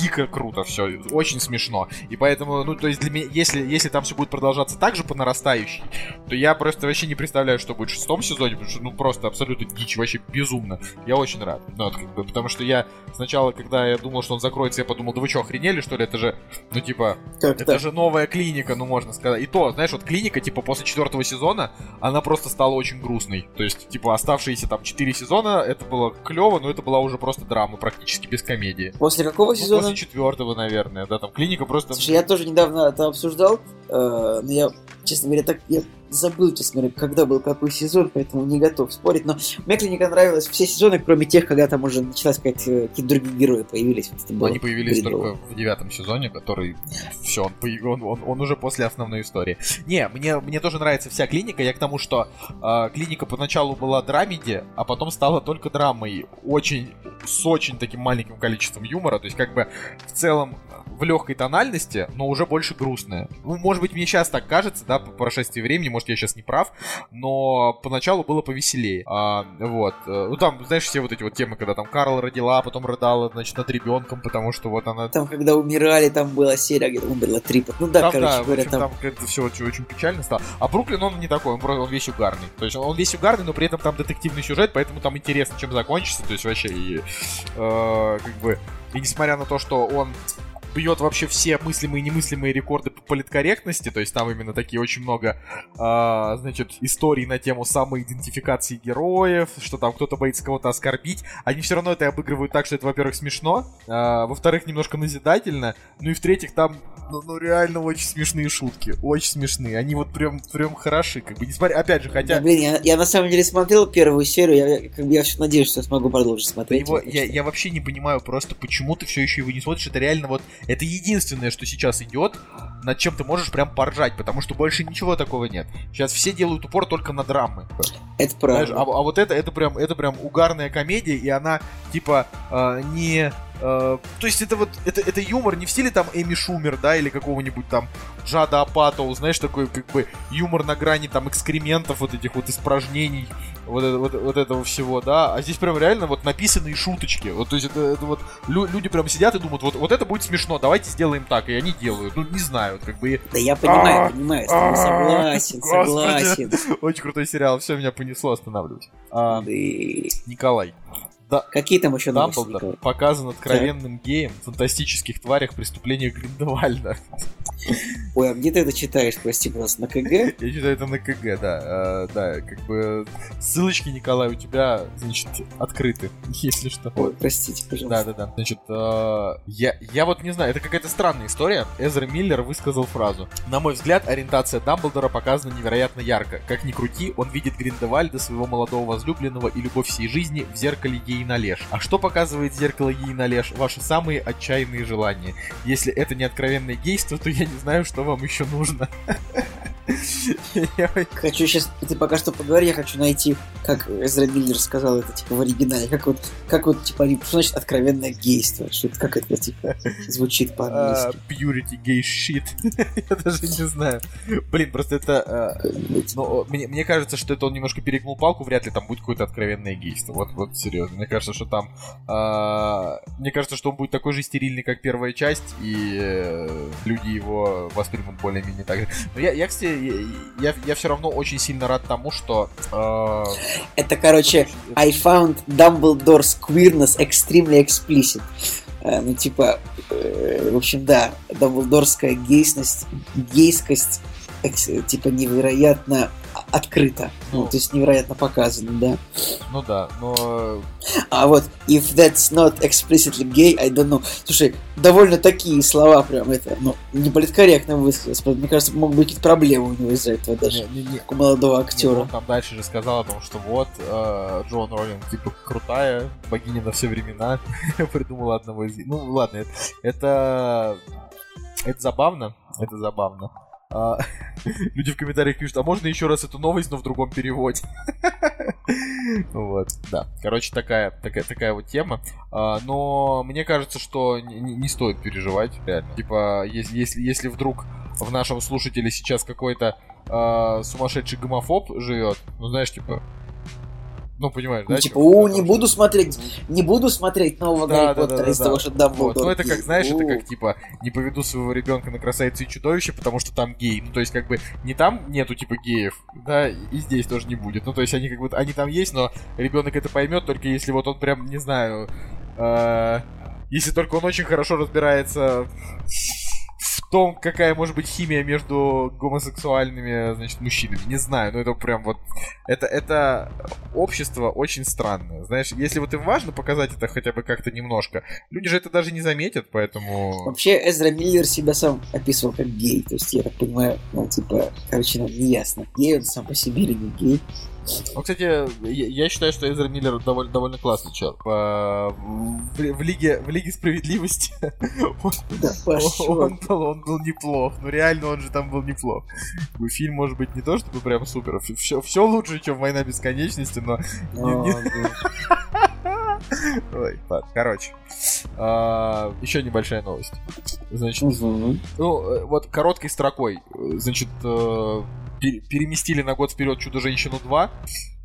[SPEAKER 2] дико круто все, очень смешно. И поэтому, ну, то есть для меня, если, если там все будет продолжаться так же по нарастающей, то я просто вообще не представляю, что будет в шестом сезоне, потому что, ну, просто абсолютно дичь, вообще безумно. Я очень рад. Ну, вот, как бы, потому что я сначала, когда я думал, что он закроется, я подумал, да вы что, охренели, что ли? Это же, ну, типа,
[SPEAKER 3] Как
[SPEAKER 2] это
[SPEAKER 3] так?
[SPEAKER 2] же новая клиника, ну можно сказать. И то, знаешь, вот клиника, типа, после четвертого сезона, она просто стала очень грустной. То есть, типа, оставшиеся там четыре сезона, это было клево, но это была уже просто драма, практически без комедии.
[SPEAKER 3] После какого
[SPEAKER 2] Ну,
[SPEAKER 3] сезона?
[SPEAKER 2] После четвертого, наверное, да, там клиника просто...
[SPEAKER 3] Слушай, я тоже недавно это обсуждал, э, но я, честно говоря, так я забыл, честно говоря, когда был какой сезон, поэтому не готов спорить. Но мне клиника нравилась все сезоны, кроме тех, когда там уже началась какая-то какие-то другие герои появились. Вот это было
[SPEAKER 2] Они появились
[SPEAKER 3] бредово.
[SPEAKER 2] только в девятом сезоне, который все, он, он, он- он уже после основной истории. Не, мне, мне тоже нравится вся клиника. Я к тому, что э, клиника поначалу была драмеди, а потом стала только драмой. Очень с очень таким маленьким количеством юмора. То есть, как бы в целом в легкой тональности, но уже больше грустная. Ну, может быть, мне сейчас так кажется, да, по прошествии времени, может, я сейчас не прав, но поначалу было повеселее. А, вот. Э, Ну, там, знаешь, все вот эти вот темы, когда там Карл родила, а потом рыдала, значит, над ребенком, потому что вот она...
[SPEAKER 3] Там, когда умирали, там была серия, где умерла Трипот. Ну да,
[SPEAKER 2] Там,
[SPEAKER 3] короче
[SPEAKER 2] да,
[SPEAKER 3] говоря,
[SPEAKER 2] общем,
[SPEAKER 3] там...
[SPEAKER 2] там как-то все очень, очень печально стало. А Бруклин, он не такой, он, он весь угарный. То есть он, он весь угарный, но при этом там детективный сюжет, поэтому там интересно, чем закончится. То есть вообще, и, э, как бы, и несмотря на то, что он бьет вообще все мыслимые и немыслимые рекорды по политкорректности, то есть там именно такие очень много, а, значит, историй на тему самоидентификации героев, что там кто-то боится кого-то оскорбить. Они все равно это обыгрывают так, что это, во-первых, смешно, а, во-вторых, немножко назидательно, ну и в-третьих, там, ну, ну, реально очень смешные шутки, очень смешные. Они вот прям, прям хороши, как бы, несмотря, опять же, хотя...
[SPEAKER 3] Да, блин, я, я на самом деле смотрел первую серию, я, как бы, я все надеюсь, что я смогу продолжить смотреть.
[SPEAKER 2] его, я, я вообще не понимаю просто, почему ты все еще его не смотришь. Это реально вот, это единственное, что сейчас идет, над чем ты можешь прям поржать, потому что больше ничего такого нет. Сейчас все делают упор только на драмы.
[SPEAKER 3] Это
[SPEAKER 2] Знаешь,
[SPEAKER 3] правда.
[SPEAKER 2] а, а вот это, это прям, это прям угарная комедия, и она типа э, не, э, то есть это вот, это, это юмор не в стиле там Эми Шумер, да, или какого-нибудь там Джада Апатоу, знаешь, такой как бы юмор на грани там экскрементов, вот этих вот испражнений, вот, это- вот, вот этого всего, да, а здесь прям реально вот написанные шуточки, вот, то есть это, это вот лю- люди прям сидят и думают, вот, вот это будет смешно, давайте сделаем так, и они делают, ну не знаю, как бы.
[SPEAKER 3] Да я понимаю,
[SPEAKER 2] А,
[SPEAKER 3] понимаю, тобой согласен, согласен.
[SPEAKER 2] очень крутой сериал, все меня понесло, останавливаюсь. А, Николай, да,
[SPEAKER 3] Какие там еще новости,
[SPEAKER 2] Дамблдор показан откровенным геем в фантастических тварях преступления Гриндевальда.
[SPEAKER 3] Ой, а где ты это читаешь, прости, просто на КГ?
[SPEAKER 2] Я читаю это на КГ, да. Э, да, как бы ссылочки, Николай, у тебя, значит, открыты, если что.
[SPEAKER 3] Ой, простите,
[SPEAKER 2] Да,
[SPEAKER 3] пожалуйста.
[SPEAKER 2] да, да. Значит, э, я, я вот не знаю, это какая-то странная история. Эзра Миллер высказал фразу. На мой взгляд, ориентация Дамблдора показана невероятно ярко. Как ни крути, он видит Гриндевальда, своего молодого возлюбленного и любовь всей жизни в зеркале ей належ. А что показывает зеркало ей належ? Ваши самые отчаянные желания. Если это не откровенное гейство, то я не знаю, что вам еще нужно.
[SPEAKER 3] Хочу сейчас, ты пока что поговори, я хочу найти, как Эзра Миллер сказал это, типа, в оригинале. Как вот, как вот, типа, они, что значит откровенное гейство? Что это, как это, типа, звучит по-английски?
[SPEAKER 2] А, Purity gay shit. Я даже не знаю. Блин, просто это... Ну, мне, мне кажется, что это он немножко перегнул палку, вряд ли там будет какое-то откровенное гейство. Вот, вот серьезно. Мне кажется, что там... а, Мне кажется, что он будет такой же стерильный, как первая часть, и э, люди его воспримут более-менее так же. Но я, я кстати, я, я все равно очень сильно рад тому, что... а,
[SPEAKER 3] Это, короче, I found Dumbledore's queerness extremely explicit. Э, Ну, типа, э, в общем, да, Дамблдорская гейсность, гейскость, типа, невероятно открыта. Ну,
[SPEAKER 2] Ну.
[SPEAKER 3] то есть невероятно показана, да.
[SPEAKER 2] Ну да, но...
[SPEAKER 3] А вот, if that's not explicitly gay, I don't know. Слушай, довольно такие слова прям это, ну, не политкорректно высказать. Мне кажется, могут быть какие-то проблемы у него из-за этого даже.
[SPEAKER 2] Не, не, не,
[SPEAKER 3] у молодого
[SPEAKER 2] Не,
[SPEAKER 3] актера.
[SPEAKER 2] Он там дальше же сказал о том, что вот э, Джоан Роллинг типа крутая, богиня на все времена, придумала одного из... Ну ладно, это, это, это забавно, это забавно. Люди в комментариях пишут, а можно еще раз эту новость, но в другом переводе? Вот, да. Короче, такая, такая, такая вот тема. А, но мне кажется, что не, стоит переживать, реально. Типа, если, если, если вдруг в нашем слушателе сейчас какой-то а, сумасшедший гомофоб живет, ну знаешь, типа, ну понимаешь,
[SPEAKER 3] Ну,
[SPEAKER 2] да?
[SPEAKER 3] типа, у, не буду смотреть, не буду смотреть нового
[SPEAKER 2] Да,
[SPEAKER 3] Гарри
[SPEAKER 2] да,
[SPEAKER 3] Поттера
[SPEAKER 2] да,
[SPEAKER 3] из
[SPEAKER 2] да.
[SPEAKER 3] того, что Дамблдор.
[SPEAKER 2] Вот. Ну это как, знаешь, это как типа не поведу своего ребенка на красавицу и чудовище, потому что там гей. Ну то есть как бы не там нету типа геев, да, и здесь тоже не будет. Ну то есть они как бы они там есть, но ребенок это поймет только если вот он прям не знаю, э, если только он очень хорошо разбирается том, какая может быть химия между гомосексуальными, значит, мужчинами. Не знаю, но это прям вот... Это, это общество очень странное. Знаешь, если вот им важно показать это хотя бы как-то немножко, люди же это даже не заметят, поэтому...
[SPEAKER 3] Вообще, Эзра Миллер себя сам описывал как гей. То есть, я так понимаю, ну, типа, короче, нам не ясно, гей он сам по себе или не гей.
[SPEAKER 2] Ну, кстати, я, считаю, что Эзра Миллер довольно, довольно классный чел. По- в, в лиге, в Лиге Справедливости он,
[SPEAKER 3] Да
[SPEAKER 2] он был, он был неплох. Ну, реально, он же там был неплох. Фильм, может быть, не то, чтобы прям супер. Все, все лучше, чем «Война бесконечности», но... не- Ой, ладно, короче. А, еще небольшая новость. Значит,
[SPEAKER 3] Мгм.
[SPEAKER 2] ну, э, вот короткой строкой, э, значит, э, переместили на год вперед Чудо-женщину 2.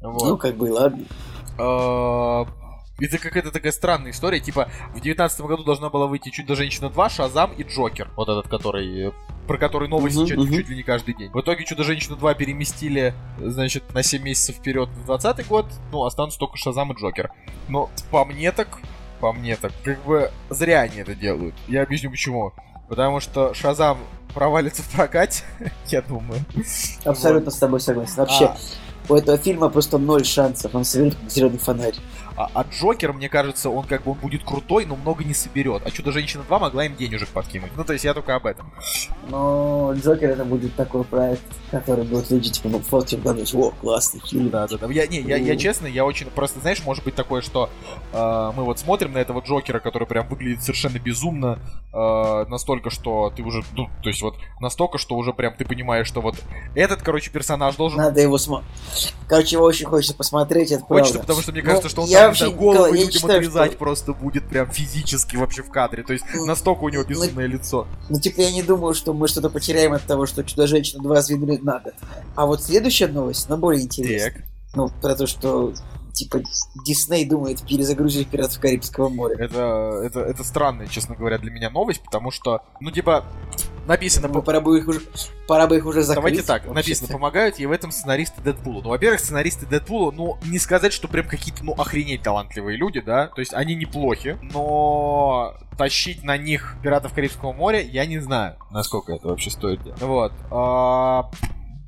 [SPEAKER 2] Вот.
[SPEAKER 3] Ну, как бы, ладно.
[SPEAKER 2] А, Это какая-то такая странная история. Типа, в девятнадцатом году должна была выйти Чудо-женщина 2, Шазам и Джокер. Вот этот, который про который новости
[SPEAKER 3] Мгм,
[SPEAKER 2] чуть,
[SPEAKER 3] мгм.
[SPEAKER 2] чуть ли не каждый день. В итоге Чудо-женщину 2 переместили, значит, на 7 месяцев вперед в 20 год. Ну, останутся только Шазам и Джокер. Но по мне так, по мне так, как бы зря они это делают. Я объясню почему. Потому что Шазам провалится в прокате, я думаю.
[SPEAKER 3] Абсолютно с тобой согласен. Вообще,
[SPEAKER 2] А,
[SPEAKER 3] у этого фильма просто ноль шансов. Он как зеленый фонарь.
[SPEAKER 2] А, а Джокер, мне кажется, он как бы он будет крутой, но много не соберет. А Чудо-женщина 2 могла им денежек подкинуть. Ну, то есть я только об этом.
[SPEAKER 3] Но Джокер это будет такой проект, который будут люди типа ну, фотки гадать, о, классный фильм.
[SPEAKER 2] Да, да, да. Я, не, я, я честно, я очень... Просто, знаешь, может быть такое, что э, мы вот смотрим на этого Джокера, который прям выглядит совершенно безумно, э, настолько, что ты уже... Ну, то есть вот настолько, что уже прям ты понимаешь, что вот этот, короче, персонаж должен...
[SPEAKER 3] Надо его смотреть. Короче, его очень хочется посмотреть, это
[SPEAKER 2] Хочется,
[SPEAKER 3] правда.
[SPEAKER 2] потому что мне
[SPEAKER 3] Ну,
[SPEAKER 2] кажется, что он
[SPEAKER 3] я вообще,
[SPEAKER 2] знаю, голову
[SPEAKER 3] Николай,
[SPEAKER 2] людям
[SPEAKER 3] считаю,
[SPEAKER 2] отрезать
[SPEAKER 3] что-
[SPEAKER 2] просто будет прям физически вообще в кадре. То есть
[SPEAKER 3] Ну,
[SPEAKER 2] настолько у него
[SPEAKER 3] ну,
[SPEAKER 2] безумное лицо.
[SPEAKER 3] Ну, типа, я не думаю, что мы что-то потеряем от того, что Чудо-женщина 2 сдвинули на год. А вот следующая новость, она более интересная.
[SPEAKER 2] Так.
[SPEAKER 3] Ну, про то, что, типа, Дисней думает перезагрузить «Пиратов Карибского моря».
[SPEAKER 2] Это, это, это странная, честно говоря, для меня новость, потому что, ну, типа, написано...
[SPEAKER 3] Ну,
[SPEAKER 2] по-
[SPEAKER 3] пора бы их уже, пора бы их уже закрыть.
[SPEAKER 2] Давайте так,
[SPEAKER 3] вообще-то.
[SPEAKER 2] написано, помогают ей в этом сценаристы Дэдпула. Ну, во-первых, сценаристы Дэдпула, ну, не сказать, что прям какие-то, ну, охренеть талантливые люди, да, то есть они неплохи, но тащить на них Пиратов Карибского моря, я не знаю, насколько это вообще стоит делать. Вот. а,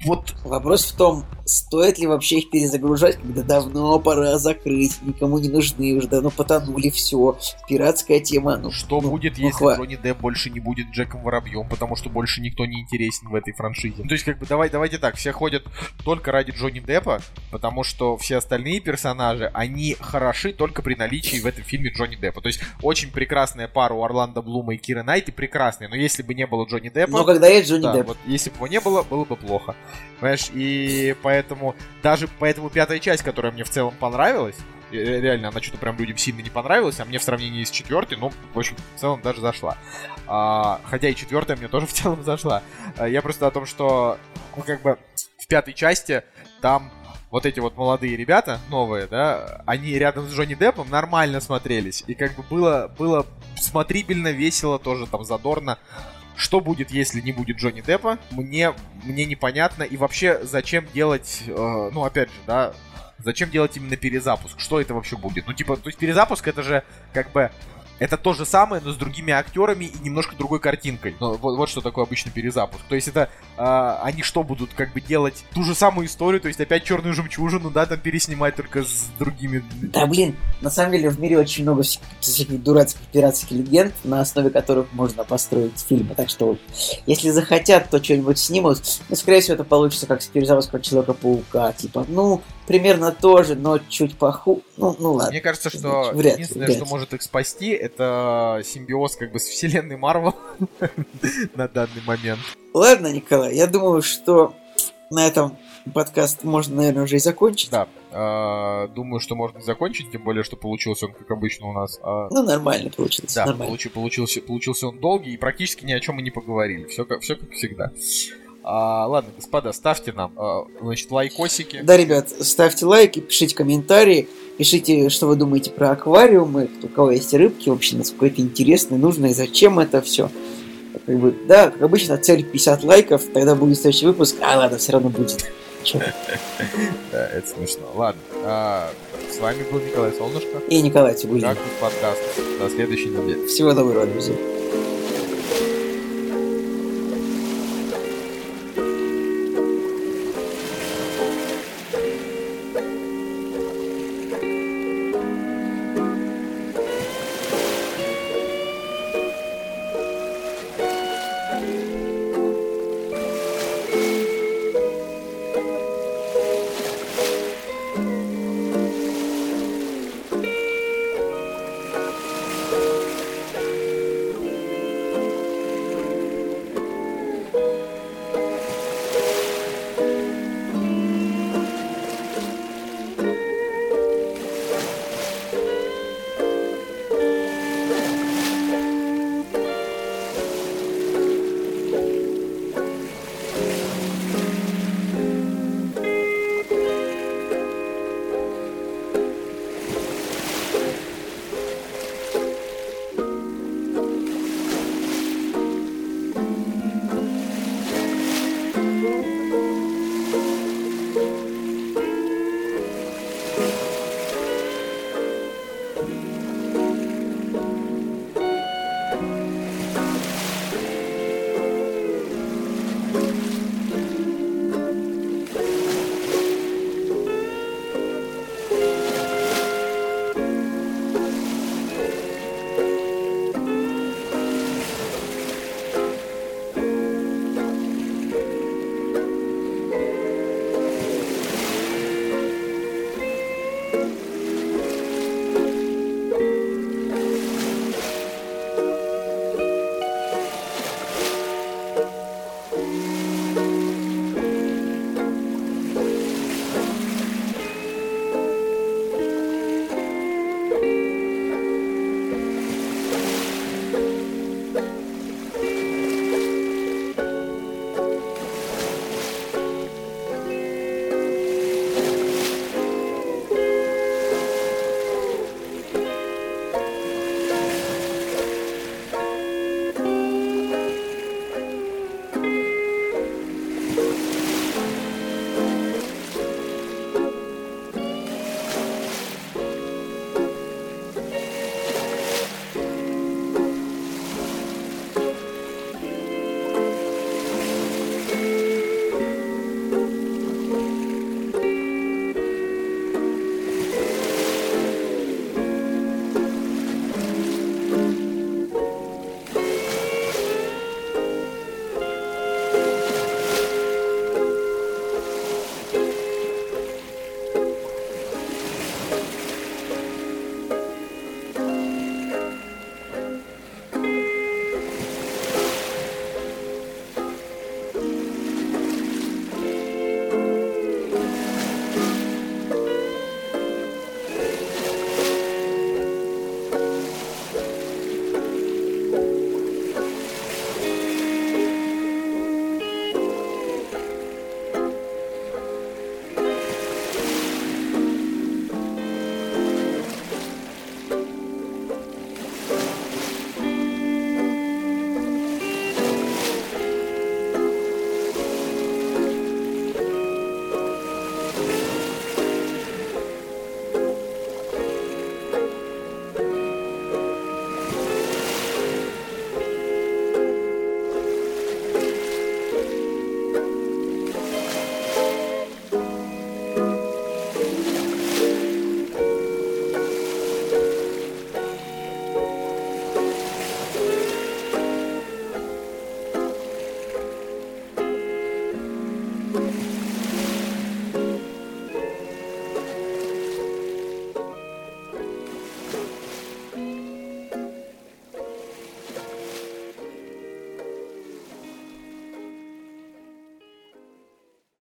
[SPEAKER 2] вот
[SPEAKER 3] Вопрос в том, стоит ли вообще их перезагружать, когда давно пора закрыть, никому не нужны, уже давно потонули, все. Пиратская тема, ну,
[SPEAKER 2] что
[SPEAKER 3] ну,
[SPEAKER 2] будет,
[SPEAKER 3] ну,
[SPEAKER 2] если
[SPEAKER 3] хва-
[SPEAKER 2] Джонни Депп больше не будет Джеком Воробьем, потому что больше никто не интересен в этой франшизе. То есть, как бы, давай, давайте так, все ходят только ради Джонни Деппа, потому что все остальные персонажи, они хороши только при наличии в этом фильме Джонни Деппа. То есть, очень прекрасная пара у Орландо Блума и Киры Найт, прекрасные, но если бы не было Джонни Деппа...
[SPEAKER 3] Но когда есть Джонни
[SPEAKER 2] Да,
[SPEAKER 3] Депп,
[SPEAKER 2] вот если бы его не было, было бы плохо. Понимаешь, и поэтому, даже поэтому пятая часть, которая мне в целом понравилась, э, реально, она что-то прям людям сильно не понравилась, а мне в сравнении с четвертой, ну, в общем, в целом даже зашла. А, хотя и четвертая мне тоже в целом зашла. А, я просто о том, что, ну, как бы, в пятой части там вот эти вот молодые ребята, новые, да, они рядом с Джонни Деппом нормально смотрелись. И как бы было, было смотрибельно, весело, тоже там задорно. Что будет, если не будет Джонни Деппа, мне, мне непонятно. И вообще, зачем делать, э, ну, опять же, да, зачем делать именно перезапуск? Что это вообще будет? Ну, типа, то есть перезапуск это же как бы это то же самое, но с другими актерами и немножко другой картинкой. Ну, вот, вот что такое обычно перезапуск. То есть это э, они что будут как бы делать ту же самую историю, то есть опять черную жемчужину, да, там переснимать только с другими.
[SPEAKER 3] Да, блин, на самом деле в мире очень много всяких, дурацких пиратских легенд, на основе которых можно построить фильмы. Так что, если захотят, то что-нибудь снимут. Но, скорее всего, это получится как с перезапуском Человека-паука. Типа, ну, примерно то же, но чуть поху... Ну, ну ладно.
[SPEAKER 2] Мне кажется, что
[SPEAKER 3] Вряд
[SPEAKER 2] единственное,
[SPEAKER 3] вряд
[SPEAKER 2] что может их спасти, это симбиоз как бы с вселенной Марвел на данный момент.
[SPEAKER 3] Ладно, Николай, я думаю, что на этом подкаст можно, наверное, уже и закончить.
[SPEAKER 2] Да, э, думаю, что можно закончить, тем более, что получился он, как обычно, у нас. э,
[SPEAKER 3] Ну, нормально получилось.
[SPEAKER 2] Да,
[SPEAKER 3] нормально.
[SPEAKER 2] получи- получился, получился он долгий и практически ни о чем мы не поговорили. Все как, все как всегда. А, ладно, господа, ставьте нам, а, значит, лайкосики.
[SPEAKER 3] Да, ребят, ставьте лайки, пишите комментарии, пишите, что вы думаете про аквариумы, у кого есть рыбки, вообще, насколько это интересно, нужно и зачем это все. Как бы, да, как обычно, цель 50 лайков, тогда будет следующий выпуск, а ладно, все равно будет.
[SPEAKER 2] Да, это смешно. Ладно, а, с вами был Николай Солнышко.
[SPEAKER 3] И Николай Тигулин.
[SPEAKER 2] Как подкаст. До следующей недели.
[SPEAKER 3] Всего доброго, друзья.